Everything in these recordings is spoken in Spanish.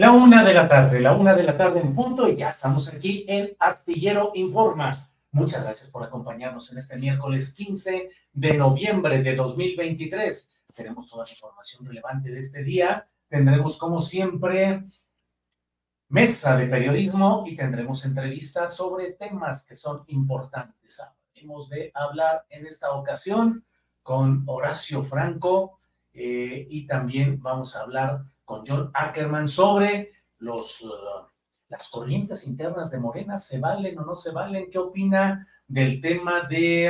La una de la tarde, la una de la tarde en punto y ya estamos aquí en Astillero Informa. Muchas gracias por acompañarnos en este miércoles 15 de noviembre de 2023. Tenemos toda la información relevante de este día. Tendremos, como siempre, mesa de periodismo y tendremos entrevistas sobre temas que son importantes. Hemos de hablar en esta ocasión con Horacio Franco eh, y también vamos a hablar con John Ackerman sobre los, uh, las corrientes internas de Morena, ¿se valen o no se valen? ¿Qué opina del tema de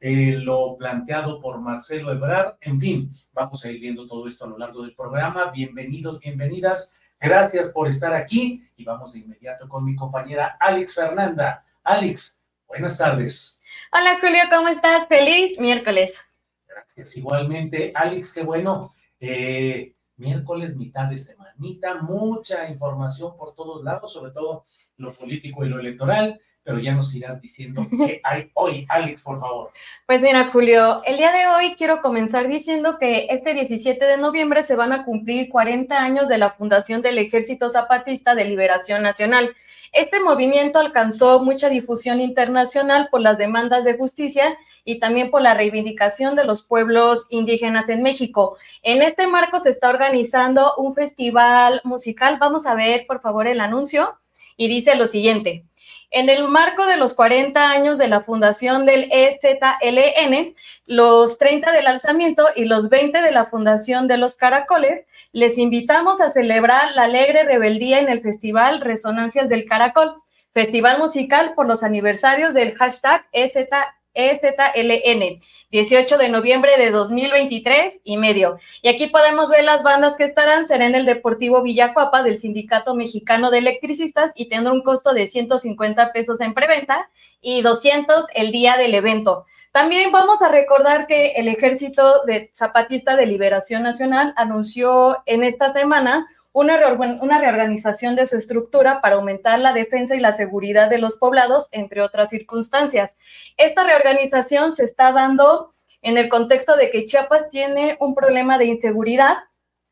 eh, lo planteado por Marcelo Ebrard? En fin, vamos a ir viendo todo esto a lo largo del programa. Bienvenidos, bienvenidas. Gracias por estar aquí y vamos de inmediato con mi compañera Alex Fernanda. Alex, buenas tardes. Hola Julio, ¿cómo estás? Feliz miércoles. Gracias, igualmente. Alex, qué bueno. Eh, miércoles, mitad de semanita, mucha información por todos lados, sobre todo lo político y lo electoral, pero ya nos irás diciendo qué hay hoy. Alex, por favor. Pues mira, Julio, el día de hoy quiero comenzar diciendo que este 17 de noviembre se van a cumplir 40 años de la fundación del Ejército Zapatista de Liberación Nacional. Este movimiento alcanzó mucha difusión internacional por las demandas de justicia y también por la reivindicación de los pueblos indígenas en México. En este marco se está organizando un festival musical. Vamos a ver, por favor, el anuncio. Y dice lo siguiente. En el marco de los 40 años de la fundación del EZLN, los 30 del alzamiento y los 20 de la fundación de los caracoles, les invitamos a celebrar la alegre rebeldía en el festival Resonancias del Caracol, festival musical por los aniversarios del hashtag EZLN EZLN, 18 de noviembre de 2023 y medio. Y aquí podemos ver las bandas que estarán, será en el Deportivo Villacuapa del Sindicato Mexicano de Electricistas y tendrá un costo de 150 pesos en preventa y 200 el día del evento. También vamos a recordar que el Ejército de Zapatista de Liberación Nacional anunció en esta semana una, reorganización de su estructura para aumentar la defensa y la seguridad de los poblados, entre otras circunstancias. Esta reorganización se está dando en el contexto de que Chiapas tiene un problema de inseguridad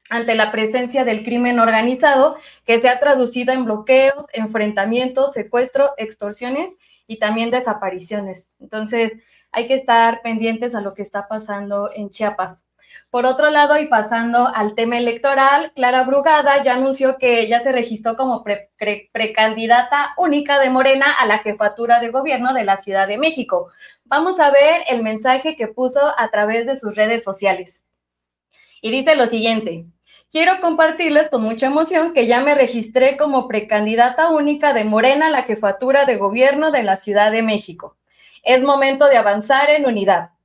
ante la presencia del crimen organizado que se ha traducido en bloqueos, enfrentamientos, secuestro, extorsiones y también desapariciones. Entonces, hay que estar pendientes a lo que está pasando en Chiapas. Por otro lado, y pasando al tema electoral, Clara Brugada ya anunció que ya se registró como precandidata única de Morena a la jefatura de gobierno de la Ciudad de México. Vamos a ver el mensaje que puso a través de sus redes sociales. Y dice lo siguiente. Quiero compartirles con mucha emoción que ya me registré como precandidata única de Morena a la jefatura de gobierno de la Ciudad de México. Es momento de avanzar en unidad.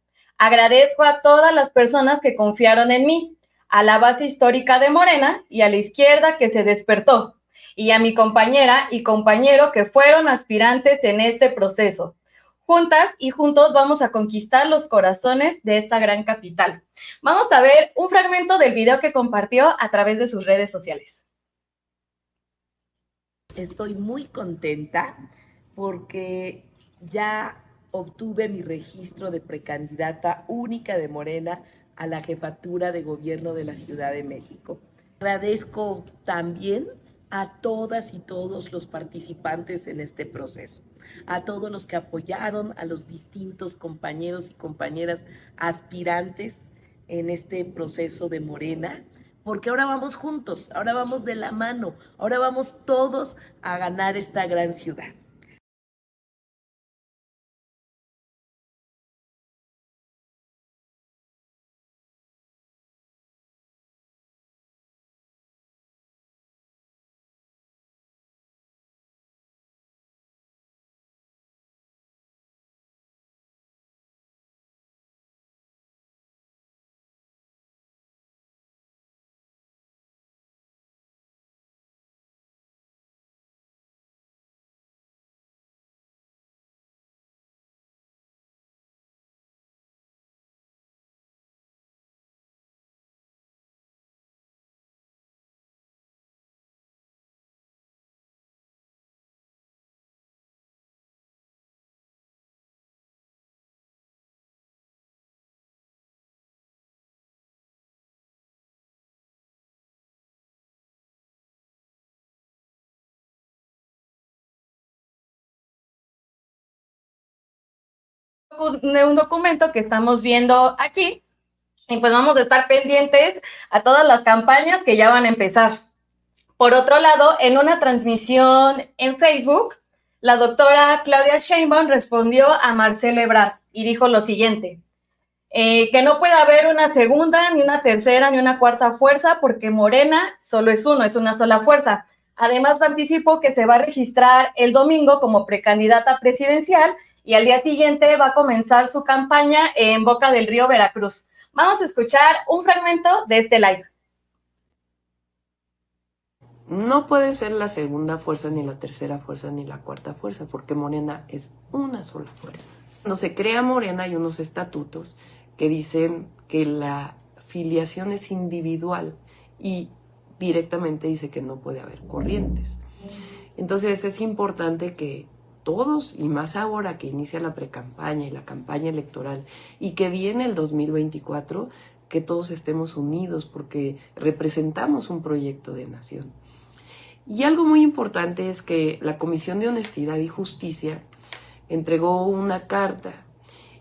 Agradezco a todas las personas que confiaron en mí. a la base histórica de Morena y a la izquierda que se despertó, y a mi compañera y compañero que fueron aspirantes en este proceso. Juntas y juntos vamos a conquistar los corazones de esta gran capital. Vamos a ver un fragmento del video que compartió a través de sus redes sociales. Estoy muy contenta porque ya obtuve mi registro de precandidata única de Morena a la jefatura de gobierno de la Ciudad de México. Agradezco también a todas y todos los participantes en este proceso, a todos los que apoyaron, a los distintos compañeros y compañeras aspirantes en este proceso de Morena, porque ahora vamos juntos, ahora vamos de la mano, ahora vamos todos a ganar esta gran ciudad. Un documento que estamos viendo aquí. Y pues vamos a estar pendientes a todas las campañas que ya van a empezar. Por otro lado, en una transmisión en Facebook, la doctora Claudia Sheinbaum respondió a Marcelo Ebrard y dijo lo siguiente, eh, que no puede haber una segunda, ni una tercera, ni una cuarta fuerza, porque Morena solo es uno, es una sola fuerza. Además, anticipó que se va a registrar el domingo como precandidata presidencial y al día siguiente va a comenzar su campaña en Boca del Río Veracruz. Vamos a escuchar un fragmento de este live. No puede ser la segunda fuerza, ni la tercera fuerza, ni la cuarta fuerza, porque Morena es una sola fuerza. No se crea Morena hay unos estatutos que dicen que la filiación es individual y directamente dice que no puede haber corrientes. Entonces es importante que todos, y más ahora que inicia la precampaña y la campaña electoral y que viene el 2024, que todos estemos unidos porque representamos un proyecto de nación. Y algo muy importante es que la Comisión de Honestidad y Justicia entregó una carta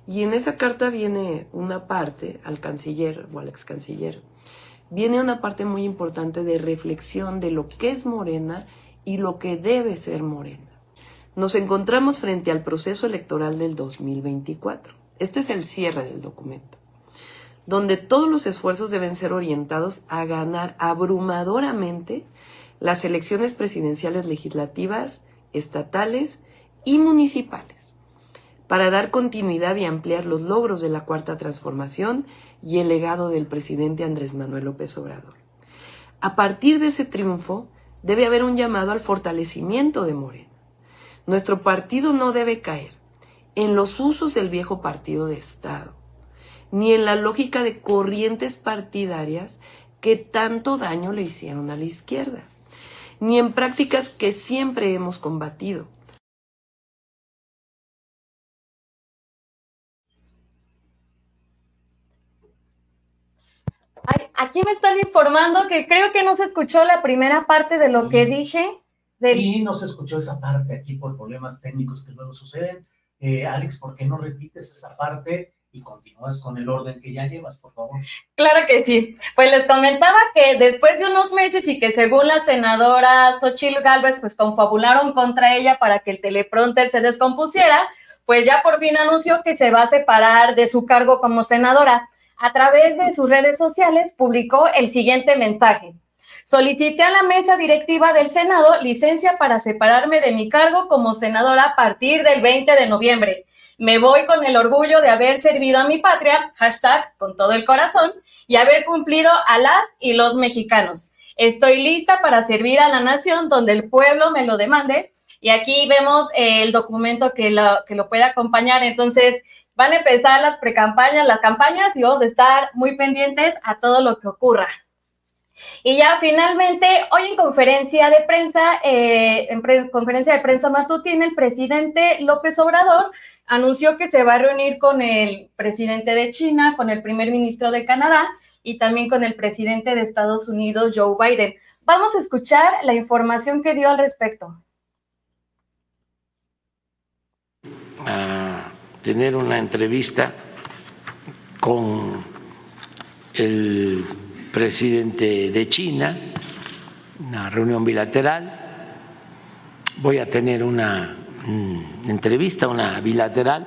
y en esa carta viene una parte al canciller o al ex canciller, viene una parte muy importante de reflexión de lo que es Morena y lo que debe ser Morena. Nos encontramos frente al proceso electoral del 2024. Este es el cierre del documento, donde todos los esfuerzos deben ser orientados a ganar abrumadoramente las elecciones presidenciales legislativas, estatales y municipales, para dar continuidad y ampliar los logros de la cuarta transformación y el legado del presidente Andrés Manuel López Obrador. A partir de ese triunfo, debe haber un llamado al fortalecimiento de Morena nuestro partido no debe caer en los usos del viejo partido de Estado, ni en la lógica de corrientes partidarias que tanto daño le hicieron a la izquierda, ni en prácticas que siempre hemos combatido. aquí me están informando que creo que no se escuchó la primera parte de lo que dije. Sí, no se escuchó esa parte aquí por problemas técnicos que luego suceden. Eh, Alex, ¿por qué no repites esa parte y continúas con el orden que ya llevas, por favor? Claro que sí. Pues les comentaba que después de unos meses y que según la senadora Xochitl Galvez, pues confabularon contra ella para que el teleprompter se descompusiera, pues ya por fin anunció que se va a separar de su cargo como senadora. A través de sus redes sociales publicó el siguiente mensaje. Solicité a la mesa directiva del Senado licencia para separarme de mi cargo como senadora a partir del 20 de noviembre. Me voy con el orgullo de haber servido a mi patria, hashtag con todo el corazón, y haber cumplido a las y los mexicanos. Estoy lista para servir a la nación donde el pueblo me lo demande. Y aquí vemos eh, el documento que lo, que lo puede acompañar. Entonces, van a empezar las precampañas, las campañas y vamos a estar muy pendientes a todo lo que ocurra. Y ya finalmente, hoy en conferencia de prensa, eh, en conferencia de prensa matutina, el presidente López Obrador anunció que se va a reunir con el presidente de China, con el primer ministro de Canadá y también con el presidente de Estados Unidos, Joe Biden. Vamos a escuchar la información que dio al respecto. A tener una entrevista con el presidente de China, una reunión bilateral. Voy a tener una entrevista, una bilateral,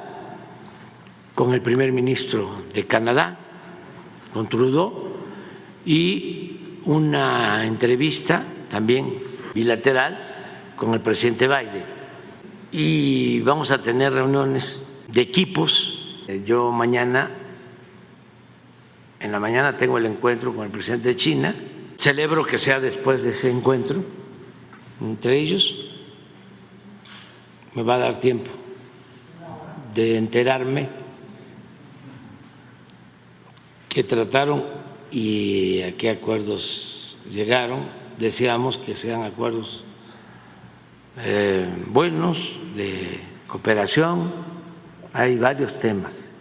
con el primer ministro de Canadá, con Trudeau, y una entrevista también bilateral con el presidente Biden. Y vamos a tener reuniones de equipos. Yo mañana en la mañana tengo el encuentro con el presidente de China. Celebro que sea después de ese encuentro entre ellos. Me va a dar tiempo de enterarme que trataron y a qué acuerdos llegaron. Deseamos que sean acuerdos eh, buenos, de cooperación. Hay varios temas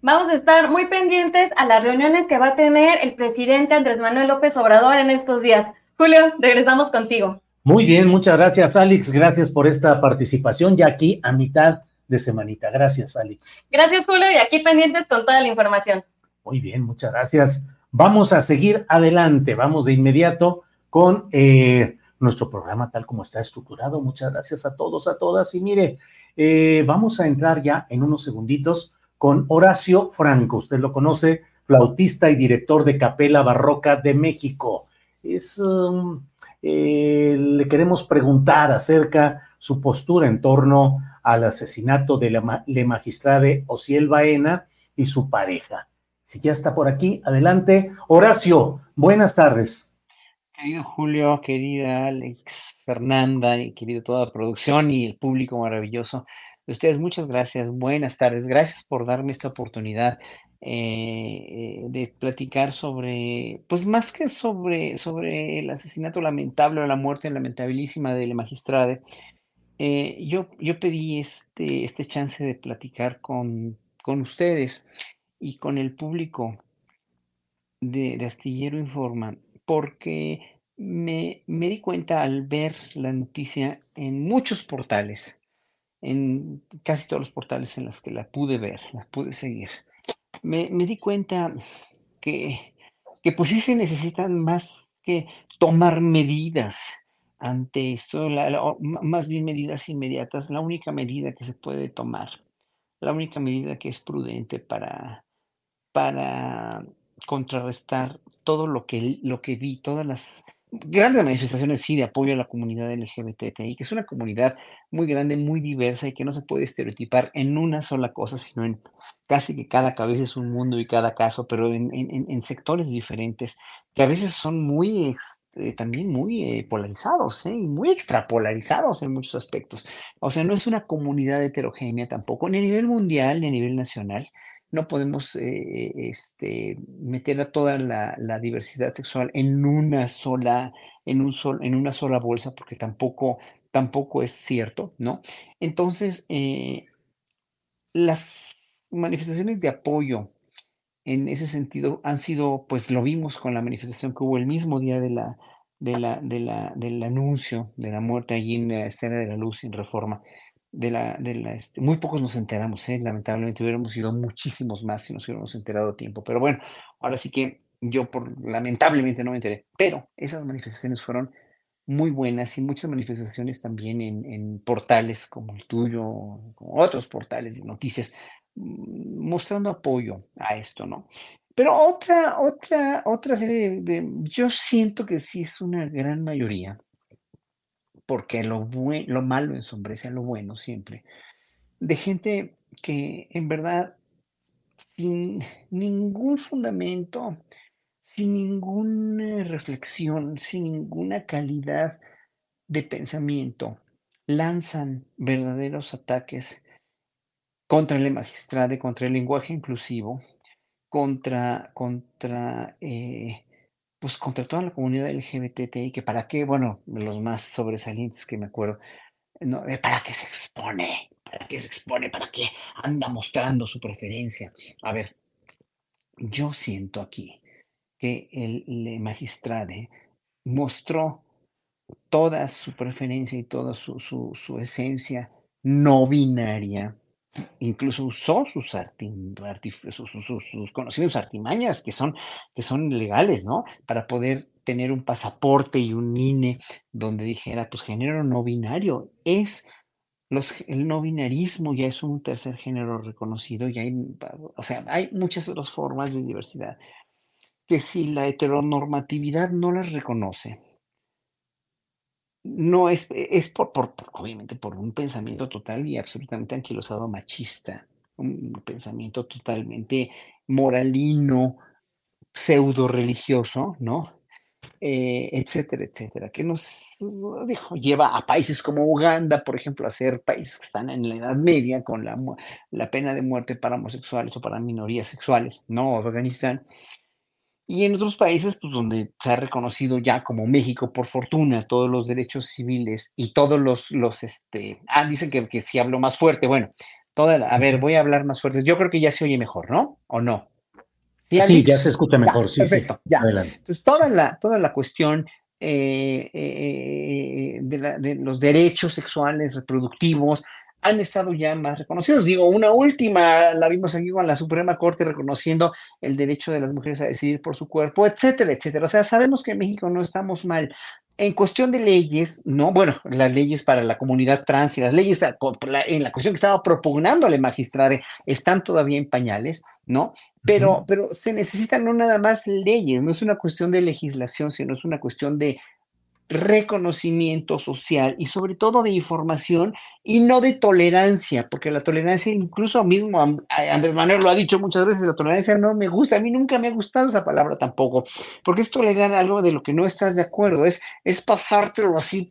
Vamos a estar muy pendientes a las reuniones que va a tener el presidente Andrés Manuel López Obrador en estos días. Julio, regresamos contigo. Muy bien, muchas gracias, Alex. Gracias por esta participación ya aquí a mitad de semanita. Gracias, Alex. Gracias, Julio, y aquí pendientes con toda la información. Muy bien, muchas gracias. Vamos a seguir adelante. Vamos de inmediato con eh, nuestro programa tal como está estructurado. Muchas gracias a todos, a todas. Y mire, eh, vamos a entrar ya en unos segunditos con Horacio Franco. Usted lo conoce, flautista y director de Capela Barroca de México. Es, um, eh, le queremos preguntar acerca su postura en torno al asesinato de la le magistrade Ociel Baena y su pareja. Si ya está por aquí, adelante. Horacio, buenas tardes. Querido Julio, querida Alex, Fernanda y querido toda la producción y el público maravilloso Ustedes, muchas gracias. Buenas tardes. Gracias por darme esta oportunidad eh, de platicar sobre, pues más que sobre, sobre el asesinato lamentable o la muerte lamentabilísima de la magistrada, eh, yo, yo pedí este, este chance de platicar con, con ustedes y con el público de, de Astillero Informa, porque me, me di cuenta al ver la noticia en muchos portales en casi todos los portales en los que la pude ver, la pude seguir, me, di cuenta que, que pues sí se necesitan más que tomar medidas ante esto, más bien medidas inmediatas, la única medida que se puede tomar, la única medida que es prudente para, para contrarrestar todo lo que, lo que vi, todas las grandes manifestaciones sí de apoyo a la comunidad LGBTI, que es una comunidad muy grande, muy diversa y que no se puede estereotipar en una sola cosa, sino en casi que cada cabeza es un mundo y cada caso, pero en, sectores diferentes, que a veces son muy, este, también muy eh, polarizados ¿eh? y muy extrapolarizados en muchos aspectos. O sea, no es una comunidad heterogénea tampoco, ni a nivel mundial ni a nivel nacional no podemos eh, este, meter a toda la, diversidad sexual en una sola, en un sol, en una sola bolsa, porque tampoco, tampoco es cierto, ¿no? Entonces, eh, las manifestaciones de apoyo en ese sentido han sido, pues lo vimos con la manifestación que hubo el mismo día de la, de la, de la, del anuncio de la muerte allí en la escena de la luz en reforma de la, de la este, muy pocos nos enteramos, ¿eh? lamentablemente hubiéramos ido muchísimos más si nos hubiéramos enterado a tiempo, pero bueno, ahora sí que yo por, lamentablemente no me enteré, pero esas manifestaciones fueron muy buenas y muchas manifestaciones también en, en portales como el tuyo, como otros portales de noticias, mm, mostrando apoyo a esto, ¿no? Pero otra, otra, otra serie de, yo siento que sí es una gran mayoría porque lo, lo malo ensombrece a lo bueno siempre, de gente que en verdad, sin ningún fundamento, sin ninguna reflexión, sin ninguna calidad de pensamiento, lanzan verdaderos ataques contra el magistrado, contra el lenguaje inclusivo, contra, contra, eh, pues contra toda la comunidad LGBTI, que para qué, bueno, los más sobresalientes que me acuerdo, ¿para qué se expone? ¿Para qué se expone? ¿Para qué anda mostrando su preferencia? A ver, yo siento aquí que el, magistrado mostró toda su preferencia y toda su, su esencia no binaria incluso usó sus, sus, conocimientos, artimañas que son, que son legales, ¿no? Para poder tener un pasaporte y un INE donde dijera, pues género no binario, es el no binarismo ya es un tercer género reconocido, y hay, o sea, hay muchas otras formas de diversidad que si la heteronormatividad no las reconoce, no es, es por, por, obviamente, por un pensamiento total y absolutamente anquilosado machista, un pensamiento totalmente moralino, pseudo religioso, ¿no? Eh, etcétera, etcétera, que nos dijo, lleva a países como Uganda, por ejemplo, a ser países que están en la Edad Media con la, la pena de muerte para homosexuales o para minorías sexuales, no Afganistán, y en otros países, pues donde se ha reconocido ya como México, por fortuna, todos los derechos civiles y todos los, los este, ah, dicen que, que si hablo más fuerte, bueno, toda a ver, voy a hablar más fuerte. Yo creo que ya se oye mejor, ¿no? ¿O no? Sí, ya se escucha mejor, sí, perfecto, Ya. Adelante. Entonces, toda la, toda la cuestión eh, eh, de, de, los derechos sexuales reproductivos, han estado ya más reconocidos. Digo, una última, la vimos aquí con la Suprema Corte reconociendo el derecho de las mujeres a decidir por su cuerpo, etcétera, etcétera. O sea, sabemos que en México no estamos mal. En cuestión de leyes, no, bueno, las leyes para la comunidad trans y las leyes en la cuestión que estaba propugnándole magistrade están todavía en pañales, ¿no? Pero, pero se necesitan no nada más leyes, no es una cuestión de legislación, sino es una cuestión de reconocimiento social y sobre todo de información y no de tolerancia, porque la tolerancia, incluso mismo Andrés Manuel lo ha dicho muchas veces, la tolerancia no me gusta, a mí nunca me ha gustado esa palabra tampoco, porque es tolerar algo de lo que no estás de acuerdo, es, es pasártelo así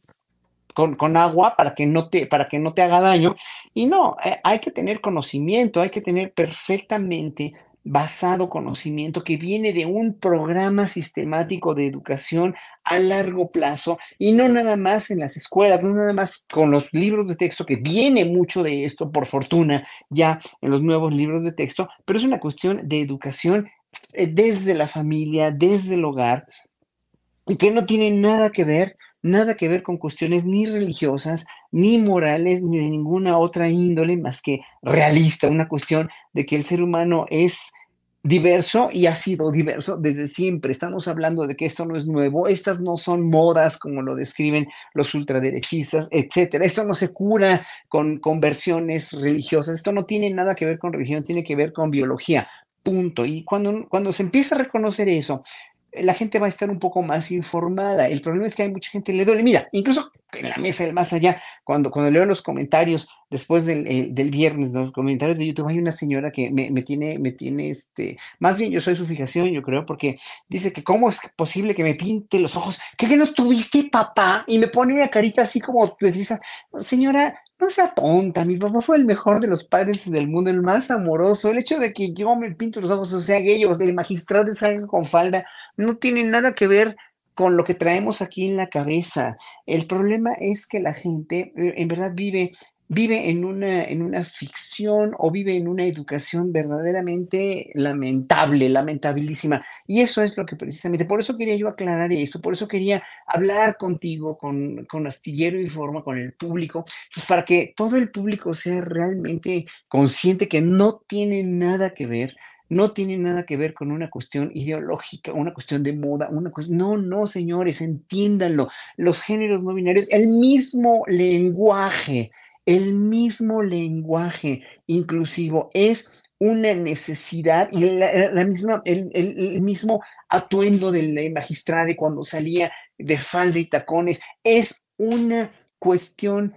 con, con, agua para que, no te, para que no te haga daño. Y no, eh, hay que tener conocimiento, hay que tener perfectamente basado conocimiento que viene de un programa sistemático de educación a largo plazo y no nada más en las escuelas, no nada más con los libros de texto, que viene mucho de esto, por fortuna, ya en los nuevos libros de texto, pero es una cuestión de educación eh, desde la familia, desde el hogar, y que no tiene nada que ver nada que ver con cuestiones ni religiosas, ni morales, ni de ninguna otra índole más que realista, una cuestión de que el ser humano es diverso y ha sido diverso desde siempre. Estamos hablando de que esto no es nuevo, estas no son modas como lo describen los ultraderechistas, etcétera. Esto no se cura con conversiones religiosas, esto no tiene nada que ver con religión, tiene que ver con biología. Punto. Y cuando, cuando se empieza a reconocer eso, la gente va a estar un poco más informada. El problema es que hay mucha gente que le duele. Mira, incluso en la mesa del más allá, cuando, cuando leo los comentarios después del, eh, del viernes, los comentarios de YouTube, hay una señora que me, me, tiene, me tiene, este, más bien yo soy su fijación, yo creo, porque dice que cómo es posible que me pinte los ojos, que, que no tuviste papá, y me pone una carita así como de señora, no sea tonta, mi papá fue el mejor de los padres del mundo, el más amoroso. El hecho de que yo me pinto los ojos, o sea, que ellos, del magistrado salga con falda, no tiene nada que ver con lo que traemos aquí en la cabeza. El problema es que la gente eh, en verdad vive vive en una, en una ficción o vive en una educación verdaderamente lamentable, lamentabilísima. Y eso es lo que precisamente, por eso quería yo aclarar esto, por eso quería hablar contigo, con, con Astillero y Forma, con el público, pues para que todo el público sea realmente consciente que no tiene nada que ver no tiene nada que ver con una cuestión ideológica, una cuestión de moda, una cuestión, no, no, señores, entiéndanlo, los géneros no binarios, el mismo lenguaje el mismo lenguaje inclusivo es una necesidad y la, misma, el, mismo atuendo del magistrado cuando salía de falda y tacones es una cuestión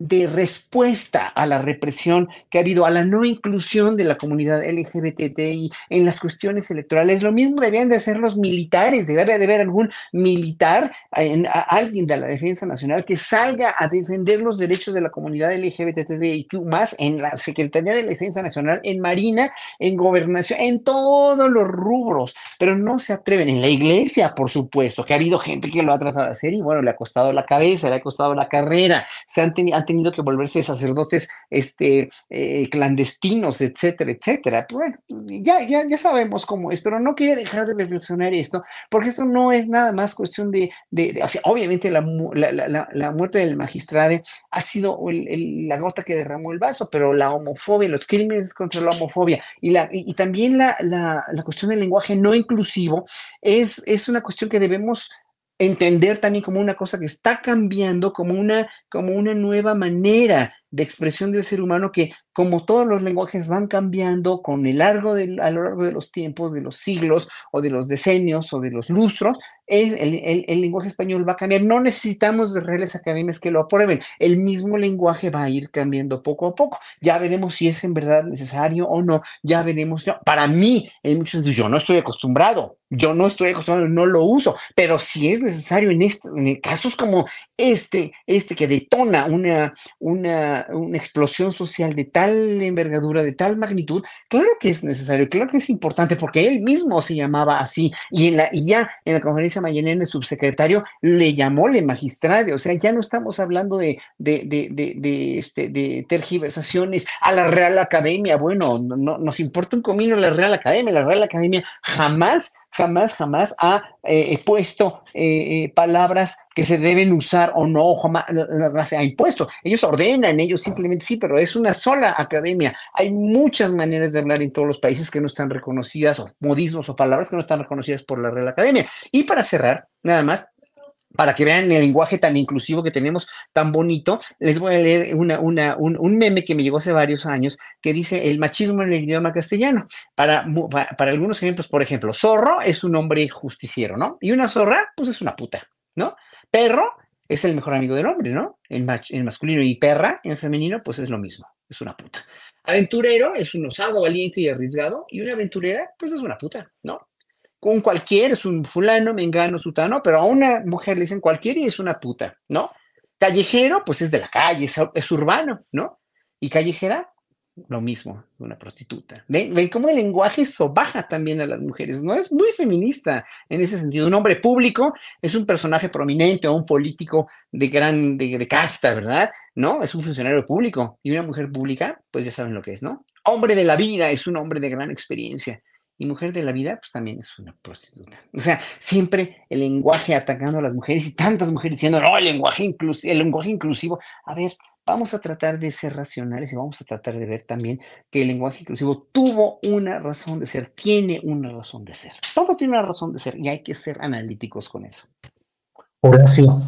de respuesta a la represión que ha habido, a la no inclusión de la comunidad LGBTI en las cuestiones electorales. Lo mismo debían de hacer los militares, debería de haber algún militar, en, alguien de la Defensa Nacional que salga a defender los derechos de la comunidad LGBTI más en la Secretaría de la Defensa Nacional, en Marina, en Gobernación, en todos los rubros, pero no se atreven. En la iglesia, por supuesto, que ha habido gente que lo ha tratado de hacer y bueno, le ha costado la cabeza, le ha costado la carrera, se han tenido tenido que volverse sacerdotes este, eh, clandestinos, etcétera, etcétera. Bueno, ya, ya, ya sabemos cómo es, pero no quería dejar de reflexionar esto, porque esto no es nada más cuestión de, de, o sea, obviamente la, la, la, muerte del magistrado ha sido la gota que derramó el vaso, pero la homofobia, los crímenes contra la homofobia y, la, y, también la, la, la cuestión del lenguaje no inclusivo es, es una cuestión que debemos entender también como una cosa que está cambiando, como una, como una nueva manera de expresión del ser humano que, como todos los lenguajes van cambiando con el largo de, a lo largo de los tiempos, de los siglos o de los decenios o de los lustros, el, el, lenguaje español va a cambiar. No necesitamos de reales académicas que lo aprueben. El mismo lenguaje va a ir cambiando poco a poco. Ya veremos si es en verdad necesario o no. Ya veremos. Para mí, en muchos sentidos, yo no estoy acostumbrado. Yo no estoy acostumbrado, no lo uso. Pero si es necesario en, este, en casos como este, este que detona una, una, una explosión social de tal envergadura, de tal magnitud, claro que es necesario, claro que es importante, porque él mismo se llamaba así. Y, en la, y ya en la conferencia Mañana, el subsecretario, le llamó le magistrado, o sea, ya no estamos hablando de, de, de, de, este, tergiversaciones a la Real Academia, bueno, no, nos importa un comino la Real Academia, la Real Academia jamás jamás, jamás ha eh, puesto eh, eh, palabras que se deben usar o no, jamás las ha impuesto. Ellos ordenan, ellos simplemente sí, pero es una sola academia. Hay muchas maneras de hablar en todos los países que no están reconocidas, o modismos o palabras que no están reconocidas por la Real Academia. Y para cerrar, nada más, para que vean el lenguaje tan inclusivo que tenemos, tan bonito, les voy a leer una, un, meme que me llegó hace varios años que dice el machismo en el idioma castellano. Para, para, algunos ejemplos, por ejemplo, zorro es un hombre justiciero, ¿no? Y una zorra, pues es una puta, ¿no? Perro es el mejor amigo del hombre, ¿no? En, en masculino y perra en femenino, pues es lo mismo, es una puta. Aventurero es un osado, valiente y arriesgado, y una aventurera, pues es una puta, ¿no? Con cualquier, es un fulano, mengano, sutano, pero a una mujer le dicen cualquier y es una puta, ¿no? Callejero, pues es de la calle, es, urbano, ¿no? Y callejera, lo mismo, una prostituta. ¿Ven, ¿Ven cómo el lenguaje sobaja también a las mujeres? No es muy feminista en ese sentido. Un hombre público es un personaje prominente o un político de gran, de casta, ¿verdad? ¿No? Es un funcionario público. Y una mujer pública, pues ya saben lo que es, ¿no? Hombre de la vida es un hombre de gran experiencia y mujer de la vida, pues también es una prostituta. O sea, siempre el lenguaje atacando a las mujeres y tantas mujeres diciendo, no, el lenguaje, inclusivo, el lenguaje inclusivo. A ver, vamos a tratar de ser racionales y vamos a tratar de ver también que el lenguaje inclusivo tuvo una razón de ser, tiene una razón de ser. Todo tiene una razón de ser y hay que ser analíticos con eso. Horacio,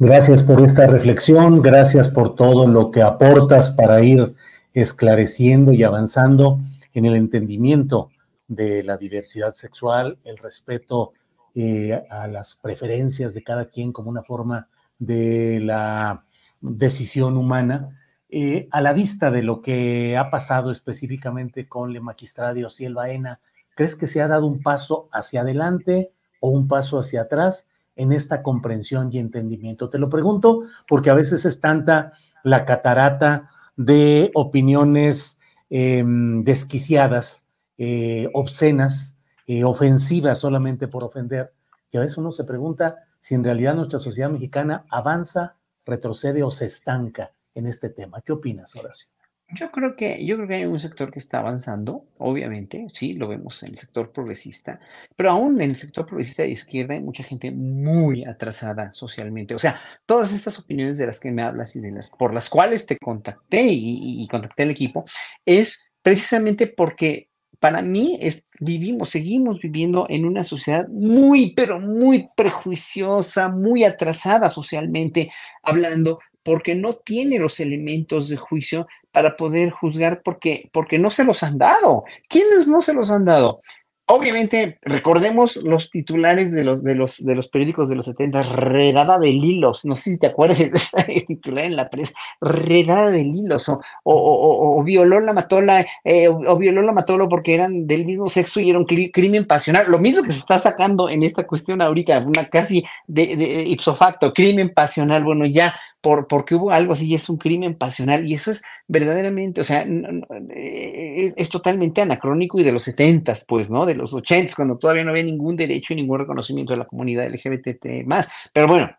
gracias por esta reflexión, gracias por todo lo que aportas para ir esclareciendo y avanzando en el entendimiento de la diversidad sexual, el respeto eh, a las preferencias de cada quien como una forma de la decisión humana, eh, a la vista de lo que ha pasado específicamente con Le Magistradio el Baena, ¿crees que se ha dado un paso hacia adelante o un paso hacia atrás en esta comprensión y entendimiento? Te lo pregunto porque a veces es tanta la catarata de opiniones em, desquiciadas eh, obscenas, eh, ofensivas solamente por ofender, que a veces uno se pregunta si en realidad nuestra sociedad mexicana avanza, retrocede o se estanca en este tema. ¿Qué opinas, Horacio? Yo creo que, yo creo que hay un sector que está avanzando, obviamente, sí, lo vemos en el sector progresista, pero aún en el sector progresista de izquierda hay mucha gente muy atrasada socialmente. O sea, todas estas opiniones de las que me hablas y de las por las cuales te contacté y, y contacté al equipo, es precisamente porque para mí es, vivimos, seguimos viviendo en una sociedad muy, pero muy prejuiciosa, muy atrasada socialmente hablando, porque no tiene los elementos de juicio para poder juzgar porque, porque no se los han dado. ¿Quiénes no se los han dado? Obviamente, recordemos los titulares de los, de los, de los periódicos de los 70, redada de hilos, no sé si te acuerdas de ese titular en la prensa, redada de hilos, o, o, violó la mató la, eh, o, violó la mató porque eran del mismo sexo y era un crimen pasional, lo mismo que se está sacando en esta cuestión ahorita, una casi de ipso facto, crimen pasional, bueno, ya por, porque hubo algo así, es un crimen pasional y eso es verdaderamente, o sea, eh, es, totalmente anacrónico y de los setentas, pues, ¿no? De los ochentas, cuando todavía no había ningún derecho y ningún reconocimiento de la comunidad LGBT más. Pero bueno,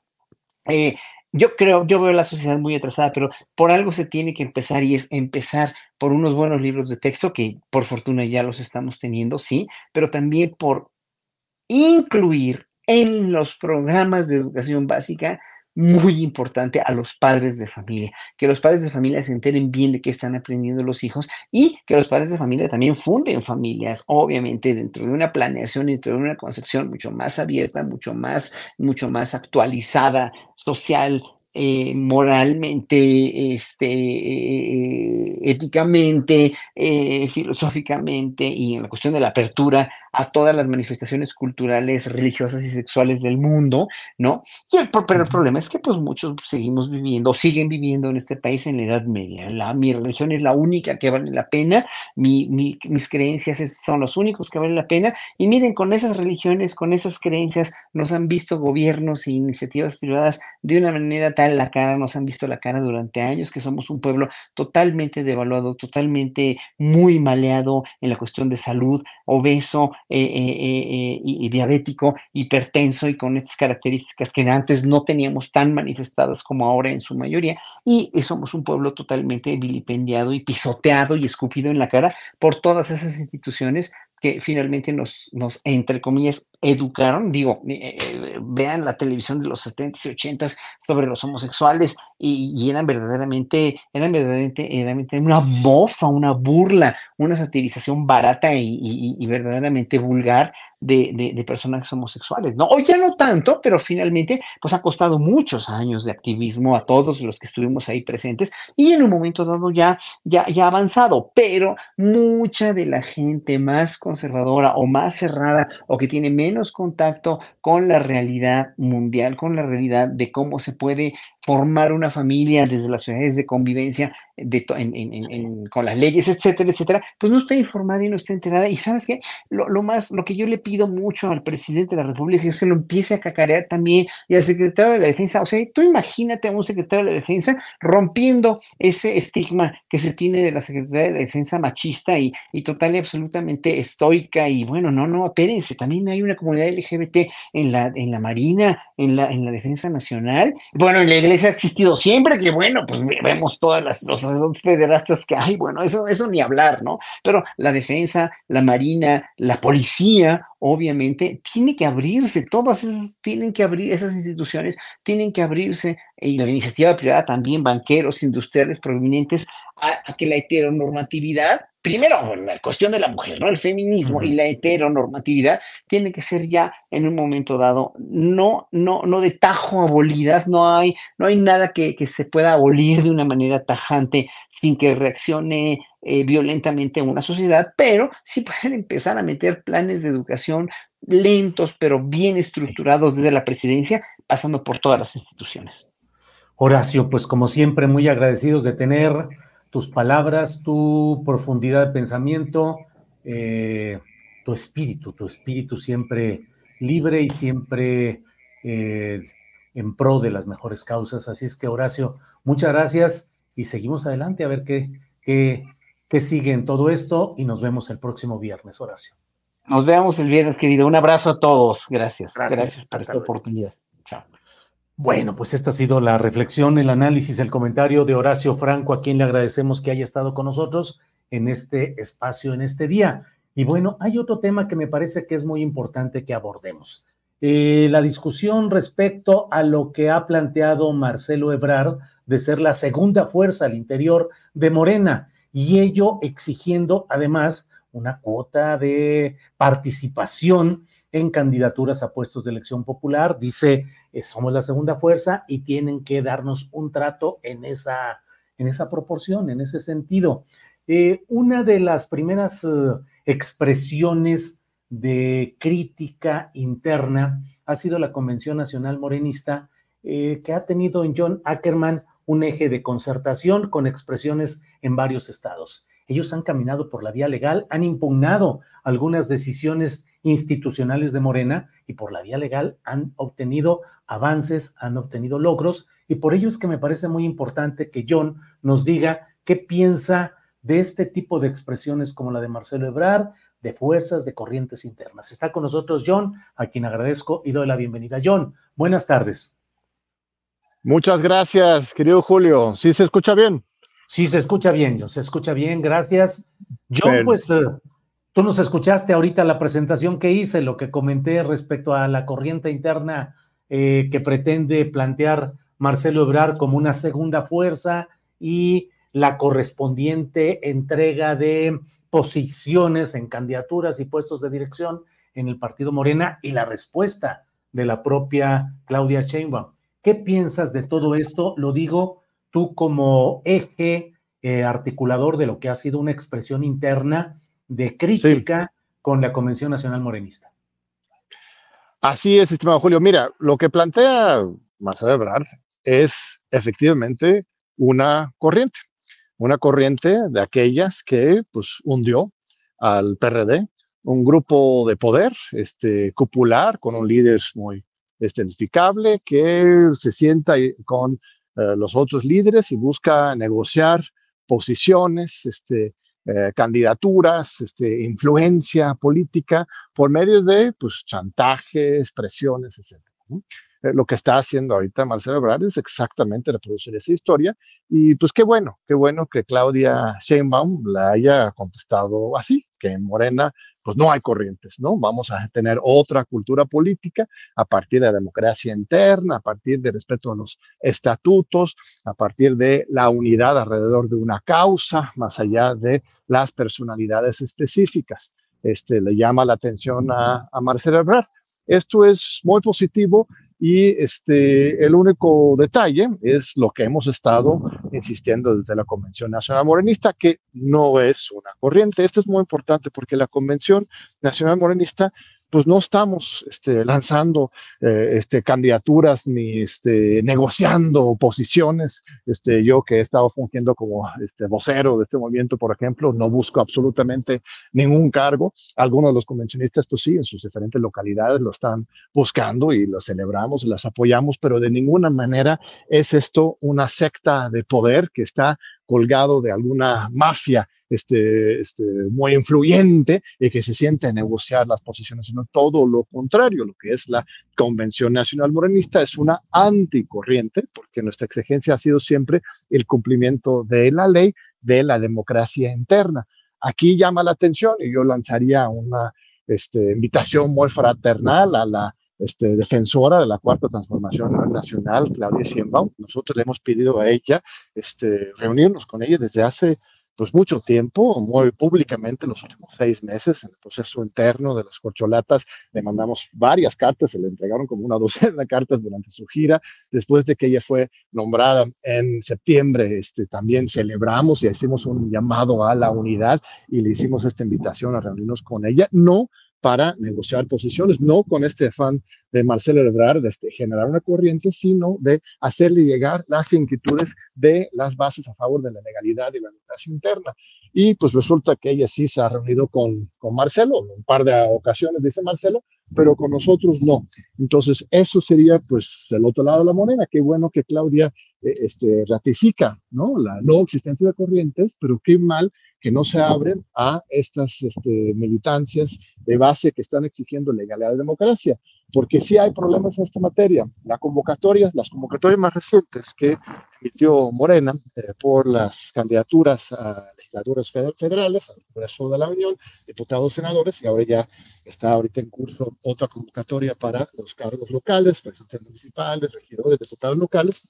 eh, yo creo, yo veo la sociedad muy atrasada, pero por algo se tiene que empezar y es empezar por unos buenos libros de texto, que por fortuna ya los estamos teniendo, sí, pero también por incluir en los programas de educación básica muy importante a los padres de familia, que los padres de familia se enteren bien de qué están aprendiendo los hijos y que los padres de familia también funden familias, obviamente dentro de una planeación, dentro de una concepción mucho más abierta, mucho más, mucho más actualizada, social, eh, moralmente, este, eh, éticamente, eh, filosóficamente y en la cuestión de la apertura a todas las manifestaciones culturales, religiosas y sexuales del mundo, ¿no? Y el, pero el problema es que pues muchos seguimos viviendo, siguen viviendo en este país en la Edad Media. La, mi religión es la única que vale la pena, mi, mis creencias son los únicos que valen la pena. Y miren, con esas religiones, con esas creencias, nos han visto gobiernos e iniciativas privadas de una manera tal la cara, nos han visto la cara durante años, que somos un pueblo totalmente devaluado, totalmente muy maleado en la cuestión de salud, obeso, eh, eh, eh, y, diabético, hipertenso y con estas características que antes no teníamos tan manifestadas como ahora en su mayoría. Y somos un pueblo totalmente vilipendiado y pisoteado y escupido en la cara por todas esas instituciones que finalmente nos, nos, entre comillas, educaron, digo, eh, eh, vean la televisión de los 70s y 80s sobre los homosexuales y, eran verdaderamente, eran verdaderamente, una mofa, una burla, una satirización barata y verdaderamente vulgar de, de, personajes homosexuales, ¿no? Hoy ya no tanto, pero finalmente, pues ha costado muchos años de activismo a todos los que estuvimos ahí presentes y en un momento dado ya, ya, ya avanzado, pero mucha de la gente más conservadora o más cerrada o que tiene menos contacto con la realidad mundial, con la realidad de cómo se puede formar una familia desde las ciudades de convivencia de con las leyes, etcétera, etcétera, pues no está informada y no está enterada. Y sabes qué, lo, lo más, lo que yo le pido mucho al presidente de la República es que lo empiece a cacarear también y al secretario de la Defensa. O sea, tú imagínate a un secretario de la Defensa rompiendo ese estigma que se tiene de la Secretaría de la Defensa machista y, y total y absolutamente estoica. Y bueno, no, no, espérense, también hay una comunidad LGBT en la, en la Marina, en la, en la Defensa Nacional. Bueno, en la iglesia ha existido siempre, que bueno, pues vemos todas las los federastas que hay, bueno, eso, eso ni hablar, ¿no? Pero la defensa, la marina, la policía, obviamente, tiene que abrirse, todas esas tienen que abrir, esas instituciones tienen que abrirse, y la iniciativa privada también, banqueros, industriales provenientes, a, que la heteronormatividad, primero, la cuestión de la mujer, ¿no? El feminismo y la heteronormatividad tiene que ser ya en un momento dado, no, no, no de tajo abolidas, no hay, no hay nada que, que se pueda abolir de una manera tajante sin que reaccione eh, violentamente en una sociedad, pero sí pueden empezar a meter planes de educación lentos, pero bien estructurados desde la presidencia, pasando por todas las instituciones. Horacio, pues como siempre, muy agradecidos de tener tus palabras, tu profundidad de pensamiento, eh, tu espíritu, tu espíritu siempre libre y siempre eh, en pro de las mejores causas. Así es que, Horacio, muchas gracias y seguimos adelante a ver qué, qué, que sigue en todo esto y nos vemos el próximo viernes, Horacio. Nos vemos el viernes, querido. Un abrazo a todos. Gracias. Gracias, por esta oportunidad. Bueno, pues esta ha sido la reflexión, el análisis, el comentario de Horacio Franco, a quien le agradecemos que haya estado con nosotros en este espacio, en este día. Y bueno, hay otro tema que me parece que es muy importante que abordemos. Eh, la discusión respecto a lo que ha planteado Marcelo Ebrard de ser la segunda fuerza al interior de Morena y ello exigiendo además una cuota de participación en candidaturas a puestos de elección popular. Dice, eh, somos la segunda fuerza y tienen que darnos un trato en esa, en esa proporción, en ese sentido. Eh, una de las primeras eh, expresiones de crítica interna ha sido la Convención Nacional Morenista, que ha tenido en John Ackerman un eje de concertación con expresiones en varios estados. Ellos han caminado por la vía legal, han impugnado algunas decisiones institucionales de Morena y por la vía legal han obtenido avances, han obtenido logros y por ello es que me parece muy importante que John nos diga qué piensa de este tipo de expresiones como la de Marcelo Ebrard, de fuerzas, de corrientes internas. Está con nosotros John, a quien agradezco y doy la bienvenida. John, buenas tardes. Muchas gracias, querido Julio. ¿Sí se escucha bien? Sí, se escucha bien, John, se escucha bien, gracias. John, pues eh, tú nos escuchaste ahorita la presentación que hice, lo que comenté respecto a la corriente interna eh, que pretende plantear Marcelo Ebrard como una segunda fuerza y la correspondiente entrega de posiciones en candidaturas y puestos de dirección en el partido Morena y la respuesta de la propia Claudia Sheinbaum. ¿Qué piensas de todo esto? Lo digo tú como eje eh, articulador de lo que ha sido una expresión interna de crítica con la Convención Nacional Morenista. Así es, estimado Julio. Mira, lo que plantea Marcelo Ebrard es efectivamente una corriente, una corriente de aquellas que pues hundió al PRD, un grupo de poder este, cupular con un líder muy identificable que se sienta con eh, los otros líderes y busca negociar posiciones, este, eh, candidaturas, este, influencia política por medio de pues, chantajes, presiones, etc. Eh, lo que está haciendo ahorita Marcelo Ebrard es exactamente reproducir esa historia. Y pues qué bueno, qué bueno que Claudia Sheinbaum la haya contestado así, que en Morena pues no hay corrientes, ¿no? Vamos a tener otra cultura política a partir de la democracia interna, a partir de respeto a los estatutos, a partir de la unidad alrededor de una causa, más allá de las personalidades específicas. Este, le llama la atención a, a Marcelo Ebrard. Esto es muy positivo y este, el único detalle es lo que hemos estado insistiendo desde la Convención Nacional Morenista, que no es una corriente. Esto es muy importante porque la Convención Nacional Morenista pues no estamos este, lanzando eh, este, candidaturas ni este, negociando posiciones. Este, yo que he estado fungiendo como este, vocero de este movimiento, por ejemplo, no busco absolutamente ningún cargo. Algunos de los convencionistas, pues sí, en sus diferentes localidades lo están buscando y lo celebramos, las apoyamos, pero de ninguna manera es esto una secta de poder que está colgado de alguna mafia este, este, muy influyente y que se siente a negociar las posiciones, sino todo lo contrario, lo que es la Convención Nacional Morenista es una anticorriente, porque nuestra exigencia ha sido siempre el cumplimiento de la ley, de la democracia interna. Aquí llama la atención y yo lanzaría una este, invitación muy fraternal a la este, defensora de la cuarta transformación nacional, Claudia Sheinbaum. Nosotros le hemos pedido a ella este, reunirnos con ella desde hace pues mucho tiempo, muy públicamente, los últimos seis meses, en el proceso interno de las corcholatas, le mandamos varias cartas, se le entregaron como una docena de cartas durante su gira. Después de que ella fue nombrada en septiembre, este, también celebramos y hicimos un llamado a la unidad y le hicimos esta invitación a reunirnos con ella, no para negociar posiciones, no con este afán de Marcelo Ebrard de este, generar una corriente, sino de hacerle llegar las inquietudes de las bases a favor de la legalidad y la democracia interna. Y pues resulta que ella sí se ha reunido con, con Marcelo, un par de ocasiones, dice Marcelo, pero con nosotros no. Entonces, eso sería pues el otro lado de la moneda. Qué bueno que Claudia eh, este, ratifica ¿no? la no existencia de corrientes, pero qué mal que no se abren a estas este, militancias de base que están exigiendo legalidad y democracia, porque sí hay problemas en esta materia. La convocatoria, las convocatorias más recientes que emitió Morena eh, por las candidaturas a legislaturas federales, al Congreso de la Unión, diputados, senadores, y ahora ya está ahorita en curso otra convocatoria para los cargos locales, presidentes municipales, regidores, diputados locales.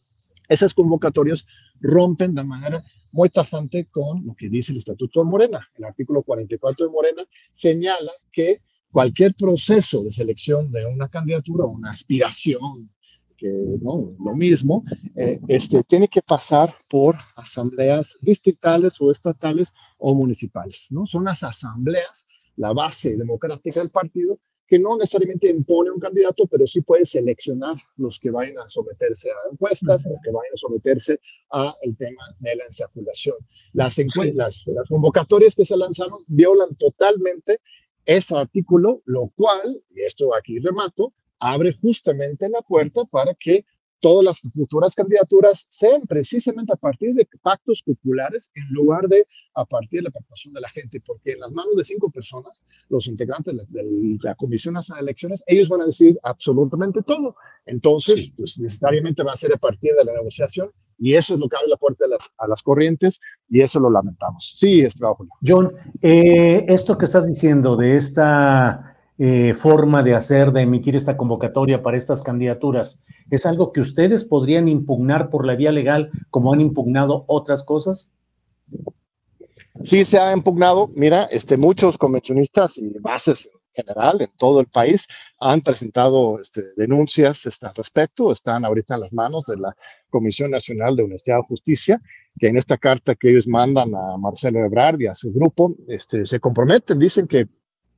Esas convocatorias rompen de manera muy tajante con lo que dice el Estatuto de Morena. El artículo 44 de Morena señala que cualquier proceso de selección de una candidatura o una aspiración, que no, lo mismo, eh, este, tiene que pasar por asambleas distritales o estatales o municipales, ¿no? Son las asambleas la base democrática del partido, que no necesariamente impone un candidato, pero sí puede seleccionar los que vayan a someterse a encuestas o que vayan a someterse a el tema de la ensaculación. Las, las, las convocatorias que se lanzaron violan totalmente ese artículo, lo cual, y esto aquí remato, abre justamente la puerta para que todas las futuras candidaturas sean precisamente a partir de pactos populares en lugar de a partir de la participación de la gente, porque en las manos de cinco personas, los integrantes de la, Comisión Nacional de Elecciones, ellos van a decidir absolutamente todo. Entonces, pues necesariamente va a ser a partir de la negociación y eso es lo que abre la puerta a las, a las corrientes y eso lo lamentamos. Sí, es trabajo. John, eh, esto que estás diciendo de esta eh, forma de hacer, de emitir esta convocatoria para estas candidaturas, ¿es algo que ustedes podrían impugnar por la vía legal como han impugnado otras cosas? Sí, se ha impugnado. Mira, este, muchos convencionistas y bases en general en todo el país han presentado este, denuncias este, al respecto. Están ahorita en las manos de la Comisión Nacional de Honestidad y Justicia, que en esta carta que ellos mandan a Marcelo Ebrard y a su grupo, este, se comprometen, dicen que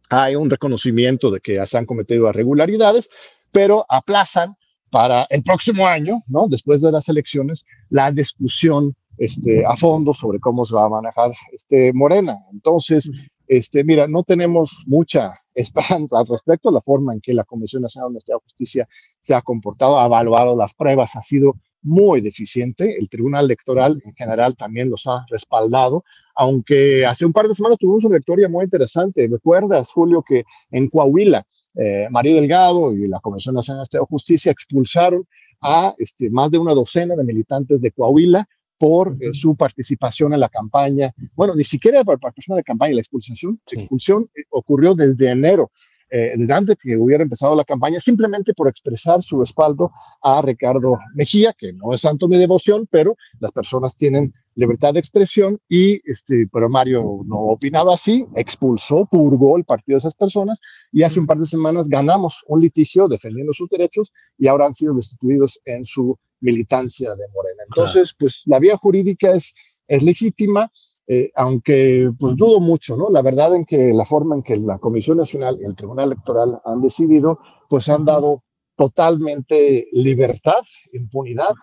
hay un reconocimiento de que se han cometido irregularidades, pero aplazan para el próximo año, ¿no? después de las elecciones, la discusión este, a fondo sobre cómo se va a manejar este Morena. Entonces, este, mira, no tenemos mucha esperanza al respecto. La forma en que la Comisión Nacional de Justicia se ha comportado, ha evaluado las pruebas, ha sido muy deficiente. El Tribunal Electoral en general también los ha respaldado, aunque hace un par de semanas tuvimos una victoria muy interesante. ¿Recuerdas, Julio, que en Coahuila, eh, María Delgado y la Comisión Nacional de Justicia expulsaron a este, más de una docena de militantes de Coahuila por eh, su participación en la campaña. Bueno, ni siquiera por participación en la campaña, la expulsión, la expulsión eh, ocurrió desde enero eh, desde antes que hubiera empezado la campaña, simplemente por expresar su respaldo a Ricardo Mejía, que no es santo mi devoción, pero las personas tienen libertad de expresión y, este, pero Mario no opinaba así, expulsó, purgó el partido de esas personas y hace un par de semanas ganamos un litigio defendiendo sus derechos y ahora han sido destituidos en su militancia de Morena. Entonces, pues la vía jurídica es, es legítima, eh, aunque pues dudo mucho, ¿no? La verdad en que la forma en que la Comisión Nacional y el Tribunal Electoral han decidido, pues han dado totalmente libertad, impunidad.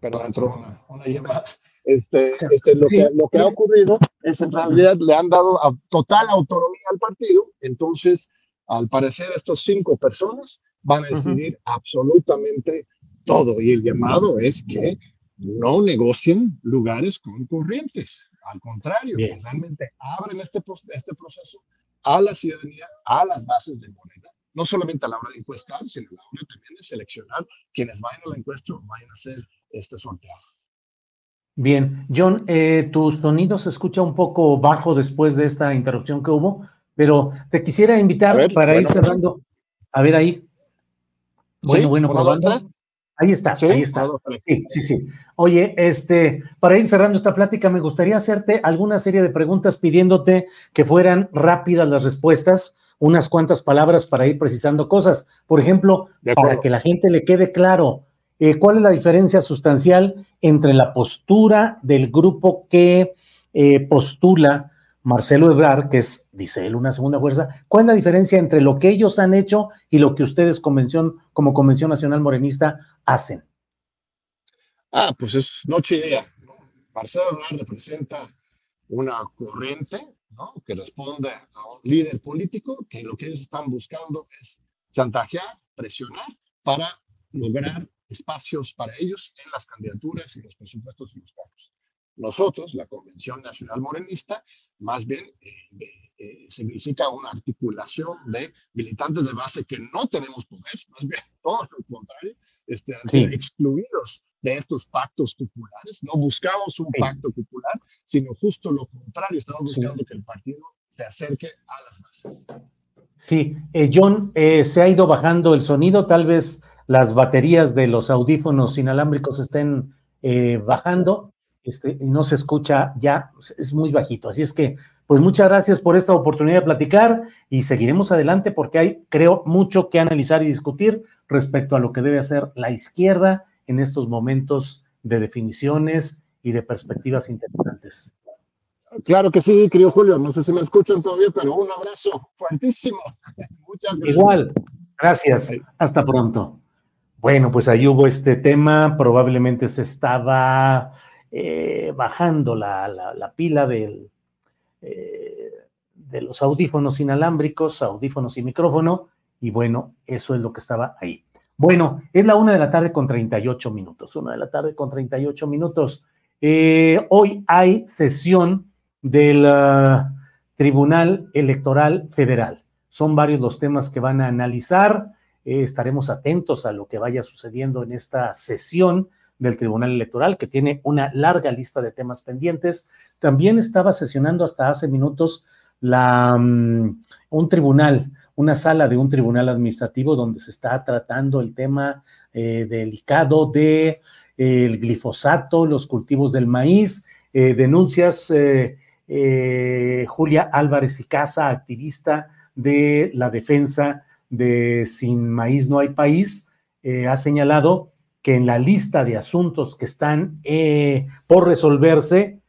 Perdón, entró una, llamada. Este, este, lo, que, lo que ha ocurrido es en realidad le han dado total autonomía al partido, entonces al parecer estas cinco personas van a decidir absolutamente todo y el llamado es que no negocien lugares con corrientes. Al contrario, realmente abren este, este proceso a la ciudadanía, a las bases de Morena, no solamente a la hora de encuestar, sino a la hora también de seleccionar quienes vayan a la encuesta o vayan a hacer este sorteado. Bien, John, eh, tu sonido se escucha un poco bajo después de esta interrupción que hubo, pero te quisiera invitar para ir cerrando. A ver ahí. Bueno, bueno, probando. Ahí está, ahí está. Sí, sí, sí. Oye, este, para ir cerrando esta plática, me gustaría hacerte alguna serie de preguntas pidiéndote que fueran rápidas las respuestas, unas cuantas palabras para ir precisando cosas. Por ejemplo, para que la gente le quede claro, eh, ¿cuál es la diferencia sustancial entre la postura del grupo que eh, postula Marcelo Ebrard, que es, dice él, una segunda fuerza, ¿cuál es la diferencia entre lo que ellos han hecho y lo que ustedes convención, como Convención Nacional Morenista hacen? Ah, pues es noche idea. Marcelo Ebrard representa una corriente ¿no? que responde a un líder político que lo que ellos están buscando es chantajear, presionar para lograr espacios para ellos en las candidaturas y los presupuestos y los cargos. Nosotros, la Convención Nacional Morenista, más bien eh, eh, significa una articulación de militantes de base que no tenemos poder, más bien todo lo contrario, este, han sido excluidos de estos pactos populares. No buscamos un pacto popular, sino justo lo contrario, estamos buscando que el partido se acerque a las bases. Sí, eh, John, se ha ido bajando el sonido, tal vez las baterías de los audífonos inalámbricos estén bajando este, y no se escucha ya, es muy bajito. Así es que, pues muchas gracias por esta oportunidad de platicar y seguiremos adelante porque hay, creo, mucho que analizar y discutir respecto a lo que debe hacer la izquierda en estos momentos de definiciones y de perspectivas interesantes. Claro que sí, querido Julio. No sé si me escuchan todavía, pero un abrazo fuertísimo. Muchas gracias. Igual, gracias. Hasta pronto. Bueno, pues ahí hubo este tema. Probablemente se estaba eh, bajando la, pila del, eh, de los audífonos inalámbricos, audífonos y micrófono. Y bueno, eso es lo que estaba ahí. Bueno, es la una de la tarde con 38 minutos. Una de la tarde con 38 minutos. Eh, hoy hay sesión del ah, Tribunal Electoral Federal. Son varios los temas que van a analizar. Eh, estaremos atentos a lo que vaya sucediendo en esta sesión del Tribunal Electoral, que tiene una larga lista de temas pendientes. También estaba sesionando hasta hace minutos mm, un tribunal, una sala de un tribunal administrativo donde se está tratando el tema eh, delicado de eh, el glifosato, los cultivos del maíz, denuncias eh, Julia Álvarez y Casa, activista de la defensa de Sin Maíz No Hay País, eh, ha señalado que en la lista de asuntos que están eh, por resolverse,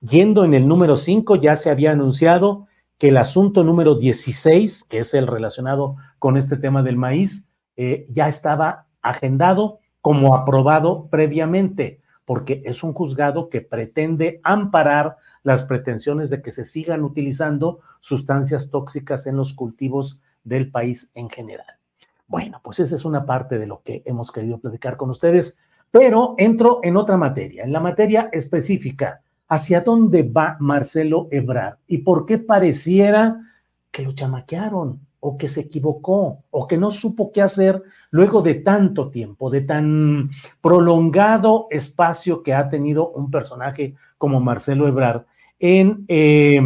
yendo en el número 5, ya se había anunciado que el asunto número 16, que es el relacionado con este tema del maíz, ya estaba agendado como aprobado previamente, porque es un juzgado que pretende amparar las pretensiones de que se sigan utilizando sustancias tóxicas en los cultivos del país en general. Bueno, pues esa es una parte de lo que hemos querido platicar con ustedes, pero entro en otra materia, en la materia específica. ¿Hacia dónde va Marcelo Ebrard? ¿Y por qué pareciera que lo chamaquearon o que se equivocó o que no supo qué hacer luego de tanto tiempo, de tan prolongado espacio que ha tenido un personaje como Marcelo Ebrard en eh,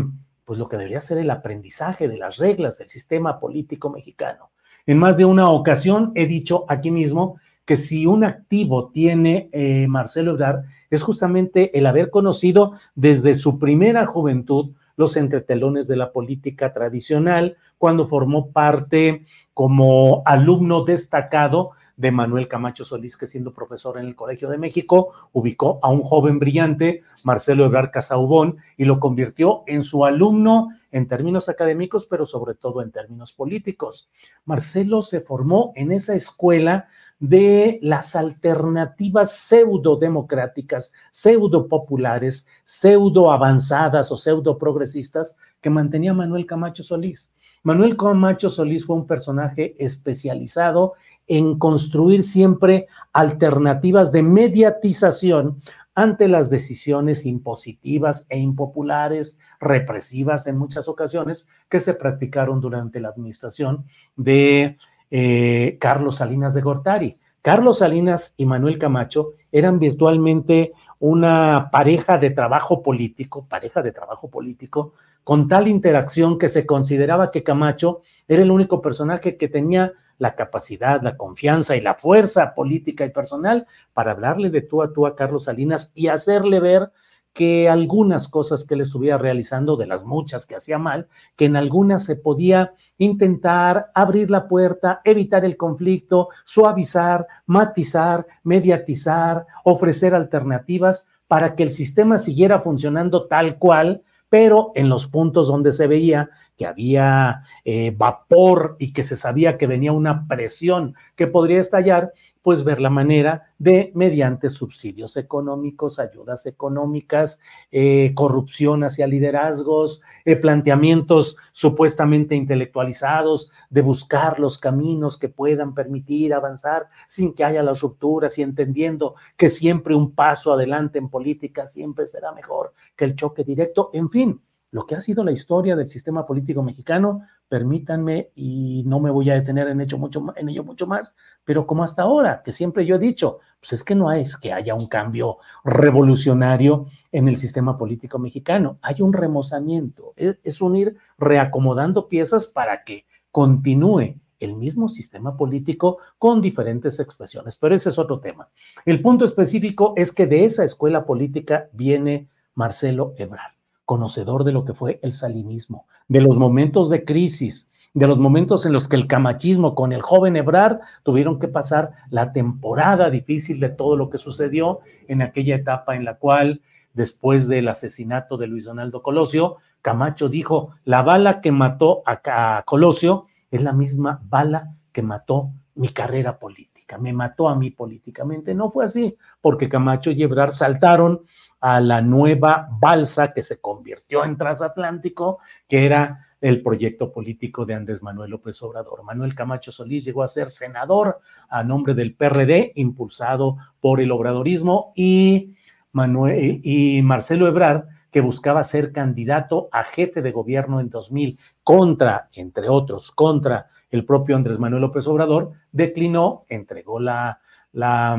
pues lo que debería ser el aprendizaje de las reglas del sistema político mexicano. En más de una ocasión he dicho aquí mismo que si un activo tiene eh, Marcelo Ebrard es justamente el haber conocido desde su primera juventud los entretelones de la política tradicional, cuando formó parte como alumno destacado de Manuel Camacho Solís, que siendo profesor en el Colegio de México, ubicó a un joven brillante, Marcelo Ebrard Casaubón, y lo convirtió en su alumno en términos académicos, pero sobre todo en términos políticos. Marcelo se formó en esa escuela de las alternativas pseudo democráticas, pseudo populares, pseudo avanzadas o pseudo progresistas que mantenía Manuel Camacho Solís. Manuel Camacho Solís fue un personaje especializado en construir siempre alternativas de mediatización ante las decisiones impositivas e impopulares, represivas en muchas ocasiones, que se practicaron durante la administración de eh, Carlos Salinas de Gortari. Carlos Salinas y Manuel Camacho eran virtualmente una pareja de trabajo político, pareja de trabajo político, con tal interacción que se consideraba que Camacho era el único personaje que tenía la capacidad, la confianza y la fuerza política y personal para hablarle de tú a tú a Carlos Salinas y hacerle ver que algunas cosas que él estuviera realizando, de las muchas que hacía mal, que en algunas se podía intentar abrir la puerta, evitar el conflicto, suavizar, matizar, mediatizar, ofrecer alternativas para que el sistema siguiera funcionando tal cual pero en los puntos donde se veía que había eh, vapor y que se sabía que venía una presión que podría estallar, pues ver la manera de, mediante subsidios económicos, ayudas económicas, eh, corrupción hacia liderazgos, eh, planteamientos supuestamente intelectualizados, de buscar los caminos que puedan permitir avanzar sin que haya las rupturas y entendiendo que siempre un paso adelante en política siempre será mejor que el choque directo, en fin lo que ha sido la historia del sistema político mexicano, permítanme, y no me voy a detener en, ello mucho, más, pero como hasta ahora, que siempre yo he dicho, pues es que no es que haya un cambio revolucionario en el sistema político mexicano, hay un remozamiento, es, es un ir reacomodando piezas para que continúe el mismo sistema político con diferentes expresiones, pero ese es otro tema. El punto específico es que de esa escuela política viene Marcelo Ebrard conocedor de lo que fue el salinismo, de los momentos de crisis, de los momentos en los que el camachismo con el joven Ebrard tuvieron que pasar la temporada difícil de todo lo que sucedió en aquella etapa en la cual después del asesinato de Luis Donaldo Colosio, Camacho dijo, la bala que mató a, Colosio es la misma bala que mató mi carrera política, me mató a mí políticamente. No fue así, porque Camacho y Ebrard saltaron a la nueva balsa que se convirtió en transatlántico, que era el proyecto político de Andrés Manuel López Obrador. Manuel Camacho Solís llegó a ser senador a nombre del PRD, impulsado por el obradorismo, y, Manuel, y Marcelo Ebrard, que buscaba ser candidato a jefe de gobierno en 2000 contra, entre otros, contra el propio Andrés Manuel López Obrador, declinó, entregó la, la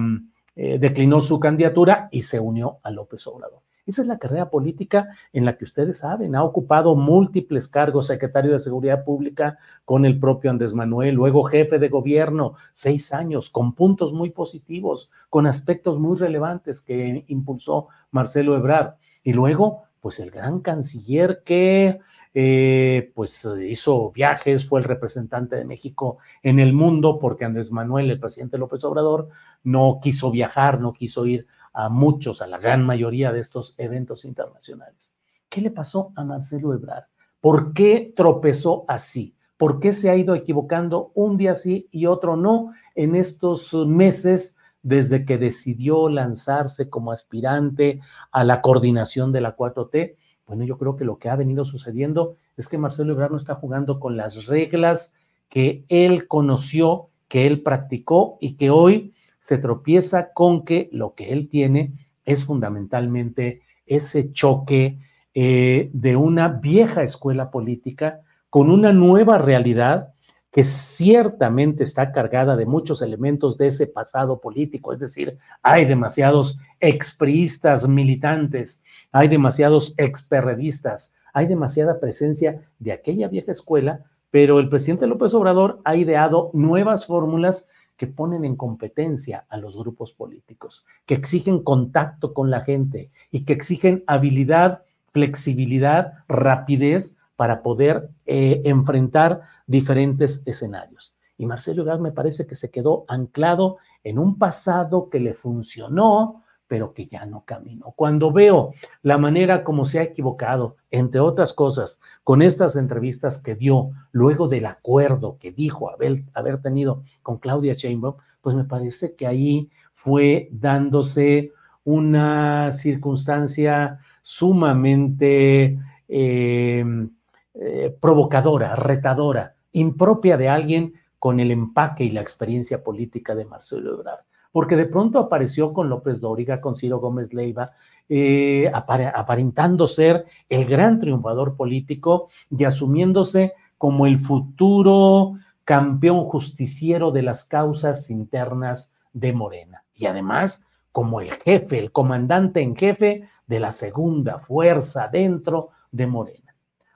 eh, declinó su candidatura y se unió a López Obrador. Esa es la carrera política en la que ustedes saben, ha ocupado múltiples cargos, secretario de Seguridad Pública con el propio Andrés Manuel, luego jefe de gobierno, seis años, con puntos muy positivos, con aspectos muy relevantes que impulsó Marcelo Ebrard. Y luego, pues el gran canciller que eh, pues hizo viajes, fue el representante de México en el mundo, porque Andrés Manuel, el presidente López Obrador, no quiso viajar, no quiso ir a muchos, a la gran mayoría de estos eventos internacionales. ¿Qué le pasó a Marcelo Ebrard? ¿Por qué tropezó así? ¿Por qué se ha ido equivocando un día sí y otro no en estos meses desde que decidió lanzarse como aspirante a la coordinación de la 4T? Bueno, yo creo que lo que ha venido sucediendo es que Marcelo Ebrard no está jugando con las reglas que él conoció, que él practicó y que hoy se tropieza con que lo que él tiene es fundamentalmente ese choque eh, de una vieja escuela política con una nueva realidad que ciertamente está cargada de muchos elementos de ese pasado político, es decir, hay demasiados expriistas militantes, hay demasiados experredistas, hay demasiada presencia de aquella vieja escuela, pero el presidente López Obrador ha ideado nuevas fórmulas que ponen en competencia a los grupos políticos, que exigen contacto con la gente y que exigen habilidad, flexibilidad, rapidez para poder eh, enfrentar diferentes escenarios. Y Marcelo Ebrard me parece que se quedó anclado en un pasado que le funcionó, pero que ya no caminó. Cuando veo la manera como se ha equivocado, entre otras cosas, con estas entrevistas que dio luego del acuerdo que dijo haber, haber tenido con Claudia Sheinbaum, pues me parece que ahí fue dándose una circunstancia sumamente em, eh, provocadora, retadora, impropia de alguien con el empaque y la experiencia política de Marcelo Ebrard porque de pronto apareció con López Dóriga, con Ciro Gómez Leiva, eh, aparentando ser el gran triunfador político y asumiéndose como el futuro campeón justiciero de las causas internas de Morena. Y además, como el jefe, el comandante en jefe de la segunda fuerza dentro de Morena.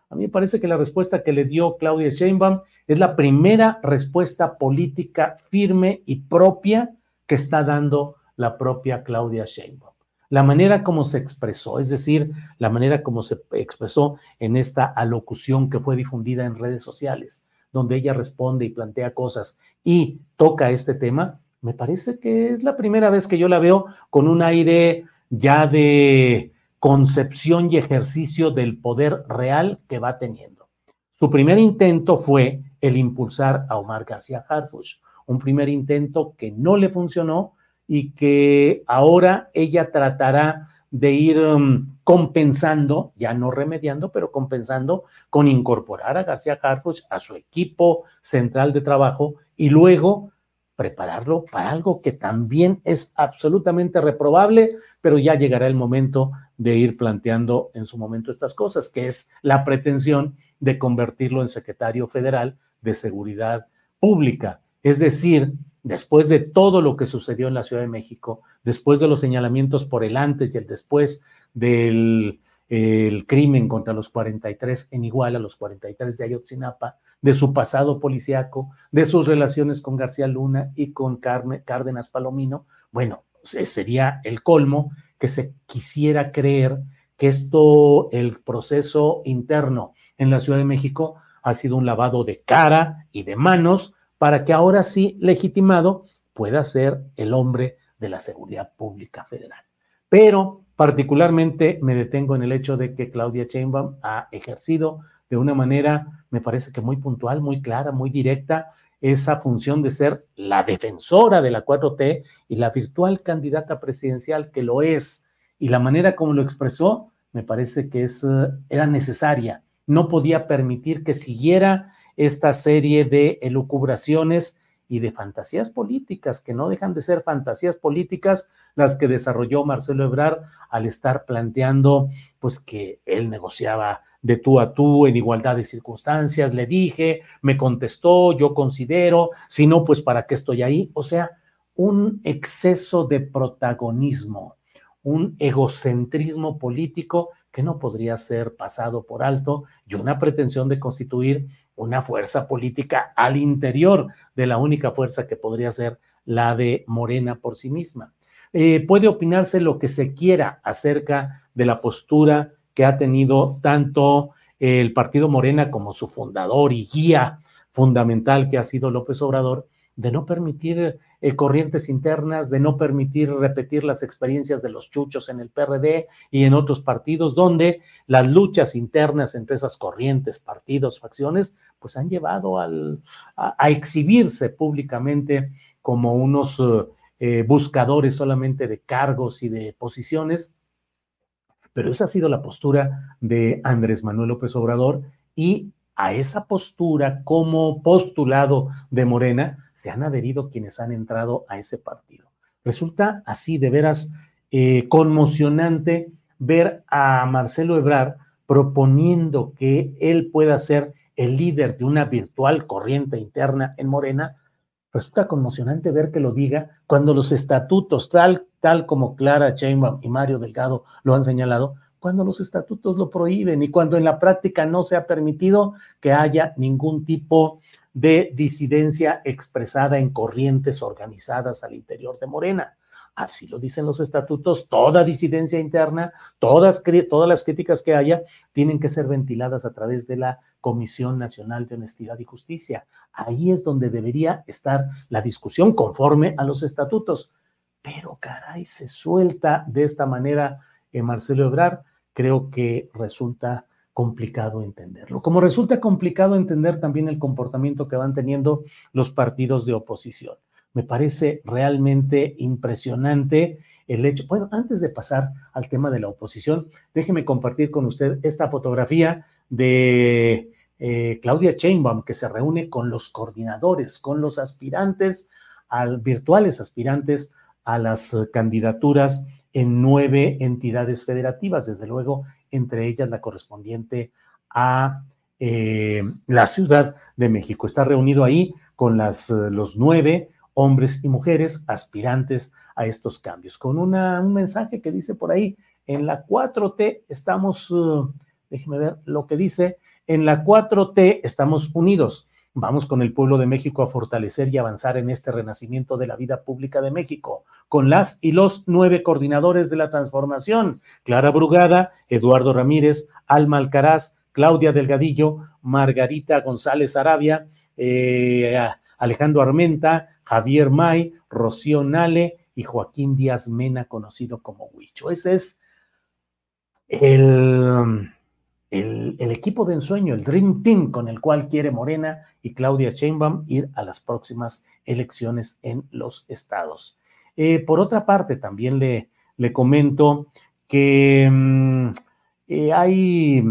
A mí me parece que la respuesta que le dio Claudia Sheinbaum es la primera respuesta política firme y propia que está dando la propia Claudia Sheinbaum. La manera como se expresó, es decir, la manera como se expresó en esta alocución que fue difundida en redes sociales, donde ella responde y plantea cosas y toca este tema, me parece que es la primera vez que yo la veo con un aire ya de concepción y ejercicio del poder real que va teniendo. Su primer intento fue el impulsar a Omar García Harfuch, un primer intento que no le funcionó y que ahora ella tratará de ir um, compensando, ya no remediando, pero compensando con incorporar a García Harfuch a su equipo central de trabajo y luego prepararlo para algo que también es absolutamente reprobable, pero ya llegará el momento de ir planteando en su momento estas cosas, que es la pretensión de convertirlo en secretario federal de Seguridad Pública. Es decir, después de todo lo que sucedió en la Ciudad de México, después de los señalamientos por el antes y el después del crimen contra los 43 en Iguala, los 43 de Ayotzinapa, de su pasado policíaco, de sus relaciones con García Luna y con Carmen, Cárdenas Palomino, bueno, sería el colmo que se quisiera creer que esto, el proceso interno en la Ciudad de México, ha sido un lavado de cara y de manos para que ahora sí, legitimado, pueda ser el hombre de la seguridad pública federal. Pero Particularmente me detengo en el hecho de que Claudia Sheinbaum ha ejercido de una manera, me parece que muy puntual, muy clara, muy directa, esa función de ser la defensora de la 4T y la virtual candidata presidencial que lo es. Y la manera como lo expresó, me parece que es, eh, era necesaria. No podía permitir que siguiera esta serie de elucubraciones y de fantasías políticas, que no dejan de ser fantasías políticas las que desarrolló Marcelo Ebrard al estar planteando pues que él negociaba de tú a tú en igualdad de circunstancias, le dije, me contestó, yo considero, si no, pues para qué estoy ahí, o sea, un exceso de protagonismo, un egocentrismo político que no podría ser pasado por alto y una pretensión de constituir una fuerza política al interior de la única fuerza que podría ser la de Morena por sí misma. Eh, puede opinarse lo que se quiera acerca de la postura que ha tenido tanto el partido Morena como su fundador y guía fundamental que ha sido López Obrador, de no permitir eh, corrientes internas, de no permitir repetir las experiencias de los chuchos en el PRD y en otros partidos, donde las luchas internas entre esas corrientes, partidos, facciones, pues han llevado al, a, exhibirse públicamente como unos eh, buscadores solamente de cargos y de posiciones. Pero esa ha sido la postura de Andrés Manuel López Obrador y a esa postura como postulado de Morena, se han adherido quienes han entrado a ese partido. Resulta así de veras eh, conmocionante ver a Marcelo Ebrard proponiendo que él pueda ser el líder de una virtual corriente interna en Morena. Resulta conmocionante ver que lo diga cuando los estatutos, tal, tal como Clara Sheinbaum y Mario Delgado lo han señalado, cuando los estatutos lo prohíben y cuando en la práctica no se ha permitido que haya ningún tipo de disidencia expresada en corrientes organizadas al interior de Morena. Así lo dicen los estatutos, toda disidencia interna, todas, todas las críticas que haya, tienen que ser ventiladas a través de la Comisión Nacional de Honestidad y Justicia. Ahí es donde debería estar la discusión conforme a los estatutos. Pero caray, se suelta de esta manera en Marcelo Ebrard, creo que resulta complicado entenderlo. Como resulta complicado entender también el comportamiento que van teniendo los partidos de oposición. Me parece realmente impresionante el hecho. Bueno, antes de pasar al tema de la oposición, déjeme compartir con usted esta fotografía de eh, Claudia Chainbaum, que se reúne con los coordinadores, con los aspirantes, al, virtuales aspirantes a las candidaturas en nueve entidades federativas, desde luego entre ellas la correspondiente a eh, la Ciudad de México. Está reunido ahí con las, eh, los nueve hombres y mujeres aspirantes a estos cambios, con una, un mensaje que dice por ahí, en la 4T estamos, uh, déjeme ver lo que dice, en la 4T estamos unidos. Vamos con el pueblo de México a fortalecer y avanzar en este renacimiento de la vida pública de México, con las y los nueve coordinadores de la transformación, Clara Brugada, Eduardo Ramírez, Alma Alcaraz, Claudia Delgadillo, Margarita González Arabia, eh, Alejandro Armenta, Javier May, Rocío Nale y Joaquín Díaz Mena, conocido como Huicho. Ese es el el, equipo de ensueño, el Dream Team con el cual quiere Morena y Claudia Sheinbaum ir a las próximas elecciones en los estados. Eh, por otra parte, también le, le comento que mm, eh, hay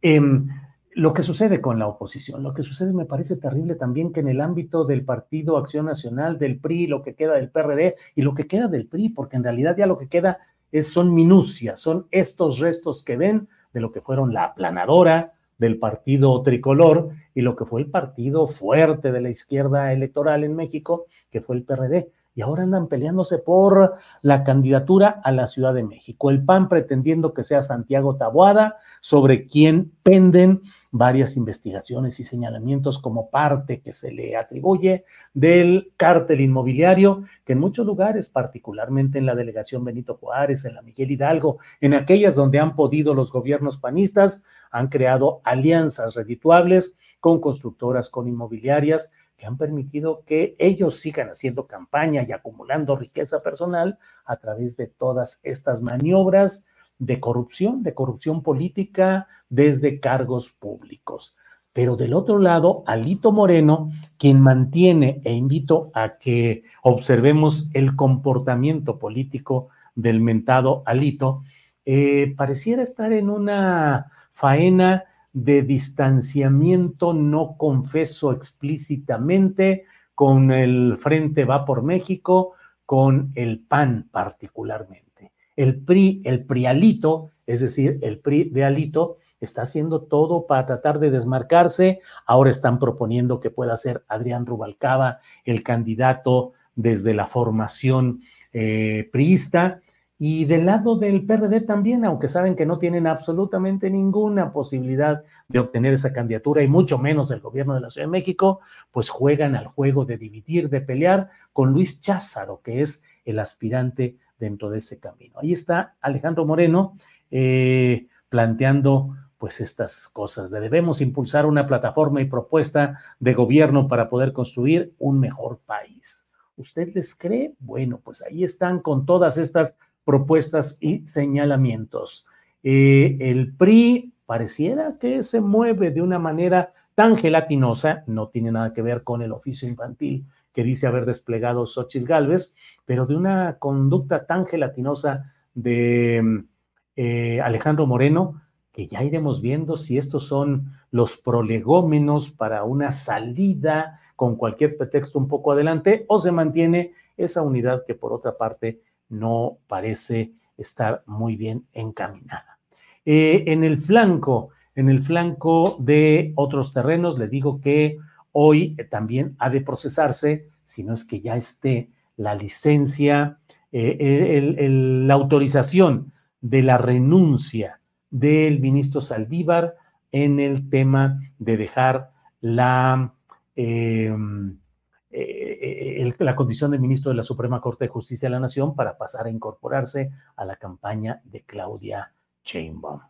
em, lo que sucede con la oposición. Lo que sucede me parece terrible también que en el ámbito del Partido Acción Nacional, del PRI, lo que queda del PRD y lo que queda del PRI, porque en realidad ya lo que queda es, son minucias, son estos restos que ven de lo que fueron la aplanadora del partido tricolor y lo que fue el partido fuerte de la izquierda electoral en México, que fue el PRD y ahora andan peleándose por la candidatura a la Ciudad de México. El PAN pretendiendo que sea Santiago Taboada, sobre quien penden varias investigaciones y señalamientos como parte que se le atribuye del cártel inmobiliario, que en muchos lugares, particularmente en la delegación Benito Juárez, en la Miguel Hidalgo, en aquellas donde han podido los gobiernos panistas, han creado alianzas redituables con constructoras, con inmobiliarias, que han permitido que ellos sigan haciendo campaña y acumulando riqueza personal a través de todas estas maniobras de corrupción, de corrupción política desde cargos públicos. Pero del otro lado, Alito Moreno, quien mantiene, e invito a que observemos el comportamiento político del mentado Alito, eh, pareciera estar en una faena de distanciamiento no confeso explícitamente con el Frente Va por México, con el PAN particularmente. El PRI, el PRIALITO, es decir, el PRI de Alito, está haciendo todo para tratar de desmarcarse. Ahora están proponiendo que pueda ser Adrián Rubalcaba el candidato desde la formación eh, priista. Y del lado del PRD también, aunque saben que no tienen absolutamente ninguna posibilidad de obtener esa candidatura y mucho menos el gobierno de la Ciudad de México, pues juegan al juego de dividir, de pelear con Luis Cházaro, que es el aspirante dentro de ese camino. Ahí está Alejandro Moreno eh, planteando pues estas cosas de debemos impulsar una plataforma y propuesta de gobierno para poder construir un mejor país. ¿Usted les cree? Bueno, pues ahí están con todas estas propuestas y señalamientos. Eh, el PRI pareciera que se mueve de una manera tan gelatinosa, no tiene nada que ver con el oficio infantil que dice haber desplegado Xochitl Galvez, pero de una conducta tan gelatinosa de eh, Alejandro Moreno, que ya iremos viendo si estos son los prolegómenos para una salida con cualquier pretexto un poco adelante o se mantiene esa unidad que por otra parte no parece estar muy bien encaminada. Eh, en el flanco, en el flanco de otros terrenos, le digo que hoy también ha de procesarse, si no es que ya esté la licencia, eh, la autorización de la renuncia del ministro Saldívar en el tema de dejar la, em, eh, eh, la condición de ministro de la Suprema Corte de Justicia de la Nación para pasar a incorporarse a la campaña de Claudia Sheinbaum.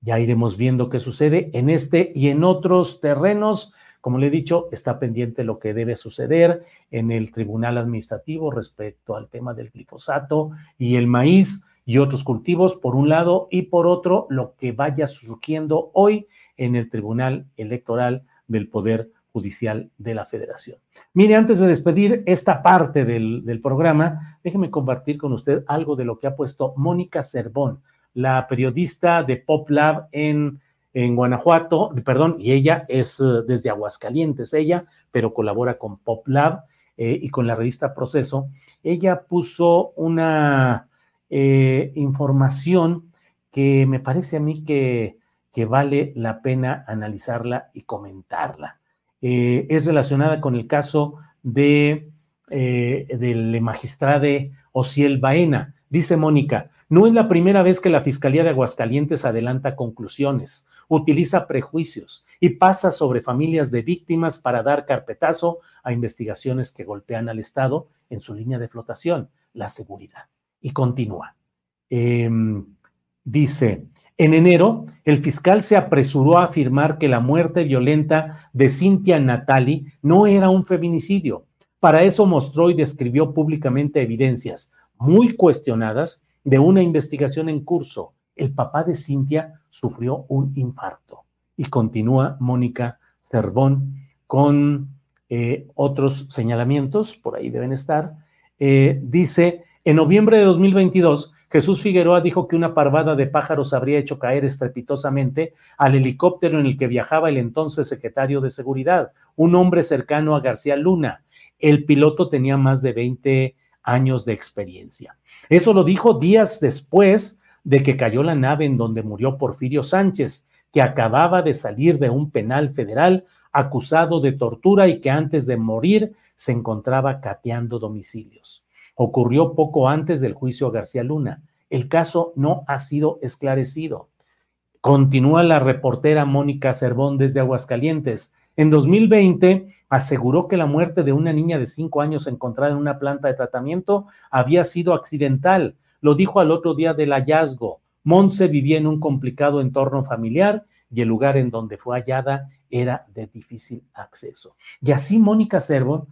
Ya iremos viendo qué sucede en este y en otros terrenos. Como le he dicho, está pendiente lo que debe suceder en el Tribunal Administrativo respecto al tema del glifosato y el maíz y otros cultivos, por un lado, y por otro, lo que vaya surgiendo hoy en el Tribunal Electoral del Poder Judicial de la Federación. Mire, antes de despedir esta parte del, programa, déjeme compartir con usted algo de lo que ha puesto Mónica Cervón, la periodista de Pop Lab en, en Guanajuato, perdón, y ella es eh, desde Aguascalientes, ella, pero colabora con Pop Lab eh, y con la revista Proceso. Ella puso una eh, información que me parece a mí que, que, vale la pena analizarla y comentarla. Eh, es relacionada con el caso de, del magistrado Ociel Baena. Dice Mónica, no es la primera vez que la Fiscalía de Aguascalientes adelanta conclusiones, utiliza prejuicios y pasa sobre familias de víctimas para dar carpetazo a investigaciones que golpean al Estado en su línea de flotación, la seguridad y continúa. Em, dice, en enero, el fiscal se apresuró a afirmar que la muerte violenta de Cintia Natali no era un feminicidio. Para eso mostró y describió públicamente evidencias muy cuestionadas de una investigación en curso. El papá de Cintia sufrió un infarto. Y continúa Mónica Cervón con eh, otros señalamientos, por ahí deben estar. Eh, dice, en noviembre de 2022, Jesús Figueroa dijo que una parvada de pájaros habría hecho caer estrepitosamente al helicóptero en el que viajaba el entonces secretario de Seguridad, un hombre cercano a García Luna. El piloto tenía más de 20 años de experiencia. Eso lo dijo días después de que cayó la nave en donde murió Porfirio Sánchez, que acababa de salir de un penal federal acusado de tortura y que antes de morir se encontraba cateando domicilios ocurrió poco antes del juicio a García Luna. El caso no ha sido esclarecido. Continúa la reportera Mónica Cervón desde Aguascalientes. En 2020 aseguró que la muerte de una niña de cinco años encontrada en una planta de tratamiento había sido accidental. Lo dijo al otro día del hallazgo. Monse vivía en un complicado entorno familiar y el lugar en donde fue hallada era de difícil acceso. Y así Mónica Cervón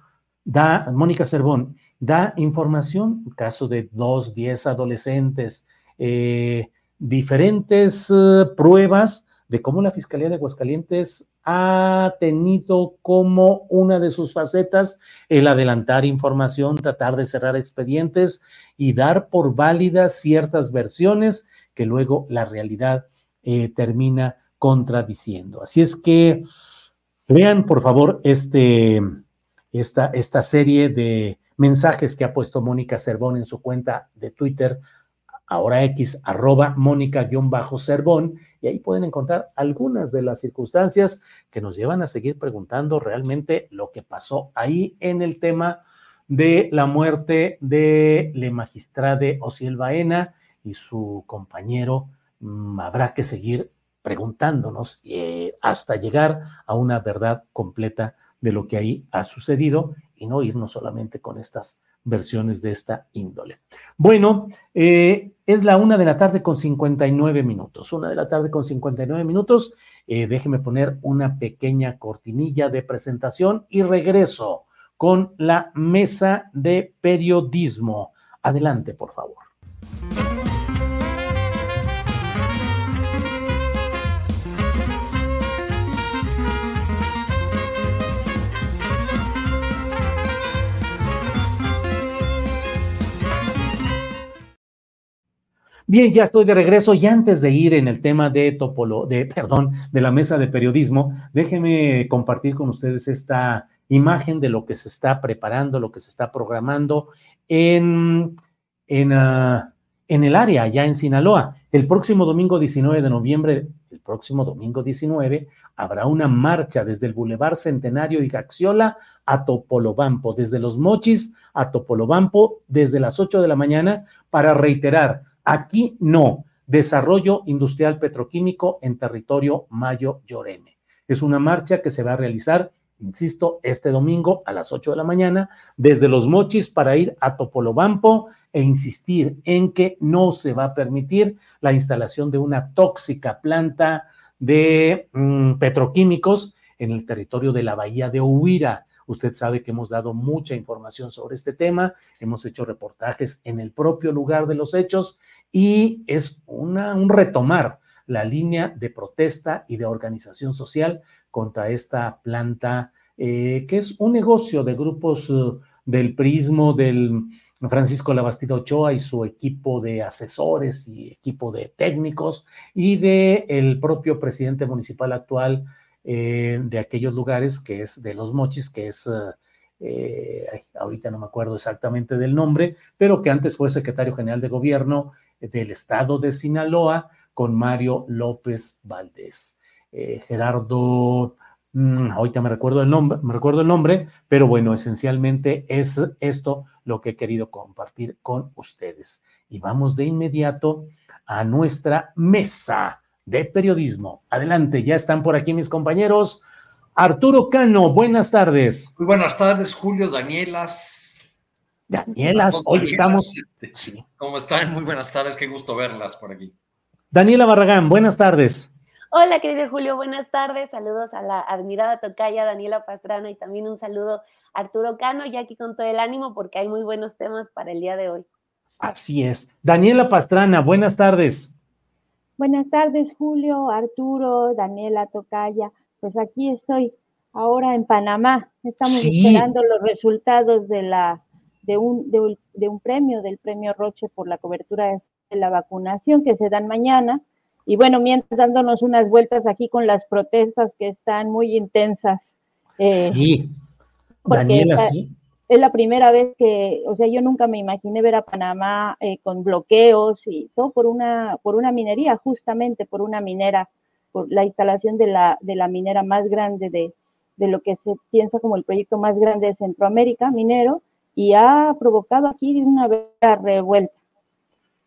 da, Mónica Cervón da información, caso de dos, diez adolescentes, eh, diferentes eh, pruebas de cómo la Fiscalía de Aguascalientes ha tenido como una de sus facetas el adelantar información, tratar de cerrar expedientes y dar por válidas ciertas versiones que luego la realidad eh, termina contradiciendo. Así es que vean, por favor, este, esta, esta serie de mensajes que ha puesto Mónica Cervón en su cuenta de Twitter ahora X, arroba Mónica-Cervón, y ahí pueden encontrar algunas de las circunstancias que nos llevan a seguir preguntando realmente lo que pasó ahí en el tema de la muerte de la magistrade Osiel Baena y su compañero. Mm, habrá que seguir preguntándonos eh, hasta llegar a una verdad completa de lo que ahí ha sucedido y no irnos solamente con estas versiones de esta índole. Bueno, eh, es la una de la tarde con 59 minutos. Una de la tarde con 59 minutos. Eh, déjeme poner una pequeña cortinilla de presentación y regreso con la mesa de periodismo. Adelante, por favor. Bien, ya estoy de regreso y antes de ir en el tema de topolo, de, perdón, de la mesa de periodismo, déjenme compartir con ustedes esta imagen de lo que se está preparando, lo que se está programando en, en, ah, el área, allá en Sinaloa. El próximo domingo 19 de noviembre, el próximo domingo 19, habrá una marcha desde el Boulevard Centenario y Gaxiola a Topolobampo, desde Los Mochis a Topolobampo, desde las 8 de la mañana, para reiterar Aquí no. Desarrollo industrial petroquímico en territorio Mayo Lloreme. Es una marcha que se va a realizar, insisto, este domingo a las 8 de la mañana desde Los Mochis para ir a Topolobampo e insistir en que no se va a permitir la instalación de una tóxica planta de mm, petroquímicos en el territorio de la bahía de Huira. Usted sabe que hemos dado mucha información sobre este tema, hemos hecho reportajes en el propio lugar de los hechos y es una, un retomar la línea de protesta y de organización social contra esta planta, eh, que es un negocio de grupos uh, del prismo del Francisco Labastida Ochoa y su equipo de asesores y equipo de técnicos y de el propio presidente municipal actual eh, de aquellos lugares, que es de los Mochis, que es uh, eh, ahorita no me acuerdo exactamente del nombre, pero que antes fue secretario general de gobierno del estado de Sinaloa con Mario López Valdés. Eh, Gerardo, mm, ahorita me recuerdo el nombre, me recuerdo el nombre, pero bueno, esencialmente es esto lo que he querido compartir con ustedes. Y vamos de inmediato a nuestra mesa de periodismo. Adelante, ya están por aquí mis compañeros. Arturo Cano, buenas tardes. Muy buenas tardes, Julio, Danielas, Danielas, hoy estamos. Este, ¿Cómo están? Muy buenas tardes, qué gusto verlas por aquí. Daniela Barragán, buenas tardes. Hola, querido Julio, buenas tardes. Saludos a la admirada tocaya Daniela Pastrana y también un saludo a Arturo Cano, ya aquí con todo el ánimo porque hay muy buenos temas para el día de hoy. Así es. Daniela Pastrana, buenas tardes. Buenas tardes, Julio, Arturo, Daniela Tocaya. Pues aquí estoy ahora en Panamá. Estamos esperando los resultados de la de un, de, un premio, del premio Roche por la cobertura de la vacunación que se dan mañana. Y bueno, mientras dándonos unas vueltas aquí con las protestas que están muy intensas. Eh, sí, Daniela, sí. Es la primera vez que, o sea, yo nunca me imaginé ver a Panamá eh, con bloqueos y todo por una, por una minería, justamente por una minera, por la instalación de la, de la minera más grande de, de lo que se piensa como el proyecto más grande de Centroamérica, minero, y ha provocado aquí una revuelta.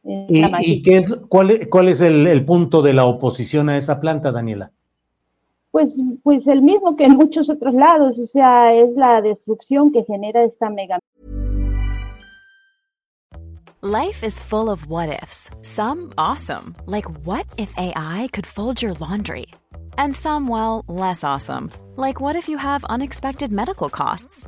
¿Y, qué cuál, cuál, es el, punto de la oposición a esa planta, Daniela? Pues, pues el mismo que en muchos otros lados, o sea, es la destrucción que genera esta mega. Life is full of what ifs. Some awesome, like what if AI could fold your laundry? And some, well, less awesome. Like what if you have unexpected medical costs?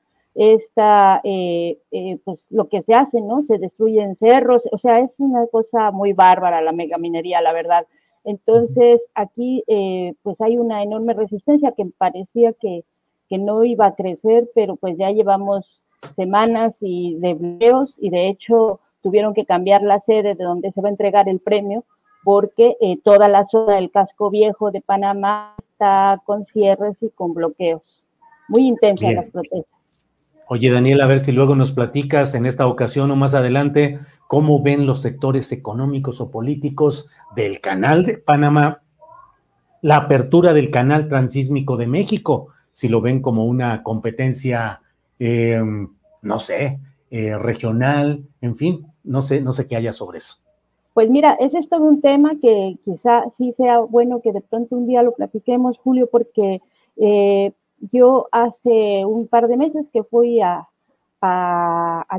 Esta, eh, eh, pues lo que se hace, ¿no? Se destruyen cerros, o sea, es una cosa muy bárbara la megaminería, la verdad. Entonces, aquí, eh, pues hay una enorme resistencia que parecía que, que, no iba a crecer, pero pues ya llevamos semanas y de videos y de hecho tuvieron que cambiar la sede de donde se va a entregar el premio porque toda la zona del casco viejo de Panamá está con cierres y con bloqueos. Muy intensas las protestas. Oye, Daniel, a ver si luego nos platicas en esta ocasión o más adelante cómo ven los sectores económicos o políticos del canal de Panamá la apertura del canal transísmico de México, si lo ven como una competencia, eh, no sé, eh, regional, en fin, no sé, no sé qué haya sobre eso. Pues mira, ese es todo un tema que quizá sí sea bueno que de pronto un día lo platiquemos, Julio, porque eh, yo hace un par de meses que fui a,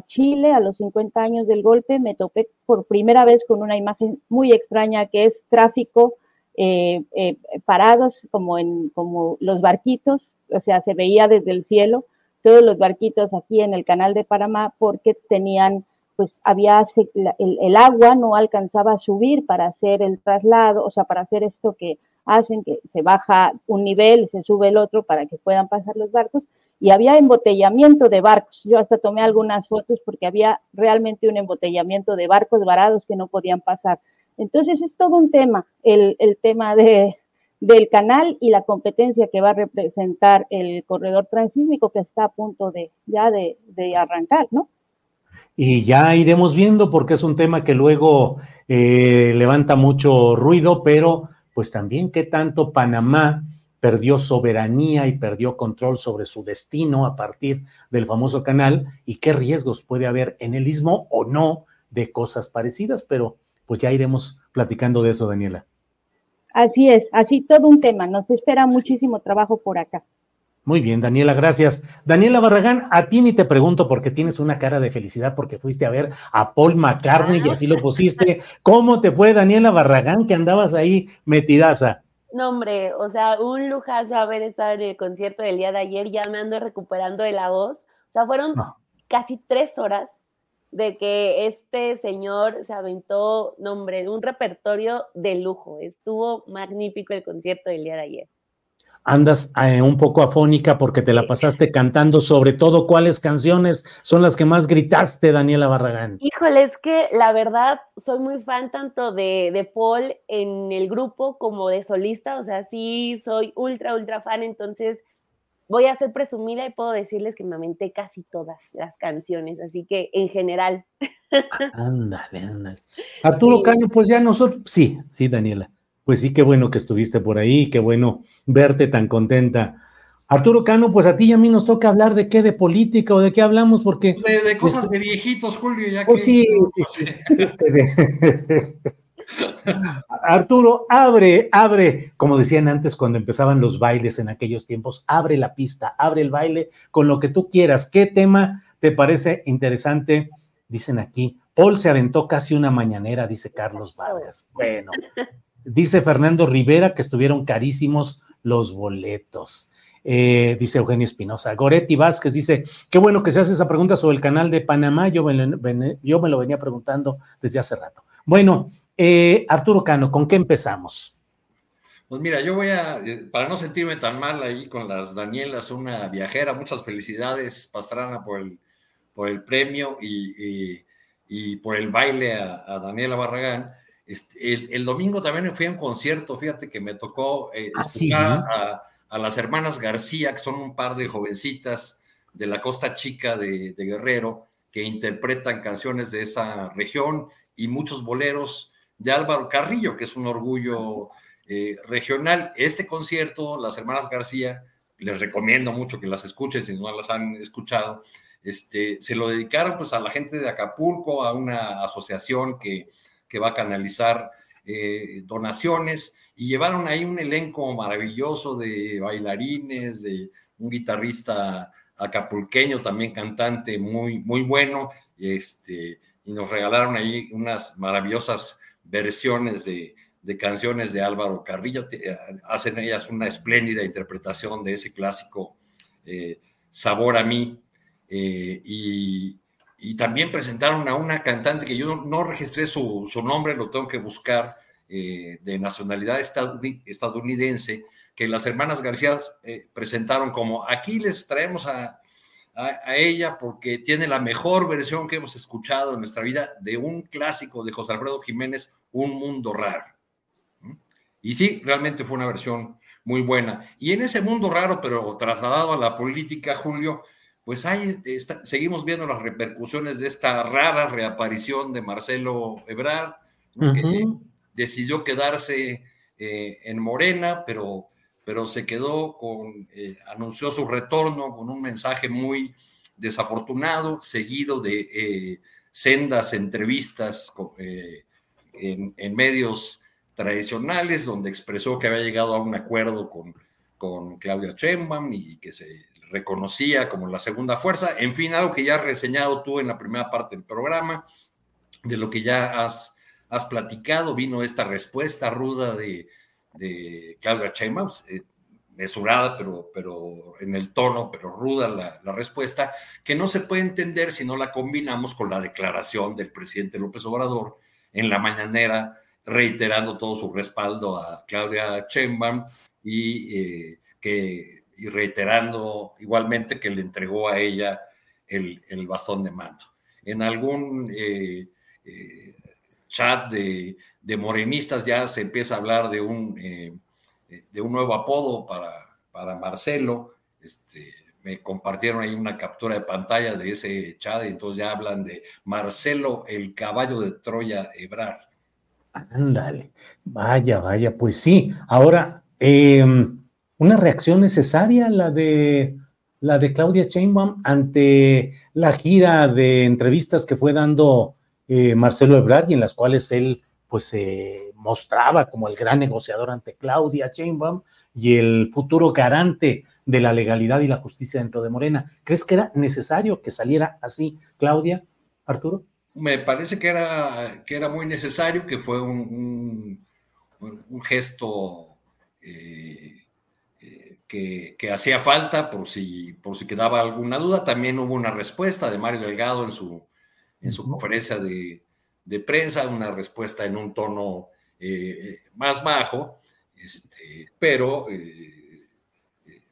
Chile a los 50 años del golpe, me topé por primera vez con una imagen muy extraña que es tráfico eh, eh, parados como en como los barquitos, o sea, se veía desde el cielo todos los barquitos aquí en el canal de Panamá porque tenían, pues había, el, el agua no alcanzaba a subir para hacer el traslado, o sea, para hacer esto que hacen que se baja un nivel se sube el otro para que puedan pasar los barcos. Y había embotellamiento de barcos. Yo hasta tomé algunas fotos porque había realmente un embotellamiento de barcos varados que no podían pasar. Entonces es todo un tema, el, el tema de, del canal y la competencia que va a representar el corredor transísmico que está a punto de ya de, de arrancar, ¿no? Y ya iremos viendo porque es un tema que luego eh, levanta mucho ruido, pero pues también qué tanto Panamá perdió soberanía y perdió control sobre su destino a partir del famoso canal y qué riesgos puede haber en el istmo o no de cosas parecidas, pero pues ya iremos platicando de eso, Daniela. Así es, así todo un tema, nos espera muchísimo trabajo por acá. Muy bien, Daniela, gracias. Daniela Barragán, a ti ni te pregunto porque tienes una cara de felicidad porque fuiste a ver a Paul McCartney y así lo pusiste. ¿Cómo te fue, Daniela Barragán, que andabas ahí metidaza? No, hombre, o sea, un lujazo haber estado en el concierto del día de ayer, ya me ando recuperando de la voz. O sea, fueron casi tres horas de que este señor se aventó, nombre, un repertorio de lujo. Estuvo magnífico el concierto del día de ayer andas eh, un poco afónica porque te la pasaste cantando, sobre todo cuáles canciones son las que más gritaste, Daniela Barragán. Híjole, es que la verdad soy muy fan tanto de, de, Paul en el grupo como de solista, o sea, sí soy ultra, ultra fan, entonces voy a ser presumida y puedo decirles que me aventé casi todas las canciones, así que en general. Ándale, ándale. Arturo Caño, pues ya nosotros, sí, sí, Daniela. Pues sí, qué bueno que estuviste por ahí, qué bueno verte tan contenta. Arturo Cano, pues a ti y a mí nos toca hablar de qué, de política o de qué hablamos, porque... Pues de, cosas de viejitos, Julio, ya pues que... Sí, sí, sí. Este Arturo, abre, abre, como decían antes cuando empezaban los bailes en aquellos tiempos, abre la pista, abre el baile con lo que tú quieras. ¿Qué tema te parece interesante? Dicen aquí, Paul se aventó casi una mañanera, dice Carlos Vargas. Bueno, Dice Fernando Rivera que estuvieron carísimos los boletos. Eh, dice Eugenio Espinosa. Goretti Vázquez dice, qué bueno que se hace esa pregunta sobre el canal de Panamá, yo me lo, yo me lo venía preguntando desde hace rato. Bueno, eh, Arturo Cano, ¿con qué empezamos? Pues mira, yo voy a, eh, para no sentirme tan mal ahí con las Danielas, una viajera, muchas felicidades, Pastrana, por el, por el premio y, y por el baile a, Daniela Barragán. Este, el, domingo también fui a un concierto, fíjate que me tocó eh, ah, escuchar a, las hermanas García, que son un par de jovencitas de la costa chica de, Guerrero, que interpretan canciones de esa región y muchos boleros de Álvaro Carrillo, que es un orgullo eh, regional. Este concierto, las hermanas García, les recomiendo mucho que las escuchen si no las han escuchado, este, se lo dedicaron pues a la gente de Acapulco, a una asociación que, va a canalizar eh, donaciones y llevaron ahí un elenco maravilloso de bailarines, de un guitarrista acapulqueño, también cantante muy, muy bueno, este, y nos regalaron ahí unas maravillosas versiones de, de canciones de Álvaro Carrillo. Hacen ellas una espléndida interpretación de ese clásico eh, Sabor a mí. Eh, y, también presentaron a una cantante que yo no, registré su, nombre, lo tengo que buscar, de nacionalidad estadounidense, que las hermanas García presentaron como aquí les traemos a, a, ella porque tiene la mejor versión que hemos escuchado en nuestra vida de un clásico de José Alfredo Jiménez, Un Mundo Raro. Y sí, realmente fue una versión muy buena. Y en ese mundo raro, pero trasladado a la política, Julio, pues ahí seguimos viendo las repercusiones de esta rara reaparición de Marcelo Ebrard, que decidió quedarse eh, en Morena, pero, pero se quedó con, eh, anunció su retorno con un mensaje muy desafortunado, seguido de eh, sendas entrevistas en, en medios tradicionales, donde expresó que había llegado a un acuerdo con, con Claudia Sheinbaum y que se reconocía como la segunda fuerza. En fin, algo que ya has reseñado tú en la primera parte del programa, de lo que ya has, has platicado, vino esta respuesta ruda de, de Claudia Sheinbaum, eh, mesurada, pero, pero en el tono, pero ruda la, respuesta, que no se puede entender si no la combinamos con la declaración del presidente López Obrador en la mañanera reiterando todo su respaldo a Claudia Sheinbaum y, eh, que, y reiterando igualmente que le entregó a ella el, el bastón de mando. En algún eh, eh, chat de, de, morenistas ya se empieza a hablar de un, de un nuevo apodo para, para Marcelo. Este, me compartieron ahí una captura de pantalla de ese chat y entonces ya hablan de Marcelo, el caballo de Troya Ebrard. Ándale, vaya, vaya, pues sí. Ahora, em, una reacción necesaria la de la de Claudia Sheinbaum ante la gira de entrevistas que fue dando eh, Marcelo Ebrard y en las cuales él pues se mostraba como el gran negociador ante Claudia Sheinbaum y el futuro garante de la legalidad y la justicia dentro de Morena. ¿Crees que era necesario que saliera así Claudia, Arturo? me parece que era, que era muy necesario, que fue un, un, gesto eh, eh, que, hacía falta por si, por si quedaba alguna duda. También hubo una respuesta de Mario Delgado en su, en su conferencia de, prensa, una respuesta en un tono eh, más bajo, este, pero,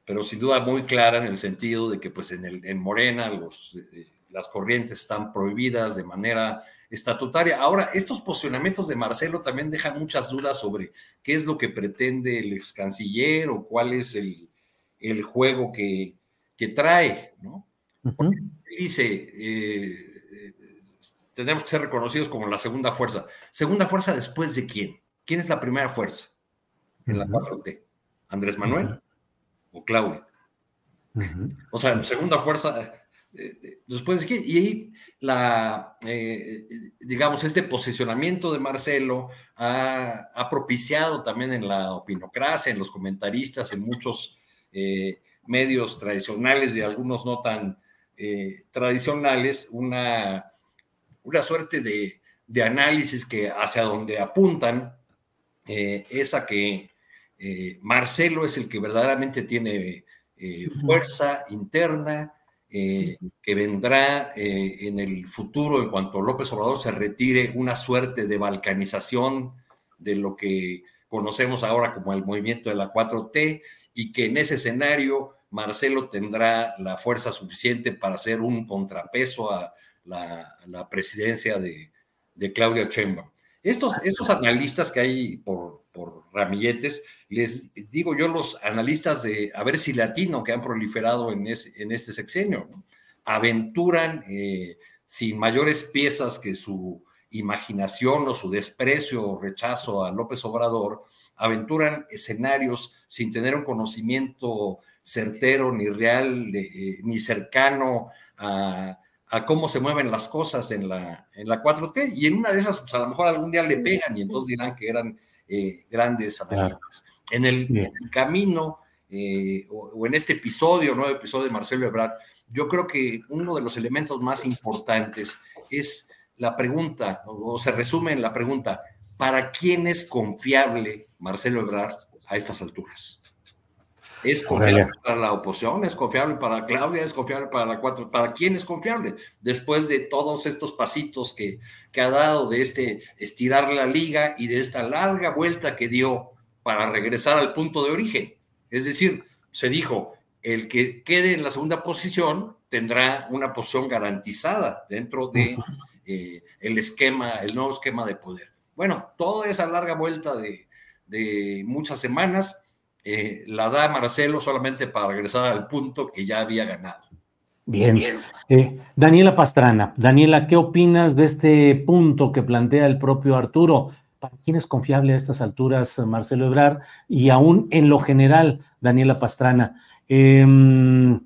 pero sin duda muy clara en el sentido de que pues en, el, en Morena los las corrientes están prohibidas de manera estatutaria. Ahora, estos posicionamientos de Marcelo también dejan muchas dudas sobre qué es lo que pretende el ex canciller o cuál es el, juego que, trae, ¿no? Dice, eh, tenemos que ser reconocidos como la segunda fuerza. ¿Segunda fuerza después de quién? ¿Quién es la primera fuerza en la 4T? ¿Andrés Manuel o Claudia? O sea, segunda fuerza, después de y la, eh, digamos, este posicionamiento de Marcelo ha, propiciado también en la opinocracia, en los comentaristas, en muchos eh, medios tradicionales y algunos no tan eh, tradicionales, una, una suerte de, de, análisis que hacia donde apuntan es a que Marcelo es el que verdaderamente tiene fuerza interna, eh, que vendrá eh, en el futuro, en cuanto López Obrador se retire, una suerte de balcanización de lo que conocemos ahora como el movimiento de la 4T y que en ese escenario Marcelo tendrá la fuerza suficiente para hacer un contrapeso a la, presidencia de, Claudia Sheinbaum. Estos, estos analistas que hay por, por ramilletes, les digo yo los analistas de, a ver si latino, que han proliferado en, en este sexenio, aventuran eh, sin mayores piezas que su imaginación o su desprecio o rechazo a López Obrador, aventuran escenarios sin tener un conocimiento certero ni real eh, ni cercano a, cómo se mueven las cosas en la, en la 4T. Y en una de esas, pues a lo mejor algún día le pegan y entonces dirán que eran eh, grandes analistas. En el, camino eh, o, en este episodio, nuevo episodio de Marcelo Ebrard, yo creo que uno de los elementos más importantes es la pregunta, o, se resume en la pregunta, ¿para quién es confiable Marcelo Ebrard a estas alturas? ¿Es confiable para la oposición? ¿Es confiable para Claudia? ¿Es confiable para la cuatro? ¿Para quién es confiable? Después de todos estos pasitos que, que ha dado de este estirar la liga y de esta larga vuelta que dio para regresar al punto de origen. Es decir, se dijo, el que quede en la segunda posición tendrá una posición garantizada dentro de eh, el esquema, el nuevo esquema de poder. Bueno, toda esa larga vuelta de, muchas semanas eh, la da Marcelo solamente para regresar al punto que ya había ganado. Bien. Eh, Daniela Pastrana, Daniela, ¿qué opinas de este punto que plantea el propio Arturo? ¿Para quién es confiable a estas alturas Marcelo Ebrard? Y aún en lo general, Daniela Pastrana, em,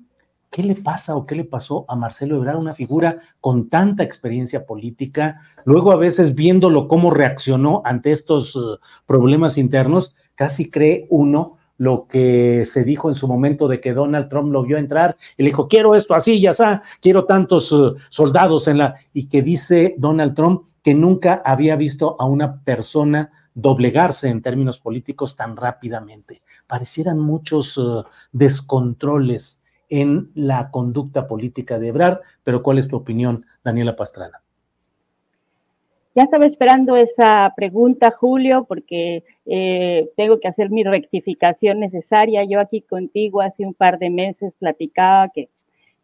¿qué le pasa o qué le pasó a Marcelo Ebrard, una figura con tanta experiencia política? Luego a veces viéndolo cómo reaccionó ante estos uh, problemas internos, casi cree uno lo que se dijo en su momento de que Donald Trump lo vio entrar y le dijo, quiero esto así, ya está, quiero tantos uh, soldados en la... y que dice Donald Trump que nunca había visto a una persona doblegarse en términos políticos tan rápidamente. Parecieran muchos uh, descontroles en la conducta política de Ebrard, pero ¿cuál es tu opinión, Daniela Pastrana? Ya estaba esperando esa pregunta, Julio, porque eh, tengo que hacer mi rectificación necesaria. Yo aquí contigo hace un par de meses platicaba que,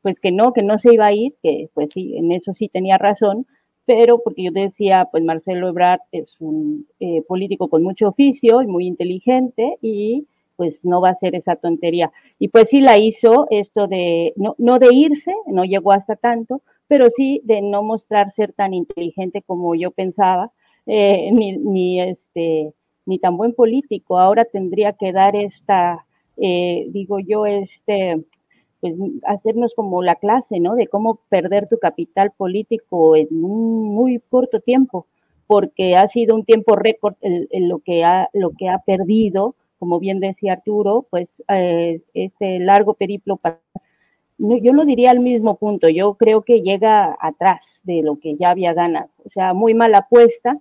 pues que no, que no se iba a ir, que pues sí, en eso sí tenía razón, pero porque yo decía, pues Marcelo Ebrard es un eh, político con mucho oficio y muy inteligente y pues no va a ser esa tontería. Y pues sí la hizo esto de, no, no de irse, no llegó hasta tanto, pero sí de no mostrar ser tan inteligente como yo pensaba, eh, ni, ni, este, ni tan buen político. Ahora tendría que dar esta, eh, digo yo, este, pues hacernos como la clase, ¿no? De cómo perder tu capital político en un muy corto tiempo, porque ha sido un tiempo récord en, lo, que ha, lo que ha perdido como bien decía Arturo, pues eh, este largo periplo para... yo no diría al mismo punto, yo creo que llega atrás de lo que ya había ganado, o sea, muy mala apuesta.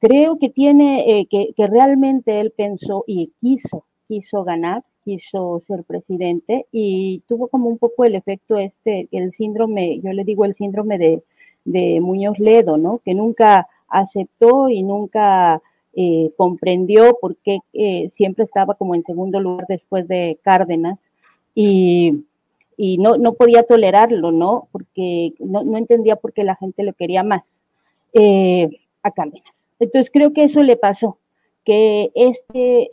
Creo que tiene, eh, que, que realmente él pensó y quiso, quiso ganar, quiso ser presidente y tuvo como un poco el efecto este, el síndrome, yo le digo el síndrome de, de Muñoz Ledo, ¿no? Que nunca aceptó y nunca eh, comprendió por qué eh, siempre estaba como en segundo lugar después de Cárdenas y, no, no, podía tolerarlo, ¿no? Porque no, entendía por qué la gente lo quería más eh, a Cárdenas. Entonces creo que eso le pasó, que este,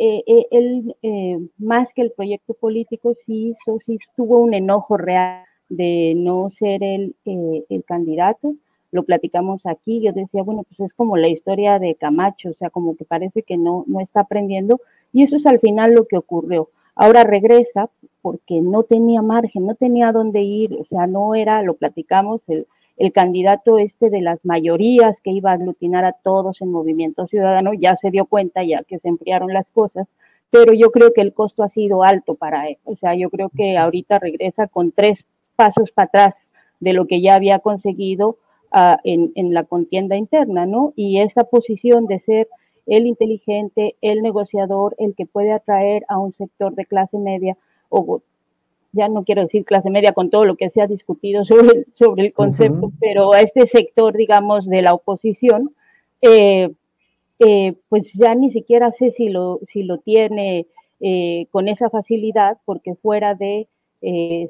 él, más que el proyecto político, sí, sí tuvo un enojo real de no ser el, el candidato lo platicamos aquí, yo decía, bueno, pues es como la historia de Camacho, o sea, como que parece que no, no está aprendiendo, y eso es al final lo que ocurrió. Ahora regresa porque no tenía margen, no tenía dónde ir, o sea, no era, lo platicamos, el, el candidato este de las mayorías que iba a aglutinar a todos en Movimiento Ciudadano, ya se dio cuenta ya que se enfriaron las cosas, pero yo creo que el costo ha sido alto para él. O sea, yo creo que ahorita regresa con tres pasos para atrás de lo que ya había conseguido en, la contienda interna, ¿no? Y esa posición de ser el inteligente, el negociador, el que puede atraer a un sector de clase media, o ya no quiero decir clase media con todo lo que se ha discutido sobre, sobre el concepto, pero a este sector, digamos, de la oposición, eh, eh, pues ya ni siquiera sé si lo, si lo tiene eh, con esa facilidad, porque fuera de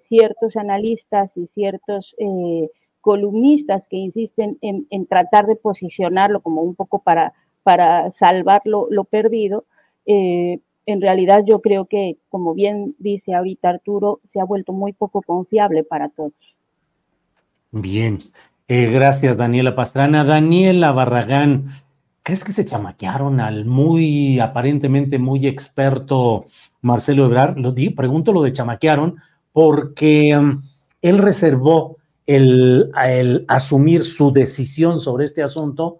ciertos analistas y ciertos columnistas que insisten en, tratar de posicionarlo como un poco para, para salvar lo, perdido, eh, en realidad yo creo que, como bien dice ahorita Arturo, se ha vuelto muy poco confiable para todos. Bien, eh, gracias Daniela Pastrana. Daniela Barragán, ¿crees que se chamaquearon al muy, aparentemente muy experto Marcelo Ebrard? Lo di, pregunto lo de chamaquearon porque um, él reservó el, asumir su decisión sobre este asunto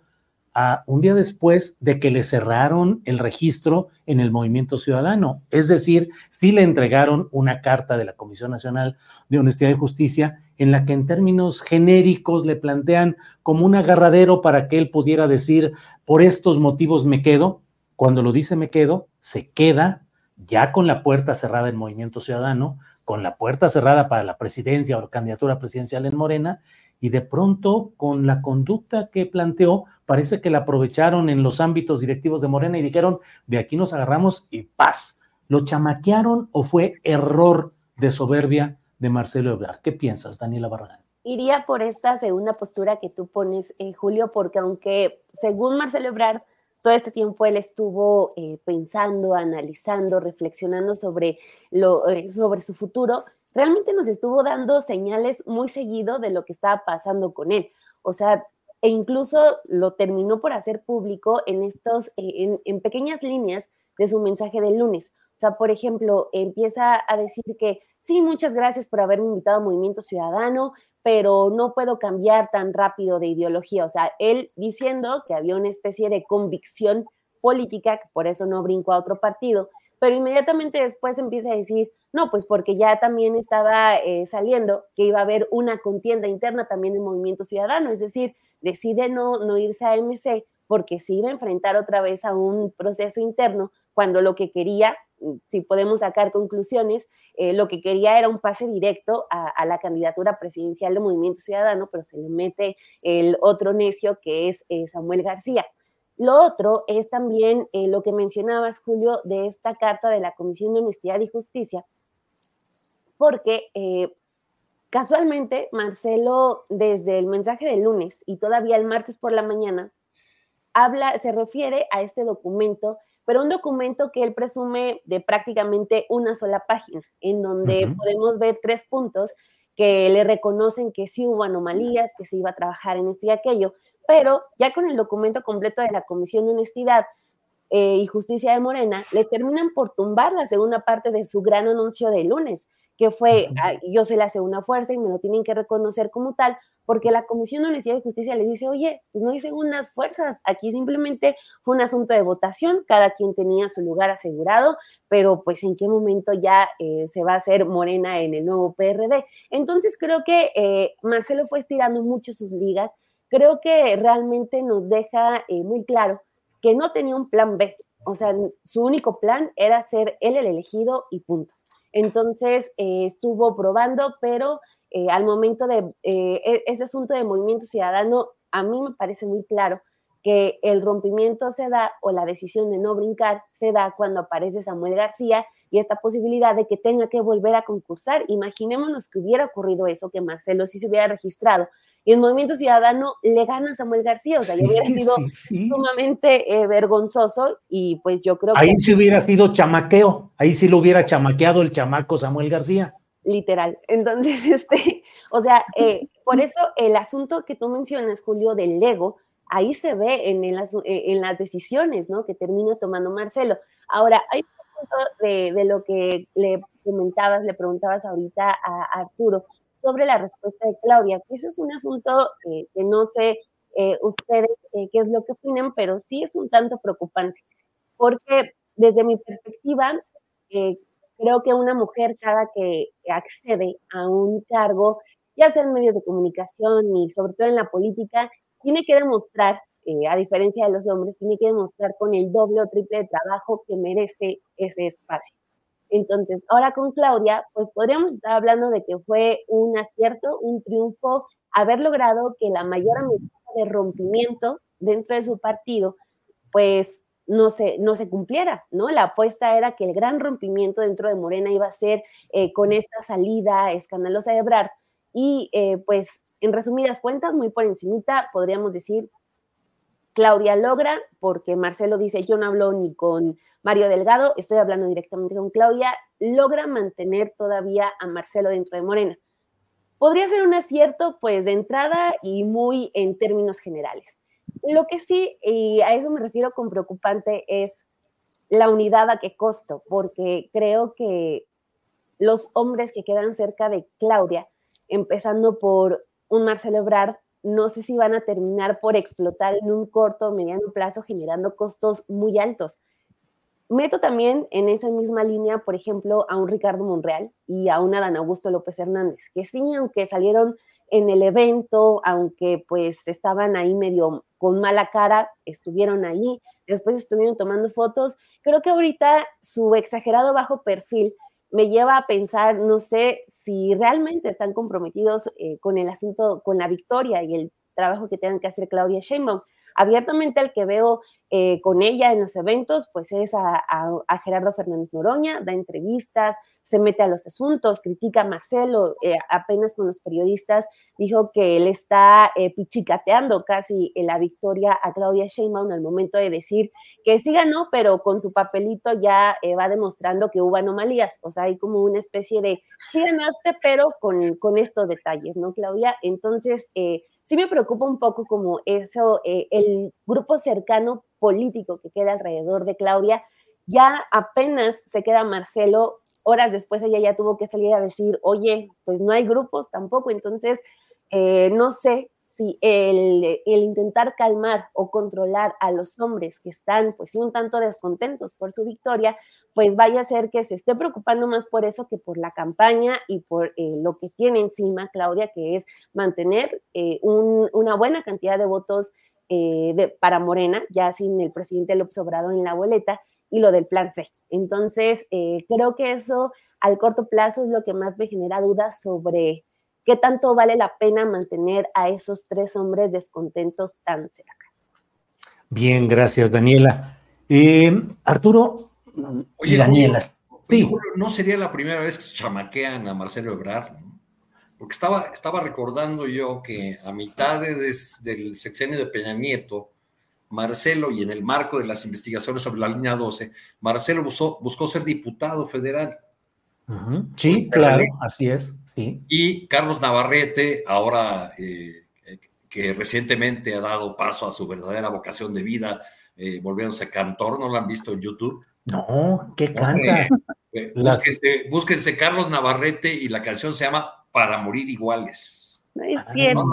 un día después de que le cerraron el registro en el Movimiento Ciudadano. Es decir, sí le entregaron una carta de la Comisión Nacional de Honestidad y Justicia en la que en términos genéricos le plantean como un agarradero para que él pudiera decir, por estos motivos me quedo. Cuando lo dice me quedo, se queda ya con la puerta cerrada en Movimiento Ciudadano, con la puerta cerrada para la presidencia o candidatura presidencial en Morena, y de pronto con la conducta que planteó, parece que la aprovecharon en los ámbitos directivos de Morena y dijeron, de aquí nos agarramos y paz. ¿Lo chamaquearon o fue error de soberbia de Marcelo Ebrard? ¿Qué piensas, Daniela Barragán? Iría por esta segunda postura que tú pones, eh, Julio, porque aunque según Marcelo Ebrard, todo este tiempo él estuvo eh, pensando, analizando, reflexionando sobre, eh, sobre su futuro, realmente nos estuvo dando señales muy seguido de lo que estaba pasando con él. O sea, e incluso lo terminó por hacer público en estos, eh, en, pequeñas líneas de su mensaje del lunes. O sea, por ejemplo, empieza a decir que sí, muchas gracias por haberme invitado a Movimiento Ciudadano, pero no puedo cambiar tan rápido de ideología. O sea, él diciendo que había una especie de convicción política, que por eso no brincó a otro partido, pero inmediatamente después empieza a decir, no, pues porque ya también estaba eh, saliendo que iba a haber una contienda interna también en Movimiento Ciudadano, es decir, decide no, no irse a MC porque se iba a enfrentar otra vez a un proceso interno cuando lo que quería, si podemos sacar conclusiones, eh, lo que quería era un pase directo a, la candidatura presidencial de Movimiento Ciudadano, pero se le mete el otro necio que es eh, Samuel García. Lo otro es también eh, lo que mencionabas, Julio, de esta carta de la Comisión de Honestidad y Justicia, porque casualmente Marcelo, desde el mensaje del lunes y todavía el martes por la mañana, habla, se refiere a este documento, pero un documento que él presume de prácticamente una sola página, en donde podemos ver tres puntos que le reconocen que sí hubo anomalías, que se iba a trabajar en esto y aquello, pero ya con el documento completo de la Comisión de Honestidad eh, y Justicia de Morena, le terminan por tumbar la segunda parte de su gran anuncio de lunes, que fue, yo soy la segunda fuerza y me lo tienen que reconocer como tal, porque la Comisión de Honestidad Justicia le dice, oye, pues no hay segundas fuerzas, aquí simplemente fue un asunto de votación, cada quien tenía su lugar asegurado, pero pues en qué momento ya eh, se va a hacer Morena en el nuevo PRD. Entonces creo que eh, Marcelo fue estirando mucho sus ligas, creo que realmente nos deja eh, muy claro que no tenía un plan B. O sea, su único plan era ser él el elegido y punto. Entonces estuvo probando, pero eh, al momento de e-, ese asunto de movimiento ciudadano, a mí me parece muy claro que el rompimiento se da o la decisión de no brincar se da cuando aparece Samuel García y esta posibilidad de que tenga que volver a concursar. Imaginémonos que hubiera ocurrido eso, que Marcelo sí se hubiera registrado y el Movimiento Ciudadano le gana a Samuel García, o sea, ya hubiera sido sumamente eh, vergonzoso y pues yo creo que... Ahí sí hubiera sido chamaqueo, ahí sí lo hubiera chamaqueado el chamaco Samuel García. Literal. Entonces, este, o sea, eh, por eso el asunto que tú mencionas, Julio, del Lego, ahí se ve en, las, eh, en las decisiones ¿no? que termina tomando Marcelo. Ahora, hay un punto de, lo que le comentabas, le preguntabas ahorita a, Arturo sobre la respuesta de Claudia, que eso es un asunto que no sé eh, ustedes eh, qué es lo que opinan, pero sí es un tanto preocupante, porque desde mi perspectiva, creo que una mujer cada que accede a un cargo, ya sea en medios de comunicación y sobre todo en la política, tiene que demostrar, eh, a diferencia de los hombres, tiene que demostrar con el doble o triple de trabajo que merece ese espacio. Entonces, ahora con Claudia, pues podríamos estar hablando de que fue un acierto, un triunfo, haber logrado que la mayor amenaza de rompimiento dentro de su partido, pues no se, no se cumpliera, ¿no? La apuesta era que el gran rompimiento dentro de Morena iba a ser eh, con esta salida escandalosa de Ebrard, Y eh, pues, en resumidas cuentas, muy por encimita, podríamos decir, Claudia logra, porque Marcelo dice, yo no hablo ni con Mario Delgado, estoy hablando directamente con Claudia, logra mantener todavía a Marcelo dentro de Morena. Podría ser un acierto, pues, de entrada y muy en términos generales. Lo que sí, y a eso me refiero con preocupante, es la unidad a qué costo, porque creo que los hombres que quedan cerca de Claudia, empezando por un Marcelo Ebrard, no sé si van a terminar por explotar en un corto o mediano plazo generando costos muy altos. Meto también en esa misma línea, por ejemplo, a un Ricardo Monreal y a un Adán Augusto López Hernández, que sí, aunque salieron en el evento, aunque pues estaban ahí medio con mala cara, estuvieron ahí, después estuvieron tomando fotos, creo que ahorita su exagerado bajo perfil me lleva a pensar, no sé si realmente están comprometidos eh, con el asunto, con la victoria y el trabajo que tengan que hacer Claudia Sheinbaum. Abiertamente el que veo eh, con ella en los eventos, pues es a, Gerardo Fernández Noroña, da entrevistas, se mete a los asuntos, critica a Marcelo, eh, apenas con los periodistas dijo que él está eh, pichicateando casi la victoria a Claudia Sheinbaum al momento de decir que sí ganó, pero con su papelito ya va demostrando que hubo anomalías, o sea, hay como una especie de sí ganaste, pero con, con estos detalles, ¿no, Claudia? Entonces, sí me preocupa un poco como eso, eh, el grupo cercano político que queda alrededor de Claudia, ya apenas se queda Marcelo, horas después ella ya tuvo que salir a decir, oye, pues no hay grupos tampoco, entonces eh, no sé si el, intentar calmar o controlar a los hombres que están, pues un tanto descontentos por su victoria, pues vaya a ser que se esté preocupando más por eso que por la campaña y por eh, lo que tiene encima Claudia, que es mantener eh, una buena cantidad de votos eh, de, para Morena, ya sin el presidente López Obrador en la boleta, y lo del plan C. Entonces, creo que eso al corto plazo es lo que más me genera dudas sobre ¿Qué tanto vale la pena mantener a esos tres hombres descontentos tan cerca? Bien, gracias, Daniela. Eh, Arturo Oye, Daniela. sí. no sería la primera vez que se chamaquean a Marcelo Ebrard, porque estaba, estaba recordando yo que a mitad del sexenio de Peña Nieto, Marcelo, y en el marco de las investigaciones sobre la línea 12, Marcelo buscó ser diputado federal. Sí, claro, así es, sí. Y Carlos Navarrete, ahora eh, que recientemente ha dado paso a su verdadera vocación de vida, eh, volviéndose cantor, ¿no lo han visto en YouTube? No, ¿qué canta? Eh, búsquense, Carlos Navarrete y la canción se llama Para morir iguales. No es cierto.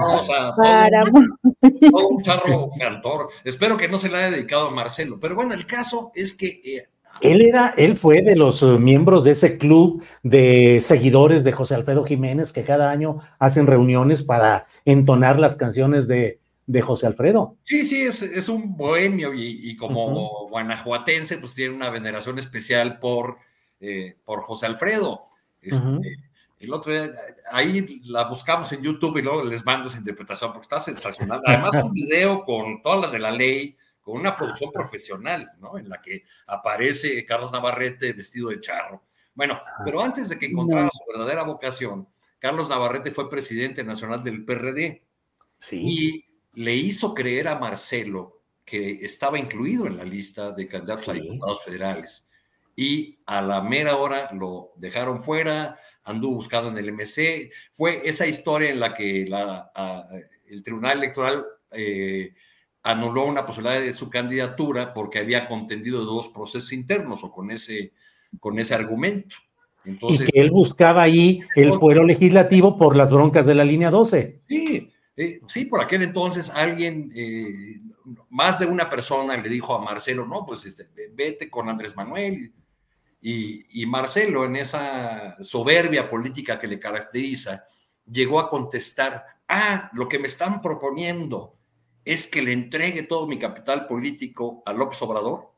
un charro cantor. Espero que no se le haya dedicado a Marcelo. Pero bueno, el caso es que él era, él fue de los eh, miembros de ese club de seguidores de José Alfredo Jiménez que cada año hacen reuniones para entonar las canciones de, José Alfredo. Sí, sí, es, un bohemio y, como guanajuatense, pues tiene una veneración especial por, eh, por José Alfredo. Este, el otro día, ahí la buscamos en YouTube y luego les mando esa interpretación porque está sensacional. Además, un video con todas las de la ley con una producción profesional, ¿no? En la que aparece Carlos Navarrete vestido de charro. Bueno, pero antes de que encontrara su verdadera vocación, Carlos Navarrete fue presidente nacional del PRD. Sí. Y le hizo creer a Marcelo que estaba incluido en la lista de candidatos a diputados federales. Y a la mera hora lo dejaron fuera, anduvo buscando en el MC. Fue esa historia en la que la, el Tribunal Electoral eh, anuló una posibilidad de su candidatura porque había contendido dos procesos internos o con ese, con ese argumento. Entonces, y que él buscaba ahí el fuero legislativo por las broncas de la línea 12. Sí, eh, sí, por aquel entonces alguien, eh, más de una persona le dijo a Marcelo, no, pues este, vete con Andrés Manuel. Y, y Marcelo, en esa soberbia política que le caracteriza, llegó a contestar, ah, lo que me están proponiendo es que le entregue todo mi capital político a López Obrador.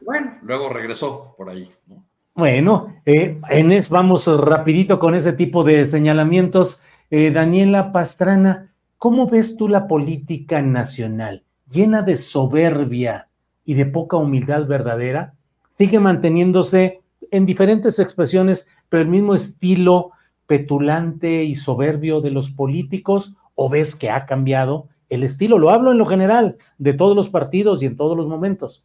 Bueno, luego regresó por ahí. Bueno, eh, Enes, vamos rapidito con ese tipo de señalamientos. Eh, Daniela Pastrana, ¿cómo ves tú la política nacional? ¿Llena de soberbia y de poca humildad verdadera? ¿Sigue manteniéndose en diferentes expresiones, pero el mismo estilo petulante y soberbio de los políticos o ves que ha cambiado el estilo? Lo hablo en lo general, de todos los partidos y en todos los momentos.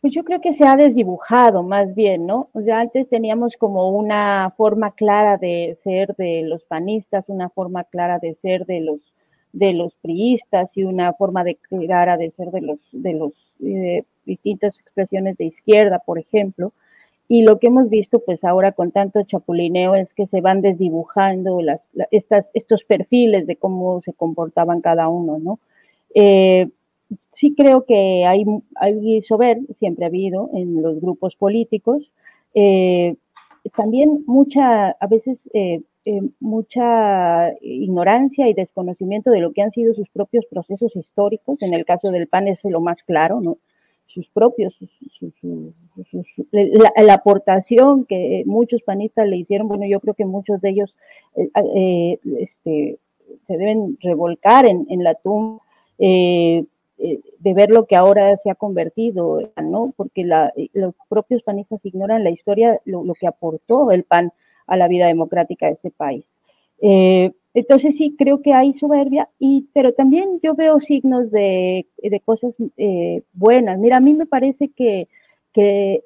Pues yo creo que se ha desdibujado más bien, ¿no? O sea, antes teníamos como una forma clara de ser de los panistas, una forma clara de ser de los de los priistas y una forma de clara de ser de los de los eh, distintas expresiones de izquierda, por ejemplo. Y lo que hemos visto, pues ahora con tanto chapulineo, es que se van desdibujando estos perfiles de cómo se comportaban cada uno, ¿no? Eh, sí creo que hay, hay sober, siempre ha habido en los grupos políticos. Eh, también mucha, a veces, eh, eh, mucha ignorancia y desconocimiento de lo que han sido sus propios procesos históricos. En el caso del PAN es lo más claro, ¿no? Sus propios, la, aportación que muchos panistas le hicieron, bueno, yo creo que muchos de ellos este, se deben revolcar en, en la tumba eh, de ver lo que ahora se ha convertido, ¿no? Porque eh, los propios panistas ignoran la historia, lo, que aportó el PAN a la vida democrática de este país. Eh, entonces sí, creo que hay soberbia, y, pero también yo veo signos de, cosas buenas. Mira, a mí me parece que, que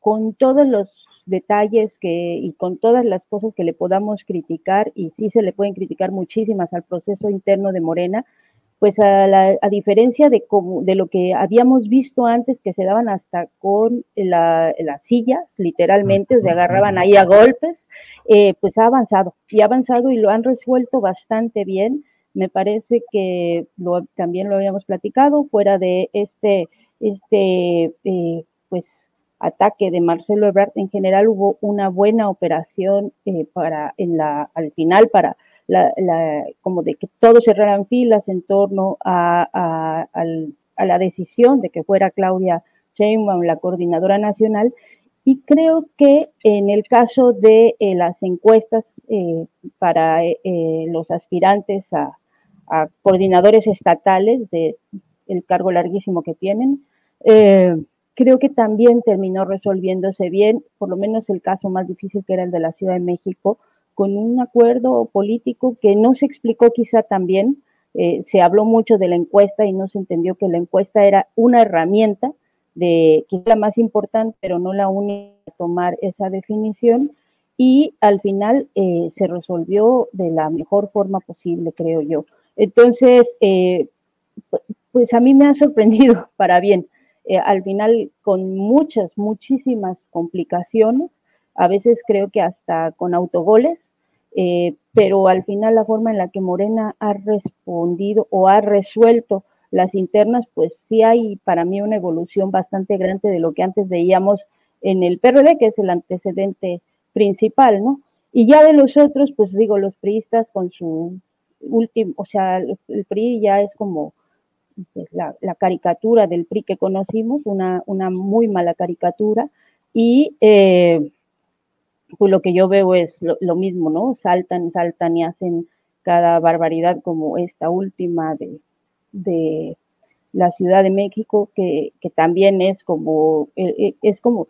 con todos los detalles que, y con todas las cosas que le podamos criticar, y sí se le pueden criticar muchísimas al proceso interno de Morena, pues a, diferencia de, como, de lo que habíamos visto antes, que se daban hasta con la, la silla, literalmente, se agarraban ahí a golpes, eh, pues ha avanzado y ha avanzado y lo han resuelto bastante bien. Me parece que lo, también lo habíamos platicado, fuera de este, este eh, pues, ataque de Marcelo Ebrard, en general hubo una buena operación eh, para, en la, al final para la, como de que todos cerraran filas en torno a, la decisión de que fuera Claudia Sheinbaum la coordinadora nacional. Y creo que en el caso de eh, las encuestas eh, para eh, los aspirantes a, coordinadores estatales de el cargo larguísimo que tienen, creo que también terminó resolviéndose bien, por lo menos el caso más difícil que era el de la Ciudad de México, con un acuerdo político que no se explicó quizá también. Eh, se habló mucho de la encuesta y no se entendió que la encuesta era una herramienta de que es la más importante, pero no la única tomar esa definición. Y al final eh, se resolvió de la mejor forma posible, creo yo. Entonces, eh, pues a mí me ha sorprendido para bien. al final, con muchas, muchísimas complicaciones, a veces creo que hasta con autogoles, eh, pero al final la forma en la que Morena ha respondido o ha resuelto las internas, pues sí hay para mí una evolución bastante grande de lo que antes veíamos en el PRD, que es el antecedente principal, ¿no? Y ya de los otros, pues digo, los priistas con su último, o sea, el PRI ya es como pues, la, caricatura del PRI que conocimos, una, una muy mala caricatura, y eh, pues lo que yo veo es lo, mismo, ¿no? Saltan, saltan y hacen cada barbaridad como esta última de, de la Ciudad de México, que, que también es como, eh, eh, es como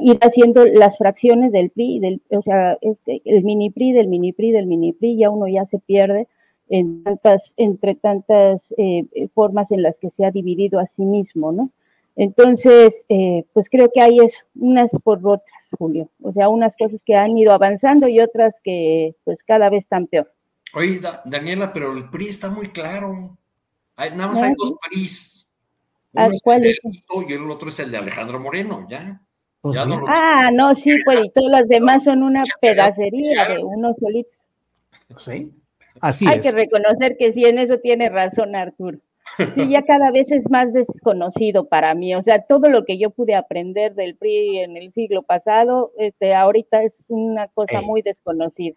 ir haciendo las fracciones del PRI, o sea, este, el mini PRI, del mini PRI, del mini PRI, ya uno ya se pierde en tantas, entre tantas eh, formas en las que se ha dividido a sí mismo, ¿no? Entonces, pues creo que hay es unas por otras Julio. O sea, unas cosas que han ido avanzando y otras que pues cada vez están peor. Oye, Daniela, pero el PRI está muy claro. nada más hay dos PRIs. Uno es el de y el otro es el de Alejandro Moreno, ¿ya? Pues ah, no, sí, pues y todos los demás son una pedacería de uno solito. Sí, así Hay que reconocer que sí, en eso tiene razón Arturo. Y ya cada vez es más desconocido para mí. O sea, todo lo que yo pude aprender del PRI en el siglo pasado, este, ahorita es una cosa muy desconocida.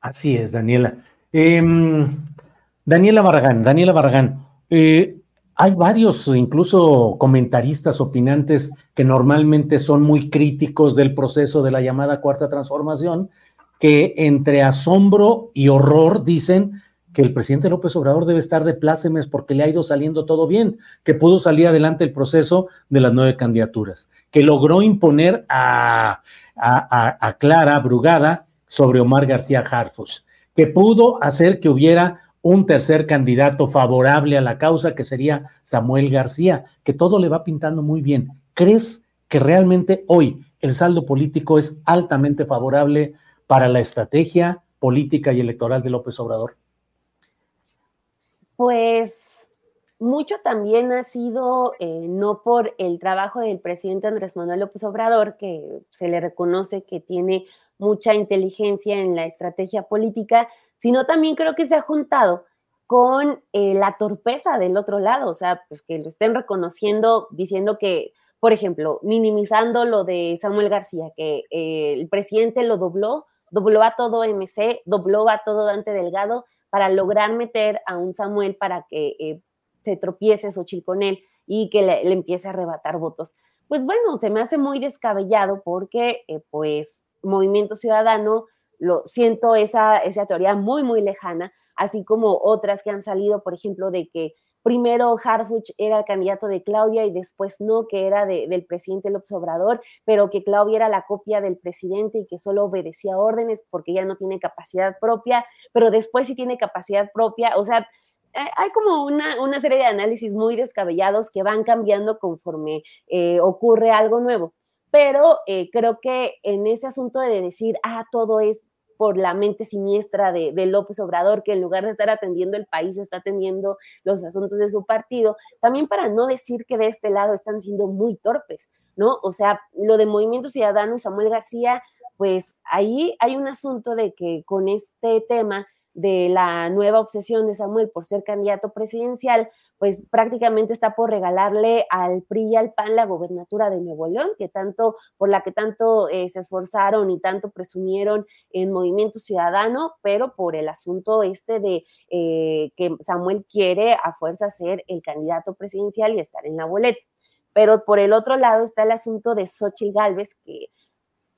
Así es, Daniela. Em, Daniela Barragán, Daniela Barragán, eh, hay varios, incluso comentaristas, opinantes, que normalmente son muy críticos del proceso de la llamada cuarta transformación, que entre asombro y horror dicen que el presidente López Obrador debe estar de plácemes porque le ha ido saliendo todo bien, que pudo salir adelante el proceso de las nueve candidaturas, que logró imponer a, Clara Brugada sobre Omar García Harfus, que pudo hacer que hubiera un tercer candidato favorable a la causa, que sería Samuel García, que todo le va pintando muy bien. ¿Crees que realmente hoy el saldo político es altamente favorable para la estrategia política y electoral de López Obrador? Pues mucho también ha sido eh, no por el trabajo del presidente Andrés Manuel López Obrador, que se le reconoce que tiene mucha inteligencia en la estrategia política, sino también creo que se ha juntado con eh, la torpeza del otro lado, o sea, pues que lo estén reconociendo, diciendo que, por ejemplo, minimizando lo de Samuel García, que eh, el presidente lo dobló, dobló a todo MC, dobló a todo Dante Delgado, para lograr meter a un Samuel para que eh, se tropiece Xochitl con él y que le, empiece a arrebatar votos. Pues bueno, se me hace muy descabellado porque eh, pues Movimiento Ciudadano, lo siento esa, esa teoría muy, muy lejana, así como otras que han salido, por ejemplo, de que primero Harfuch era el candidato de Claudia y después no, que era del presidente López Obrador, pero que Claudia era la copia del presidente y que solo obedecía órdenes porque ya no tiene capacidad propia, pero después sí tiene capacidad propia, o sea, hay como una, una serie de análisis muy descabellados que van cambiando conforme eh, ocurre algo nuevo. Pero eh, creo que en ese asunto de decir, ah, todo es por la mente siniestra de, López Obrador, que en lugar de estar atendiendo el país, está atendiendo los asuntos de su partido, también para no decir que de este lado están siendo muy torpes, ¿no? O sea, lo de Movimiento Ciudadano y Samuel García, pues ahí hay un asunto de que con este tema de la nueva obsesión de Samuel por ser candidato presidencial, pues prácticamente está por regalarle al PRI y al PAN la gobernatura de Nuevo León, que tanto, por la que tanto eh, se esforzaron y tanto presumieron en Movimiento Ciudadano, pero por el asunto este de eh, que Samuel quiere a fuerza ser el candidato presidencial y estar en la boleta. Pero por el otro lado está el asunto de Xochitl Gálvez, que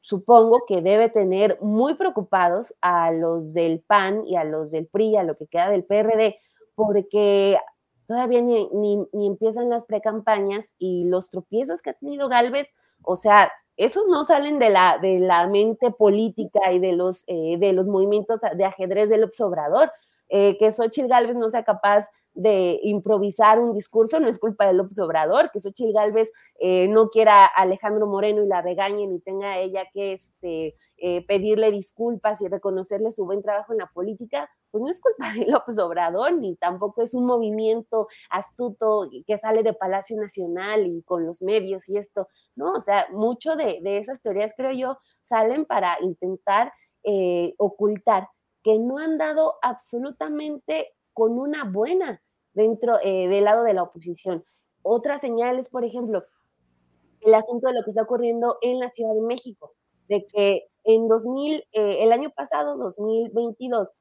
supongo que debe tener muy preocupados a los del PAN y a los del PRI, a lo que queda del PRD, porque todavía ni, ni, empiezan las precampañas y los tropiezos que ha tenido Galvez, o sea, esos no salen de la, de la mente política y de los, eh, de los movimientos de ajedrez del obsobrador. Eh, que Xochitl Galvez no sea capaz de improvisar un discurso, no es culpa del López Obrador, que Xochitl Galvez eh, no quiera a Alejandro Moreno y la regañen y tenga ella que este, eh, pedirle disculpas y reconocerle su buen trabajo en la política, pues no es culpa de López Obrador, ni tampoco es un movimiento astuto que sale de Palacio Nacional y con los medios y esto, ¿no? O sea, mucho de, esas teorías, creo yo, salen para intentar ocultar que no han dado absolutamente con una buena dentro eh, del lado de la oposición. Otras señales, por ejemplo, el asunto de lo que está ocurriendo en la Ciudad de México, de que en 2000, eh, el año pasado, 2022,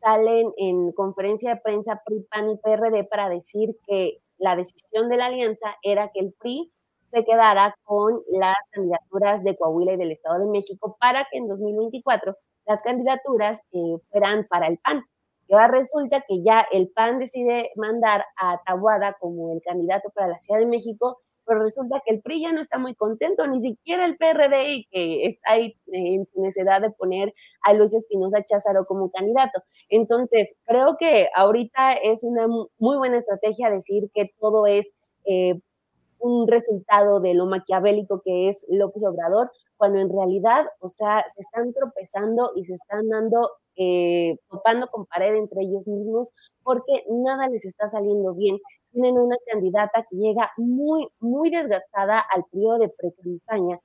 salen en conferencia de prensa PRI, PAN y PRD para decir que la decisión de la alianza era que el PRI se quedara con las candidaturas de Coahuila y del Estado de México para que en 2024 las candidaturas eh, fueran para el PAN. Y ahora resulta que ya el PAN decide mandar a Tabuada como el candidato para la Ciudad de México, pero resulta que el PRI ya no está muy contento, ni siquiera el PRD, que está ahí eh, en su necesidad de poner a Luis Espinosa Cházaro como candidato. Entonces, creo que ahorita es una muy buena estrategia decir que todo es eh, un resultado de lo maquiavélico que es López Obrador, cuando en realidad, o sea, se están tropezando y se están dando, eh, topando con pared entre ellos mismos porque nada les está saliendo bien. Tienen una candidata que llega muy, muy desgastada al periodo de pre-campaña.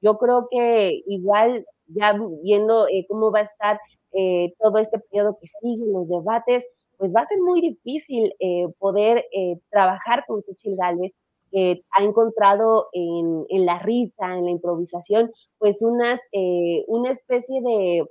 yo creo que igual, ya viendo eh, cómo va a estar eh, todo este periodo que sigue, los debates, pues va a ser muy difícil poder trabajar con Xochitl Gálvez que ha encontrado en, la risa, en la improvisación, pues unas, eh, una especie de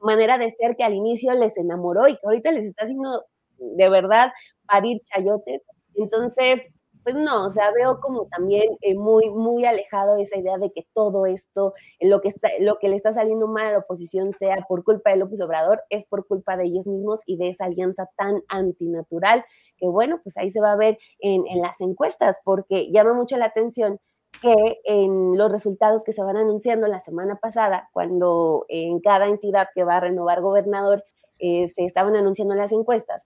manera de ser que al inicio les enamoró y que ahorita les está haciendo de verdad parir chayotes. Entonces, pues no, o sea, veo como también eh, muy, muy alejado esa idea de que todo esto, lo que, está, lo que le está saliendo mal a la oposición sea por culpa de López Obrador, es por culpa de ellos mismos y de esa alianza tan antinatural, que bueno, pues ahí se va a ver en, en las encuestas, porque llama mucho la atención que en los resultados que se van anunciando la semana pasada, cuando en cada entidad que va a renovar gobernador eh, se estaban anunciando las encuestas,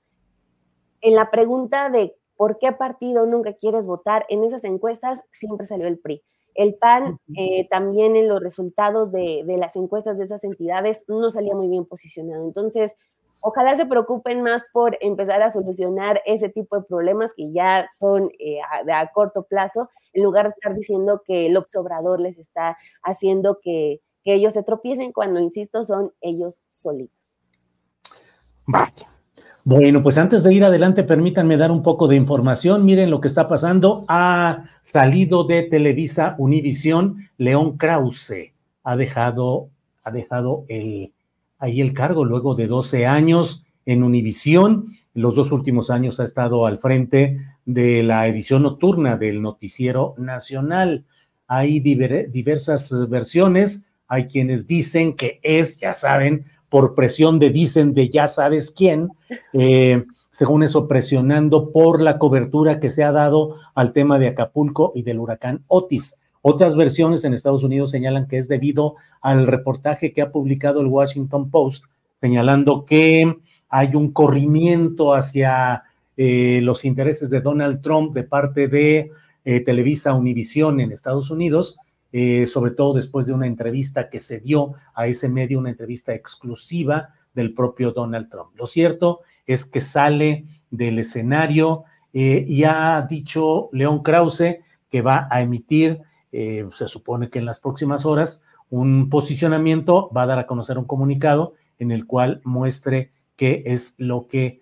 en la pregunta de ¿Por qué partido nunca quieres votar? En esas encuestas siempre salió el PRI. El PAN eh, también en los resultados de, las encuestas de esas entidades no salía muy bien posicionado. Entonces, ojalá se preocupen más por empezar a solucionar ese tipo de problemas que ya son eh, a, corto plazo, en lugar de estar diciendo que el obsobrador les está haciendo que, que ellos se tropiecen cuando, insisto, son ellos solitos. Vaya. Bueno, pues antes de ir adelante, permítanme dar un poco de información. Miren lo que está pasando. Ha salido de Televisa Univisión León Krause. Ha dejado, ha dejado el, ahí el cargo luego de 12 años en Univisión. Los dos últimos años ha estado al frente de la edición nocturna del Noticiero Nacional. Hay diversas versiones. Hay quienes dicen que es, ya saben, por presión de dicen de ya sabes quién, eh, según eso presionando por la cobertura que se ha dado al tema de Acapulco y del huracán Otis. Otras versiones en Estados Unidos señalan que es debido al reportaje que ha publicado el Washington Post, señalando que hay un corrimiento hacia eh, los intereses de Donald Trump de parte de eh, Televisa Univisión en Estados Unidos, eh, sobre todo después de una entrevista que se dio a ese medio, una entrevista exclusiva del propio Donald Trump. Lo cierto es que sale del escenario eh, y ha dicho León Krause que va a emitir, eh, se supone que en las próximas horas, un posicionamiento, va a dar a conocer un comunicado en el cual muestre qué es lo que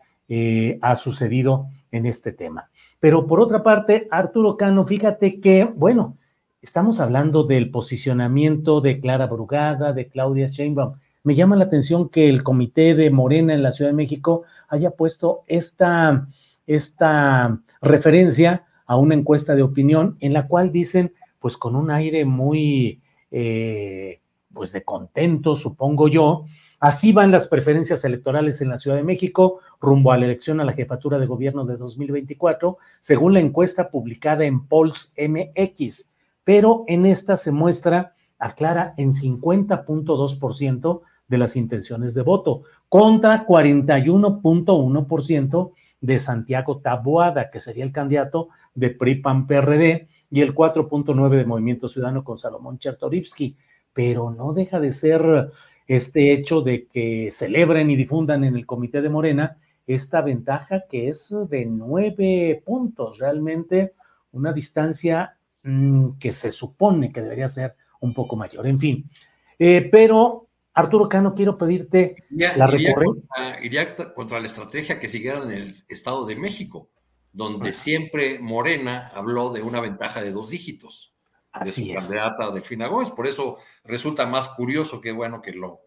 ha sucedido en este tema. Pero por otra parte, Arturo Cano, fíjate que, bueno, Estamos hablando del posicionamiento de Clara Brugada, de Claudia Sheinbaum. Me llama la atención que el comité de Morena en la Ciudad de México haya puesto esta, esta referencia a una encuesta de opinión en la cual dicen, pues con un aire muy, eh, pues de contento, supongo yo, así van las preferencias electorales en la Ciudad de México rumbo a la elección a la jefatura de gobierno de 2024, según la encuesta publicada en Polls MX pero en esta se muestra a Clara en 50.2% de las intenciones de voto, contra 41.1% de Santiago Taboada, que sería el candidato de PRI-PAN-PRD, y el 4.9% de Movimiento Ciudadano con Salomón Chertorivsky. Pero no deja de ser este hecho de que celebren y difundan en el Comité de Morena esta ventaja que es de nueve puntos, realmente una distancia Mm, que se supone que debería ser un poco mayor. En fin, eh, pero Arturo Cano, quiero pedirte la recorrida. Iría, contra la estrategia que siguieron en el Estado de México, donde siempre Morena habló de una ventaja de dos dígitos Así de su es. candidata Delfina Gómez. Por eso resulta más curioso que bueno que lo,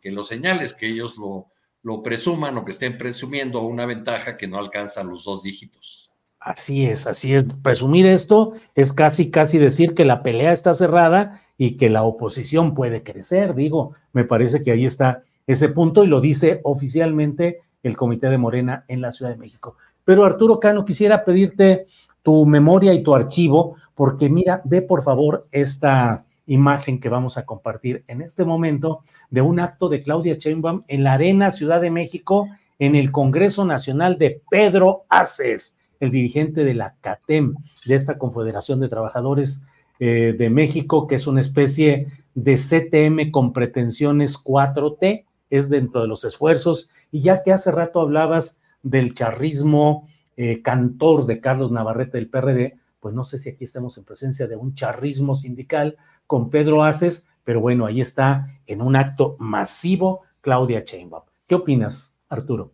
que lo señales, que ellos lo, lo presuman o que estén presumiendo una ventaja que no alcanza los dos dígitos. Así es, así es. Presumir esto es casi, casi decir que la pelea está cerrada y que la oposición puede crecer. Digo, me parece que ahí está ese punto y lo dice oficialmente el Comité de Morena en la Ciudad de México. Pero Arturo Cano, quisiera pedirte tu memoria y tu archivo, porque mira, ve por favor esta imagen que vamos a compartir en este momento de un acto de Claudia Sheinbaum en la Arena Ciudad de México en el Congreso Nacional de Pedro Aces el dirigente de la CATEM, de esta Confederación de Trabajadores eh, de México, que es una especie de CTM con pretensiones 4T, es dentro de los esfuerzos, y ya que hace rato hablabas del charrismo eh, cantor de Carlos Navarrete del PRD, pues no sé si aquí estamos en presencia de un charrismo sindical con Pedro Aces, pero bueno, ahí está en un acto masivo Claudia Sheinbaum. ¿Qué opinas, Arturo?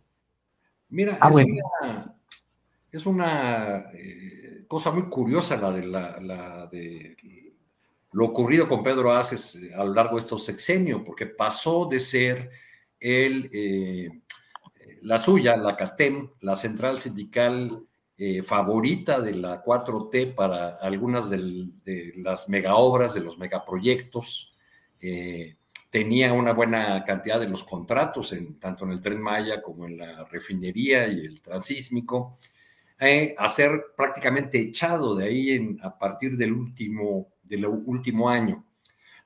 Mira, ah, bueno es una eh, cosa muy curiosa la de, lo ocurrido con Pedro Aces eh, a lo largo de estos sexenios, porque pasó de ser eh, la suya, la CATEM, la central sindical favorita de la 4T para algunas de las megaobras, de los megaproyectos. Tenía una buena cantidad de los contratos, tanto en el tren Maya como en la refinería y el transísmico, eh, a ser prácticamente echado de ahí en, a partir del último, del último año.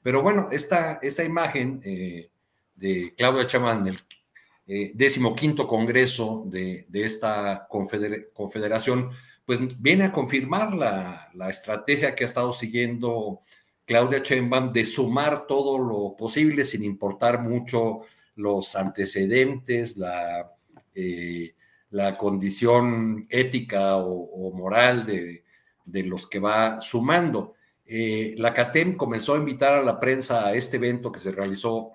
Pero bueno, esta, esta imagen de Claudia Chamán del eh, decimoquinto congreso de, esta confederación, pues viene a confirmar la, estrategia que ha estado siguiendo Claudia Sheinbaum de sumar todo lo posible sin importar mucho los antecedentes, la, eh, la condición ética o, moral de, los que va sumando. Eh, la CATEM comenzó a invitar a la prensa a este evento que se realizó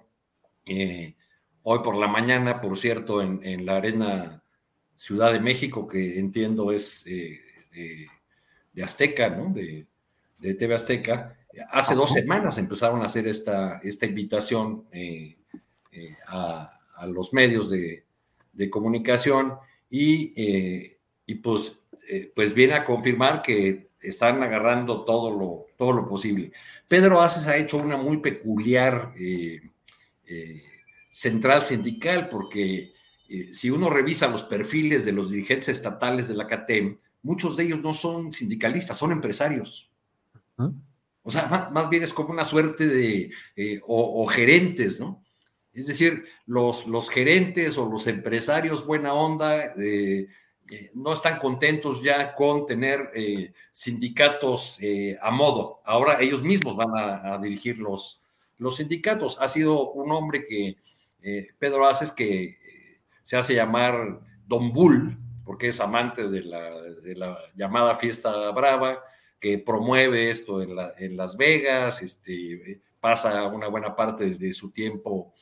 eh, hoy por la mañana, por cierto, en, la Arena Ciudad de México, que entiendo es eh, de, Azteca, ¿no? De, TV Azteca. Hace dos semanas empezaron a hacer esta, esta invitación eh, a, los medios de, comunicación y, pues, pues viene a confirmar que están agarrando todo lo, todo lo posible. Pedro Aces ha hecho una muy peculiar central sindical, porque eh, si uno revisa los perfiles de los dirigentes estatales de la CATEM, muchos de ellos no son sindicalistas, son empresarios. O sea, más, bien es como una suerte de, eh, o, gerentes, ¿no? Es decir, los, los gerentes o los empresarios buena onda eh, no están contentos ya con tener sindicatos a modo. Ahora ellos mismos van a, dirigir los, los sindicatos. Ha sido un hombre que eh, Pedro Aces, que eh, se hace llamar Don Bull, porque es amante de la, llamada fiesta brava, que promueve esto en, Las Vegas, este, pasa una buena parte de su tiempo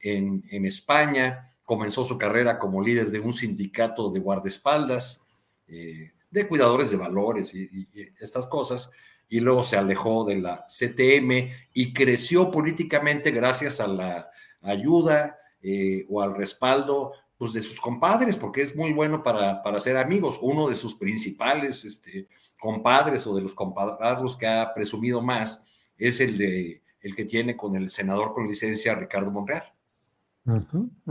en, España, comenzó su carrera como líder de un sindicato de guardaespaldas, eh, de cuidadores de valores y, estas cosas, y luego se alejó de la CTM y creció políticamente gracias a la ayuda eh, o al respaldo pues, de sus compadres, porque es muy bueno para, para ser amigos. Uno de sus principales este, compadres o de los compadrazgos que ha presumido más es el, de, el que tiene con el senador con licencia Ricardo Monreal.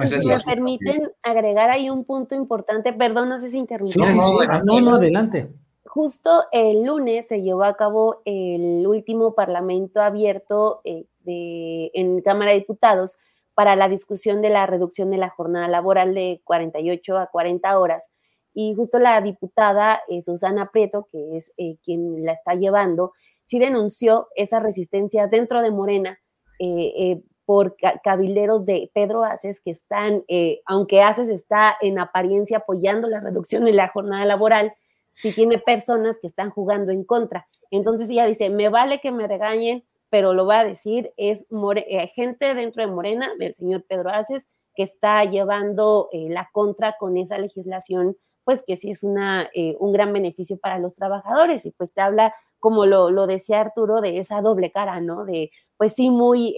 Si me permiten agregar ahí un punto importante, perdón, no sé si interrumpí. no, no, adelante. Justo el lunes se llevó a cabo el último parlamento abierto eh, de, en Cámara de Diputados para la discusión de la reducción de la jornada laboral de 48 a 40 horas. Y justo la diputada eh, Susana Prieto, que es eh, quien la está llevando, sí denunció esas resistencias dentro de Morena eh, por cabilderos de Pedro Aces que están, aunque Aces está en apariencia apoyando la reducción de la jornada laboral, sí tiene personas que están jugando en contra. Entonces ella dice, me vale que me regañen, pero lo va a decir, es eh, gente dentro de Morena, del señor Pedro Aces, que está llevando eh, la contra con esa legislación, pues que sí es una, eh, un gran beneficio para los trabajadores y pues te habla, como lo, lo decía Arturo, de esa doble cara, ¿no? De, pues sí, muy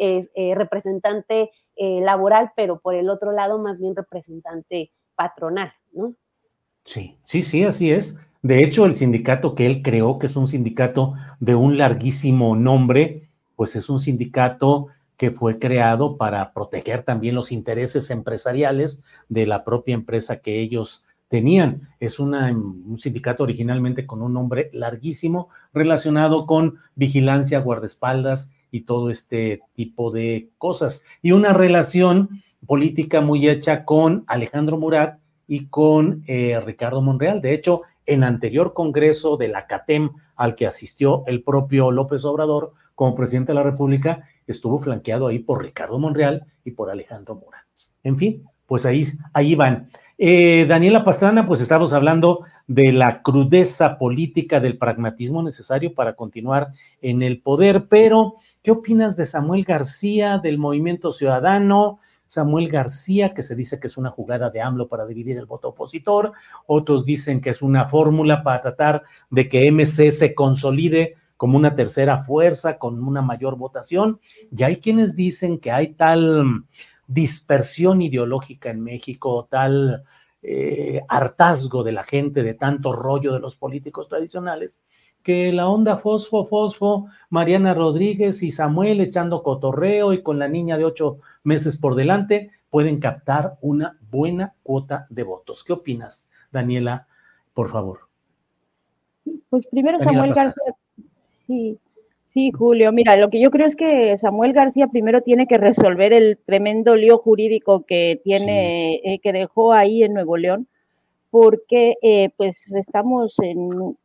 representante laboral, pero por el otro lado, más bien representante patronal, ¿no? Sí, sí, sí, así es. De hecho, el sindicato que él creó, que es un sindicato de un larguísimo nombre, pues es un sindicato que fue creado para proteger también los intereses empresariales de la propia empresa que ellos tenían. Es un sindicato originalmente con un nombre larguísimo relacionado con vigilancia, guardaespaldas y todo este tipo de cosas. Y una relación política muy hecha con Alejandro Murat y con eh, Ricardo Monreal. De hecho, en anterior congreso de la CATEM al que asistió el propio López Obrador, como presidente de la República, estuvo flanqueado ahí por Ricardo Monreal y por Alejandro Mora. En fin, pues ahí, ahí van. Eh, Daniela Pastrana, pues estamos hablando de la crudeza política, del pragmatismo necesario para continuar en el poder, pero ¿qué opinas de Samuel García, del Movimiento Ciudadano? Samuel García, que se dice que es una jugada de AMLO para dividir el voto opositor, otros dicen que es una fórmula para tratar de que MC se consolide como una tercera fuerza, con una mayor votación. Y hay quienes dicen que hay tal dispersión ideológica en México, tal eh, hartazgo de la gente, de tanto rollo de los políticos tradicionales, que la onda fosfo, fosfo, Mariana Rodríguez y Samuel echando cotorreo y con la niña de ocho meses por delante, pueden captar una buena cuota de votos. ¿Qué opinas, Daniela? Por favor. Pues primero Samuel García, sí, sí, Julio, mira, lo que yo creo es que Samuel García primero tiene que resolver el tremendo lío jurídico que tiene, eh, que dejó ahí en Nuevo León, porque eh, pues estamos en,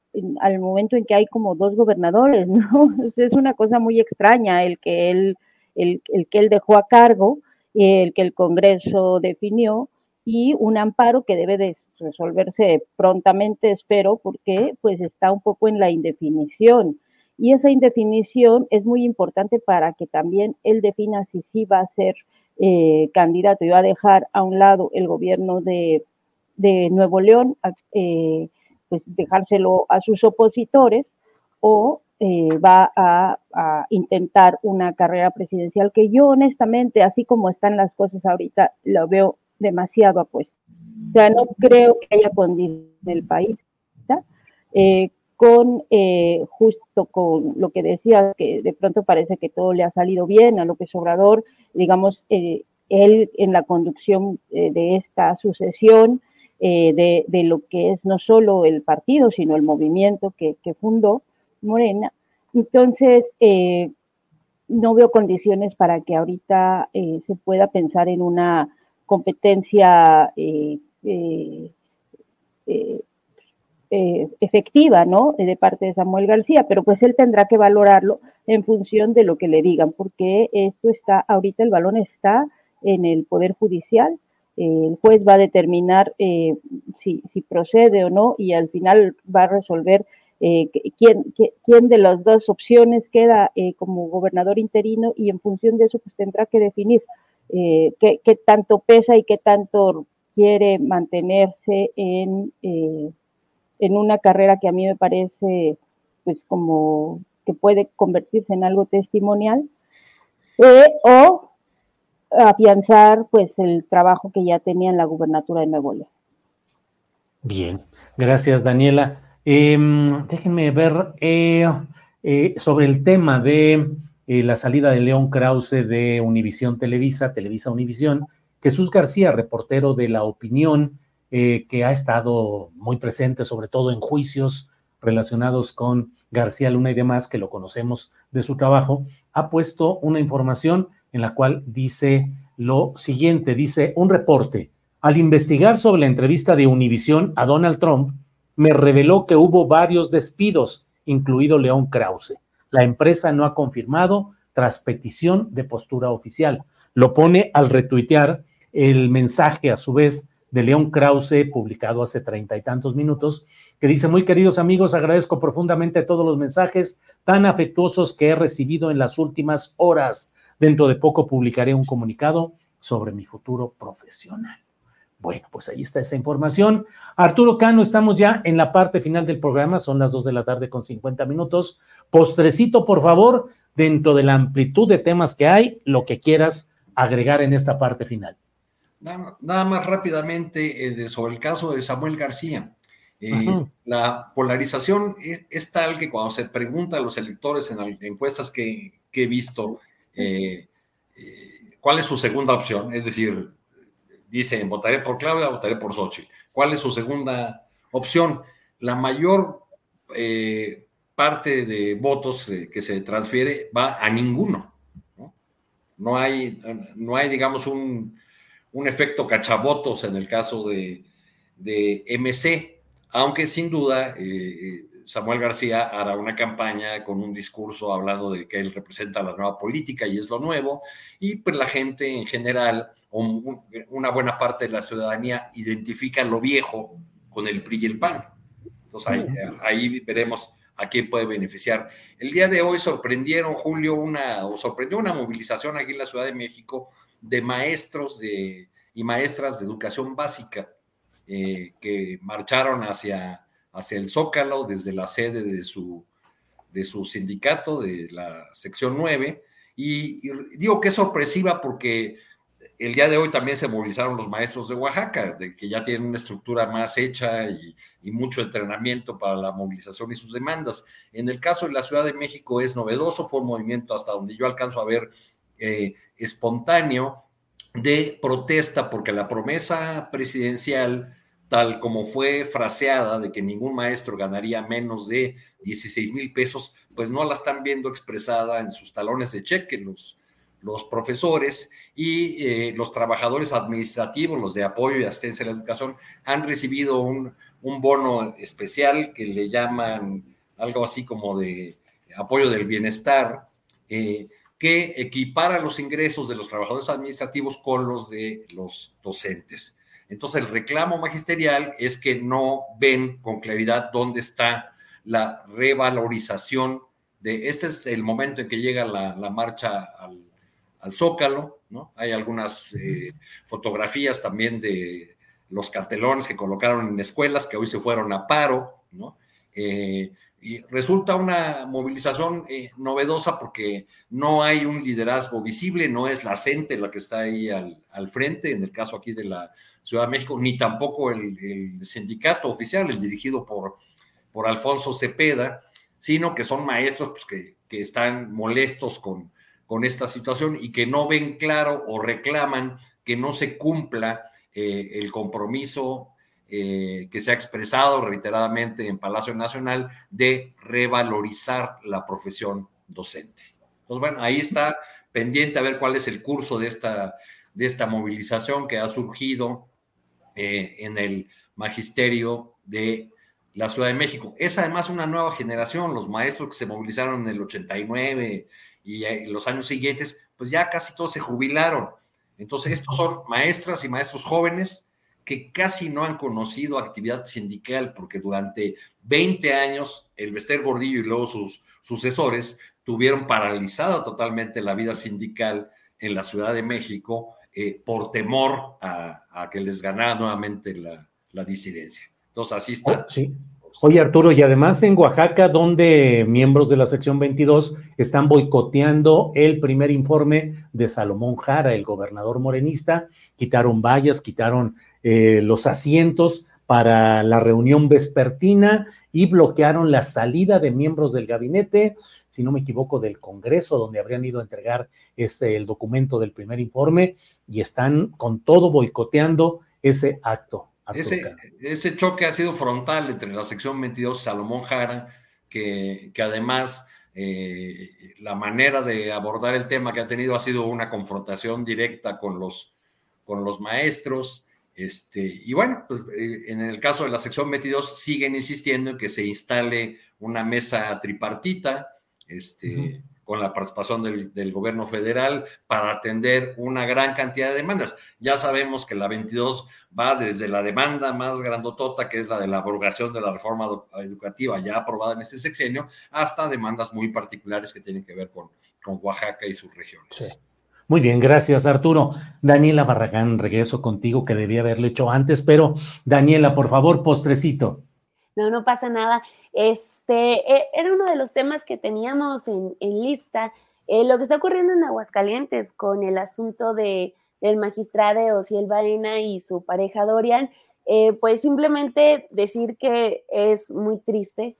al momento en que hay como dos gobernadores, ¿no? Es una cosa muy extraña el que él, el, el que él dejó a cargo, el que el Congreso definió y un amparo que debe de resolverse prontamente, espero, porque pues está un poco en la indefinición. Y esa indefinición es muy importante para que también él defina si sí va a ser eh, candidato y va a dejar a un lado el gobierno de, Nuevo León, eh, pues dejárselo a sus opositores o eh, va a, intentar una carrera presidencial que yo honestamente, así como están las cosas ahorita, lo veo demasiado apuesto. O sea, no creo que haya condición del país, eh, con eh, justo con lo que decía, que de pronto parece que todo le ha salido bien a López Obrador, digamos, eh, él en la conducción de esta sucesión, de, de, lo que es no solo el partido, sino el movimiento que, que fundó Morena. Entonces, no veo condiciones para que ahorita se pueda pensar en una competencia eh, eh, eh, efectiva, ¿no? De parte de Samuel García, pero pues él tendrá que valorarlo en función de lo que le digan, porque esto está, ahorita el balón está en el Poder Judicial, el juez va a determinar si, procede o no y al final va a resolver quién, quién, de las dos opciones queda como gobernador interino y en función de eso pues tendrá que definir eh, qué, tanto pesa y qué tanto quiere mantenerse en, eh, en una carrera que a mí me parece pues como que puede convertirse en algo testimonial eh, o afianzar pues el trabajo que ya tenía en la gubernatura de Nuevo León. Bien, gracias Daniela. Em, déjenme ver sobre el tema de eh, la salida de León Krause de Univisión Televisa, Televisa Univisión, Jesús García, reportero de La Opinión, eh, que ha estado muy presente, sobre todo en juicios relacionados con García Luna y demás, que lo conocemos de su trabajo, ha puesto una información en la cual dice lo siguiente, dice un reporte. Al investigar sobre la entrevista de Univisión a Donald Trump, me reveló que hubo varios despidos, incluido León Krause. La empresa no ha confirmado tras petición de postura oficial. Lo pone al retuitear el mensaje a su vez de León Krause, publicado hace treinta y tantos minutos, que dice, muy queridos amigos, agradezco profundamente todos los mensajes tan afectuosos que he recibido en las últimas horas. Dentro de poco publicaré un comunicado sobre mi futuro profesional. Bueno, pues ahí está esa información. Arturo Cano, estamos ya en la parte final del programa, son las dos de la tarde con 50 minutos. Postrecito, por favor, dentro de la amplitud de temas que hay, lo que quieras agregar en esta parte final. Nada, más rápidamente eh, sobre el caso de Samuel García. Eh, la polarización es, tal que cuando se pregunta a los electores en encuestas que, he visto eh, cuál es su segunda opción, es decir, dicen, votaré por Claudia, votaré por Xochitl. ¿Cuál es su segunda opción? La mayor eh, parte de votos que se transfiere va a ninguno. No, hay, no hay, digamos, un, efecto cachavotos en el caso de, MC, aunque sin duda eh, Samuel García hará una campaña con un discurso hablando de que él representa la nueva política y es lo nuevo, y pues la gente en general, o una buena parte de la ciudadanía, identifica lo viejo con el PRI y el PAN. Entonces ahí, veremos a quién puede beneficiar. El día de hoy sorprendieron, Julio, una, o sorprendió una movilización aquí en la Ciudad de México de maestros de, y maestras de educación básica eh, que marcharon hacia hacia el Zócalo desde la sede de su, de su sindicato, de la sección 9. Y, digo que es sorpresiva porque el día de hoy también se movilizaron los maestros de Oaxaca, de que ya tienen una estructura más hecha y, mucho entrenamiento para la movilización y sus demandas. En el caso de la Ciudad de México es novedoso, fue un movimiento hasta donde yo alcanzo a ver eh, espontáneo de protesta, porque la promesa presidencial, tal como fue fraseada de que ningún maestro ganaría menos de 16 mil pesos, pues no la están viendo expresada en sus talones de cheque los, los profesores y eh, los trabajadores administrativos, los de apoyo y asistencia a la educación, han recibido un, bono especial que le llaman algo así como de apoyo del bienestar, eh, que equipara los ingresos de los trabajadores administrativos con los de los docentes. Entonces, el reclamo magisterial es que no ven con claridad dónde está la revalorización de, este es el momento en que llega la, la marcha al, al Zócalo, ¿no? Hay algunas eh, fotografías también de los cartelones que colocaron en escuelas que hoy se fueron a paro, ¿no? Eh, y resulta una movilización eh, novedosa porque no hay un liderazgo visible, no es la CENTE la que está ahí al, frente, en el caso aquí de la Ciudad de México, ni tampoco el, sindicato oficial, el dirigido por, por Alfonso Cepeda, sino que son maestros pues, que, que están molestos con, con esta situación y que no ven claro o reclaman que no se cumpla eh, el compromiso eh, que se ha expresado reiteradamente en Palacio Nacional de revalorizar la profesión docente. Entonces, bueno, ahí está pendiente a ver cuál es el curso de esta, de esta movilización que ha surgido eh, en el magisterio de la Ciudad de México. Es además una nueva generación, los maestros que se movilizaron en el 89 y en los años siguientes, pues ya casi todos se jubilaron. Entonces, estos son maestras y maestros jóvenes que casi no han conocido actividad sindical porque durante 20 años el Bester Gordillo y luego sus sucesores tuvieron paralizada totalmente la vida sindical en la Ciudad de México eh, por temor a, que les ganara nuevamente la, la disidencia. Entonces, así está. Oh, sí. Oye, Arturo, y además en Oaxaca, donde miembros de la sección 22 están boicoteando el primer informe de Salomón Jara, el gobernador morenista, quitaron vallas, quitaron eh, los asientos para la reunión vespertina y bloquearon la salida de miembros del gabinete, si no me equivoco, del Congreso, donde habrían ido a entregar este, el documento del primer informe, y están con todo boicoteando ese acto. Ese, ese, choque ha sido frontal entre la sección 22 y Salomón Jara, que, que además eh, la manera de abordar el tema que ha tenido ha sido una confrontación directa con los, con los maestros. Este, y bueno, pues, eh, en el caso de la sección 22 siguen insistiendo en que se instale una mesa tripartita, este, con la participación del, gobierno federal para atender una gran cantidad de demandas. Ya sabemos que la 22 va desde la demanda más grandotota, que es la de la abrogación de la reforma educativa ya aprobada en este sexenio, hasta demandas muy particulares que tienen que ver con, con Oaxaca y sus regiones. Muy bien, gracias Arturo. Daniela Barragán, regreso contigo, que debía haberlo hecho antes, pero Daniela, por favor, postrecito. No, no pasa nada. Este, e, era uno de los temas que teníamos en, lista. Eh, lo que está ocurriendo en Aguascalientes con el asunto de, del magistrado Ociel Baena y su pareja Dorian, eh, pues simplemente decir que es muy triste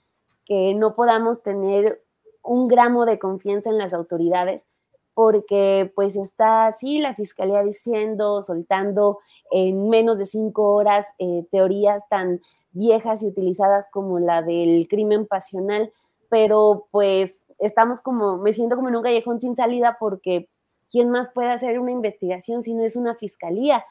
que no podamos tener un gramo de confianza en las autoridades porque pues está así la fiscalía diciendo, soltando en menos de cinco horas eh, teorías tan viejas y utilizadas como la del crimen pasional, pero pues estamos como, me siento como en un callejón sin salida porque ¿quién más puede hacer una investigación si no es una fiscalía?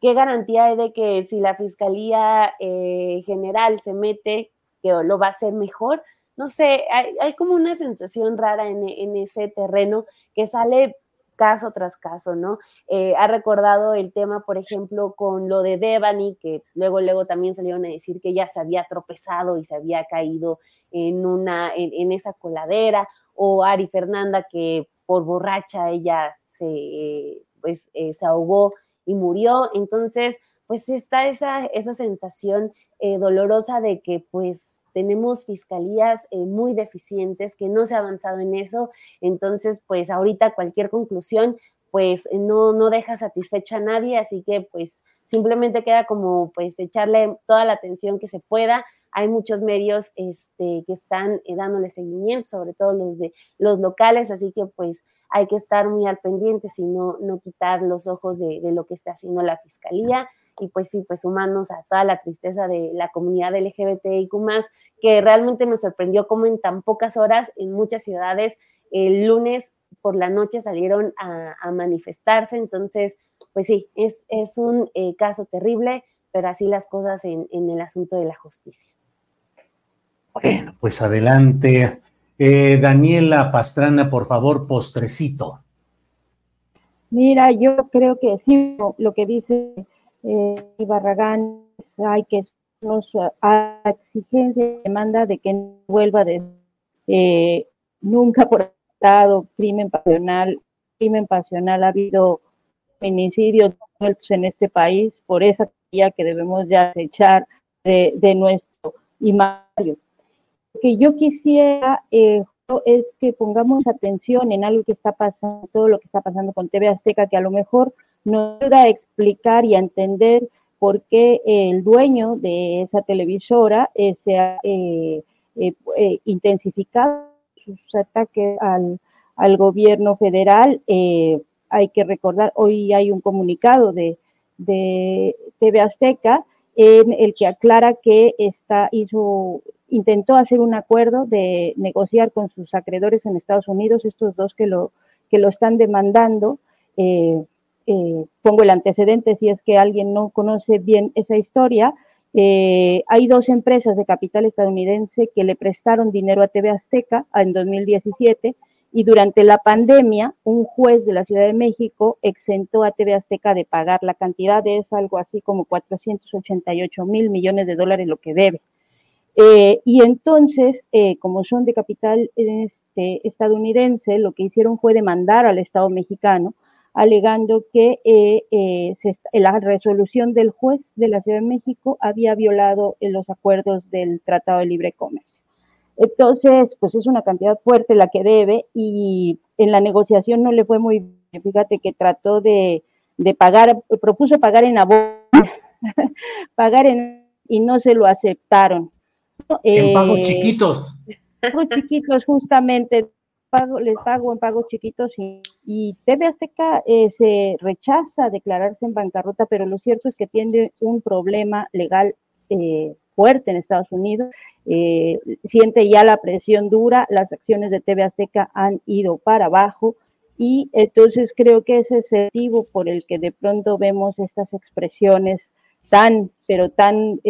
¿Qué garantía hay de que si la fiscalía eh, general se mete, que lo va a hacer mejor? No sé, hay, como una sensación rara en, en ese terreno que sale caso tras caso, ¿no? Eh, ha recordado el tema, por ejemplo, con lo de Devani, que luego, luego también salieron a decir que ya se había tropezado y se había caído en, una, en, esa coladera, o Ari Fernanda, que por borracha ella se, pues, eh, se ahogó y murió. Entonces, pues está esa, esa sensación eh, dolorosa de que pues tenemos fiscalías eh, muy deficientes, que no se ha avanzado en eso. Entonces, pues ahorita cualquier conclusión pues no, no deja satisfecha a nadie, así que pues simplemente queda como pues echarle toda la atención que se pueda. Hay muchos medios este, que están eh, dándole seguimiento, sobre todo los de los locales, así que pues hay que estar muy al pendiente y no, no quitar los ojos de, lo que está haciendo la fiscalía y pues sí, pues sumarnos a toda la tristeza de la comunidad LGBTIQ que realmente me sorprendió cómo en tan pocas horas en muchas ciudades el lunes por la noche salieron a, manifestarse, entonces pues sí, es, es un eh, caso terrible, pero así las cosas en, en, el asunto de la justicia. Bueno, pues adelante. Eh, Daniela Pastrana, por favor, postrecito. Mira, yo creo que sí, lo que dice eh, Barragán, hay que nos a exigencia demanda de que no vuelva de eh, nunca por estado crimen pasional, crimen pasional ha habido feminicidios en este país por esa vía que debemos ya echar de, de nuestro imagen. Lo que yo quisiera eh, es que pongamos atención en algo que está pasando, todo lo que está pasando con TV Azteca, que a lo mejor nos ayuda a explicar y entender por qué el dueño de esa televisora eh, se ha eh, eh, intensificado sus ataques al, al gobierno federal. hay que recordar, hoy hay un comunicado de, de TV Azteca en el que aclara que está, hizo, intentó hacer un acuerdo de negociar con sus acreedores en Estados Unidos, estos dos que lo, que lo están demandando. Eh, eh, pongo el antecedente si es que alguien no conoce bien esa historia. Eh, hay dos empresas de capital estadounidense que le prestaron dinero a TV Azteca en 2017 y durante la pandemia un juez de la Ciudad de México exentó a TV Azteca de pagar la cantidad de es algo así como 488 mil millones de dólares lo que debe. Eh, y entonces, como son de capital este, estadounidense, lo que hicieron fue demandar al Estado mexicano alegando que eh, eh, la resolución del juez de la Ciudad de México había violado eh, los acuerdos del Tratado de Libre Comercio. Entonces, pues es una cantidad fuerte la que debe y en la negociación no le fue muy bien. Fíjate que trató de, pagar, propuso pagar en abono, pagar en, y no se lo aceptaron. En pagos chiquitos. Pagos chiquitos, justamente les pago en pagos chiquitos y, y TV Azteca eh, se rechaza declararse en bancarrota, pero lo cierto es que tiene un problema legal eh, fuerte en Estados Unidos, eh, siente ya la presión dura, las acciones de TV Azteca han ido para abajo y entonces creo que ese es el motivo por el que de pronto vemos estas expresiones tan, pero tan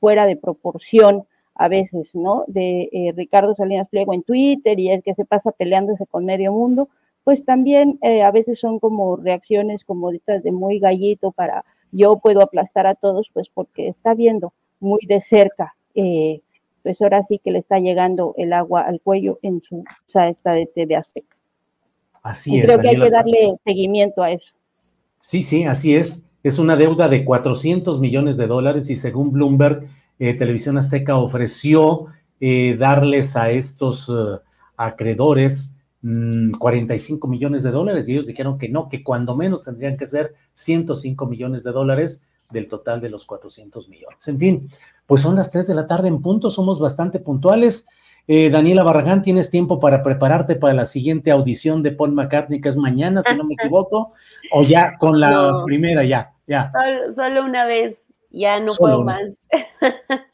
fuera de proporción a veces, ¿no? De eh, Ricardo Salinas Pliego en Twitter y el que se pasa peleándose con medio mundo, pues también eh, a veces son como reacciones como estas de muy gallito para yo puedo aplastar a todos, pues porque está viendo muy de cerca, eh, pues ahora sí que le está llegando el agua al cuello en su esta de TV Azteca. Así y es. Creo que hay que darle seguimiento a eso. Sí, sí, así es. Es una deuda de 400 millones de dólares y según Bloomberg, eh, Televisión Azteca ofreció eh, darles a estos acreedores 45 mm, millones de dólares y ellos dijeron que no, que cuando menos tendrían que ser 105 millones de dólares del total de los 400 millones. En fin, pues son las 3 de la tarde en punto, somos bastante puntuales. Daniela Barragán, tienes tiempo para prepararte para la siguiente audición de Paul McCartney, que es mañana, si no me equivoco, o ya con la primera, ya, ya. solo una vez ya no puedo más.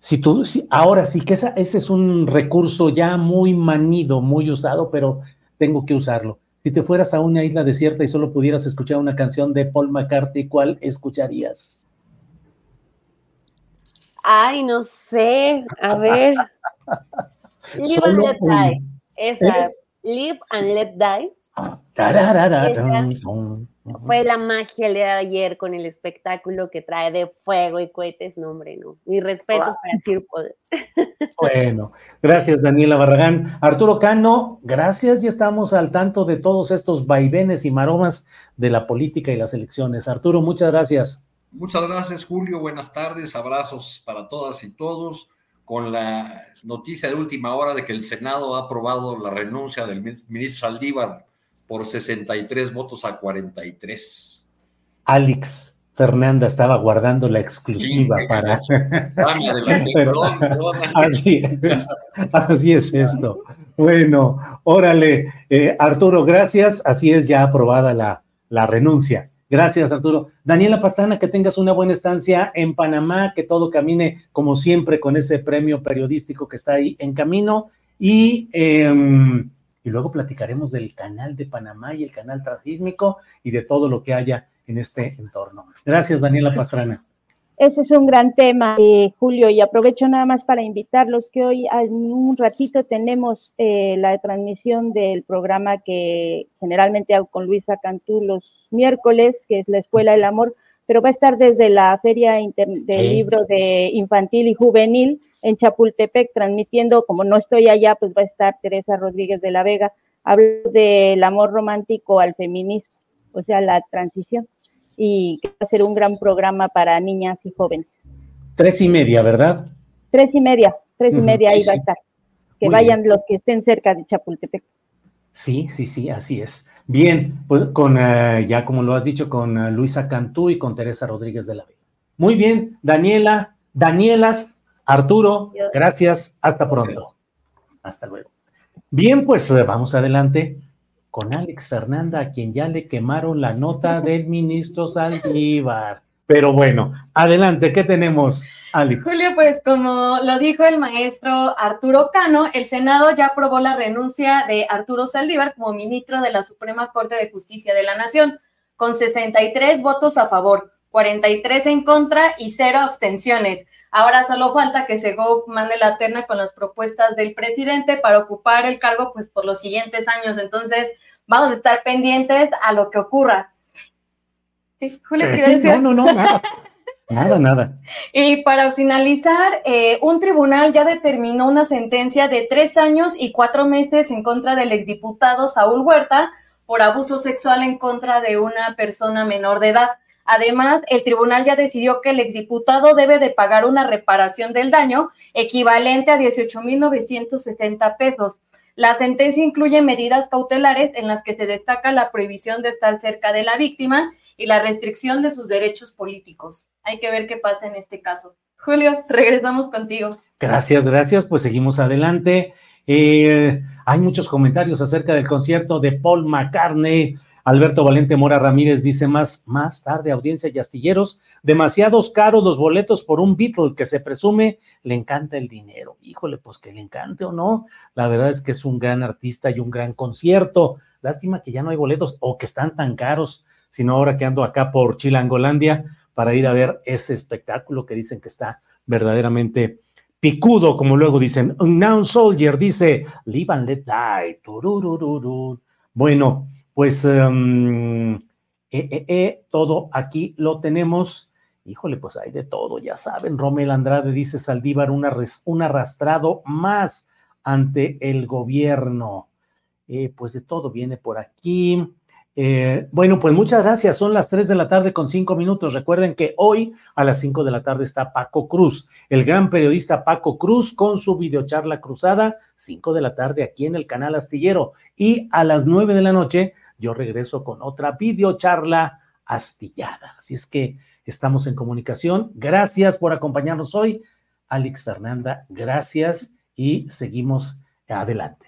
Si tú, si, ahora sí que ese es un recurso ya muy manido, muy usado, pero tengo que usarlo. Si te fueras a una isla desierta y solo pudieras escuchar una canción de Paul McCartney, ¿cuál escucharías? Ay, no sé. A ver. Live and Let Die. Esa. ¿Eh? Live and Let Die. Fue la magia el día de ayer con el espectáculo que trae de fuego y cohetes. No, hombre, no. Mis respetos para Circo. Bueno, gracias Daniela Barragán. Arturo Cano, gracias. Ya estamos al tanto de todos estos vaivenes y maromas de la política y las elecciones. Arturo, muchas gracias. Muchas gracias, Julio. Buenas tardes. Abrazos para todas y todos. Con la noticia de última hora de que el Senado ha aprobado la renuncia del ministro Saldívar por 63 votos a 43. Alex Fernanda estaba guardando la exclusiva para... Pero, así, así, es esto. Bueno, órale, eh, Arturo, gracias. Así es ya aprobada la, la renuncia. Gracias, Arturo. Daniela Pastrana, que tengas una buena estancia en Panamá, que todo camine como siempre con ese premio periodístico que está ahí en camino. Y, em, y luego platicaremos del canal de Panamá y el canal transísmico y de todo lo que haya en este entorno. Gracias, Daniela Pastrana. Ese es un gran tema, eh, Julio, y aprovecho nada más para invitarlos que hoy en un ratito tenemos eh, la transmisión del programa que generalmente hago con Luisa Cantú los miércoles, que es la Escuela del Amor, pero va a estar desde la Feria del Libro de Infantil y Juvenil en Chapultepec, transmitiendo, como no estoy allá, pues va a estar Teresa Rodríguez de la Vega, hablo del amor romántico al feminismo, o sea, la transición y que va a ser un gran programa para niñas y jóvenes. Tres y media, ¿verdad? Tres y media, tres y media ahí va a estar. Que vayan los que estén cerca de Chapultepec. Sí, sí, sí, así es. Bien, pues con, eh, ya como lo has dicho, con eh, Luisa Cantú y con Teresa Rodríguez de la Vega. Muy bien, Daniela, Danielas, Arturo, gracias, hasta pronto. Hasta luego. Bien, pues eh, vamos adelante con Alex Fernanda, a quien ya le quemaron la nota del ministro Saldívar. Pero bueno, adelante, ¿qué tenemos, Alex? Julio, pues como lo dijo el maestro Arturo Cano, el Senado ya aprobó la renuncia de Arturo Saldívar como ministro de la Suprema Corte de Justicia de la Nación, con 63 votos a favor, 43 en contra y cero abstenciones. Ahora solo falta que Segov mande la terna con las propuestas del presidente para ocupar el cargo pues por los siguientes años. Entonces, vamos a estar pendientes a lo que ocurra. Sí, Julio, No, no, no, nada. Nada, nada. Y para finalizar, eh, un tribunal ya determinó una sentencia de tres años y cuatro meses en contra del exdiputado Saúl Huerta por abuso sexual en contra de una persona menor de edad. Además, el tribunal ya decidió que el exdiputado debe de pagar una reparación del daño equivalente a 18.970 pesos. La sentencia incluye medidas cautelares en las que se destaca la prohibición de estar cerca de la víctima y la restricción de sus derechos políticos. Hay que ver qué pasa en este caso. Julio, regresamos contigo. Gracias, gracias. Pues seguimos adelante. Eh, hay muchos comentarios acerca del concierto de Paul McCartney Alberto Valente Mora Ramírez dice más, más tarde, audiencia y astilleros, demasiados caros los boletos por un Beatle que se presume le encanta el dinero. Híjole, pues que le encante o no. La verdad es que es un gran artista y un gran concierto. Lástima que ya no hay boletos o que están tan caros, sino ahora que ando acá por Chilangolandia para ir a ver ese espectáculo que dicen que está verdaderamente picudo, como luego dicen. Now Soldier dice, live and let die. Bueno, pues em, eh, eh, eh, todo aquí lo tenemos. Híjole, pues hay de todo, ya saben. Romel Andrade dice Saldívar, un arrastrado más ante el gobierno. pues de todo viene por aquí. Bueno, pues muchas gracias. Son las 3 de la tarde con 5 minutos. Recuerden que hoy a las 5 de la tarde está Paco Cruz, el gran periodista Paco Cruz con su videocharla cruzada, 5 de la tarde aquí en el canal Astillero. Y a las 9 de la noche yo regreso con otra videocharla astillada. Así es que estamos en comunicación. Gracias por acompañarnos hoy. Alex Fernanda, gracias y seguimos adelante.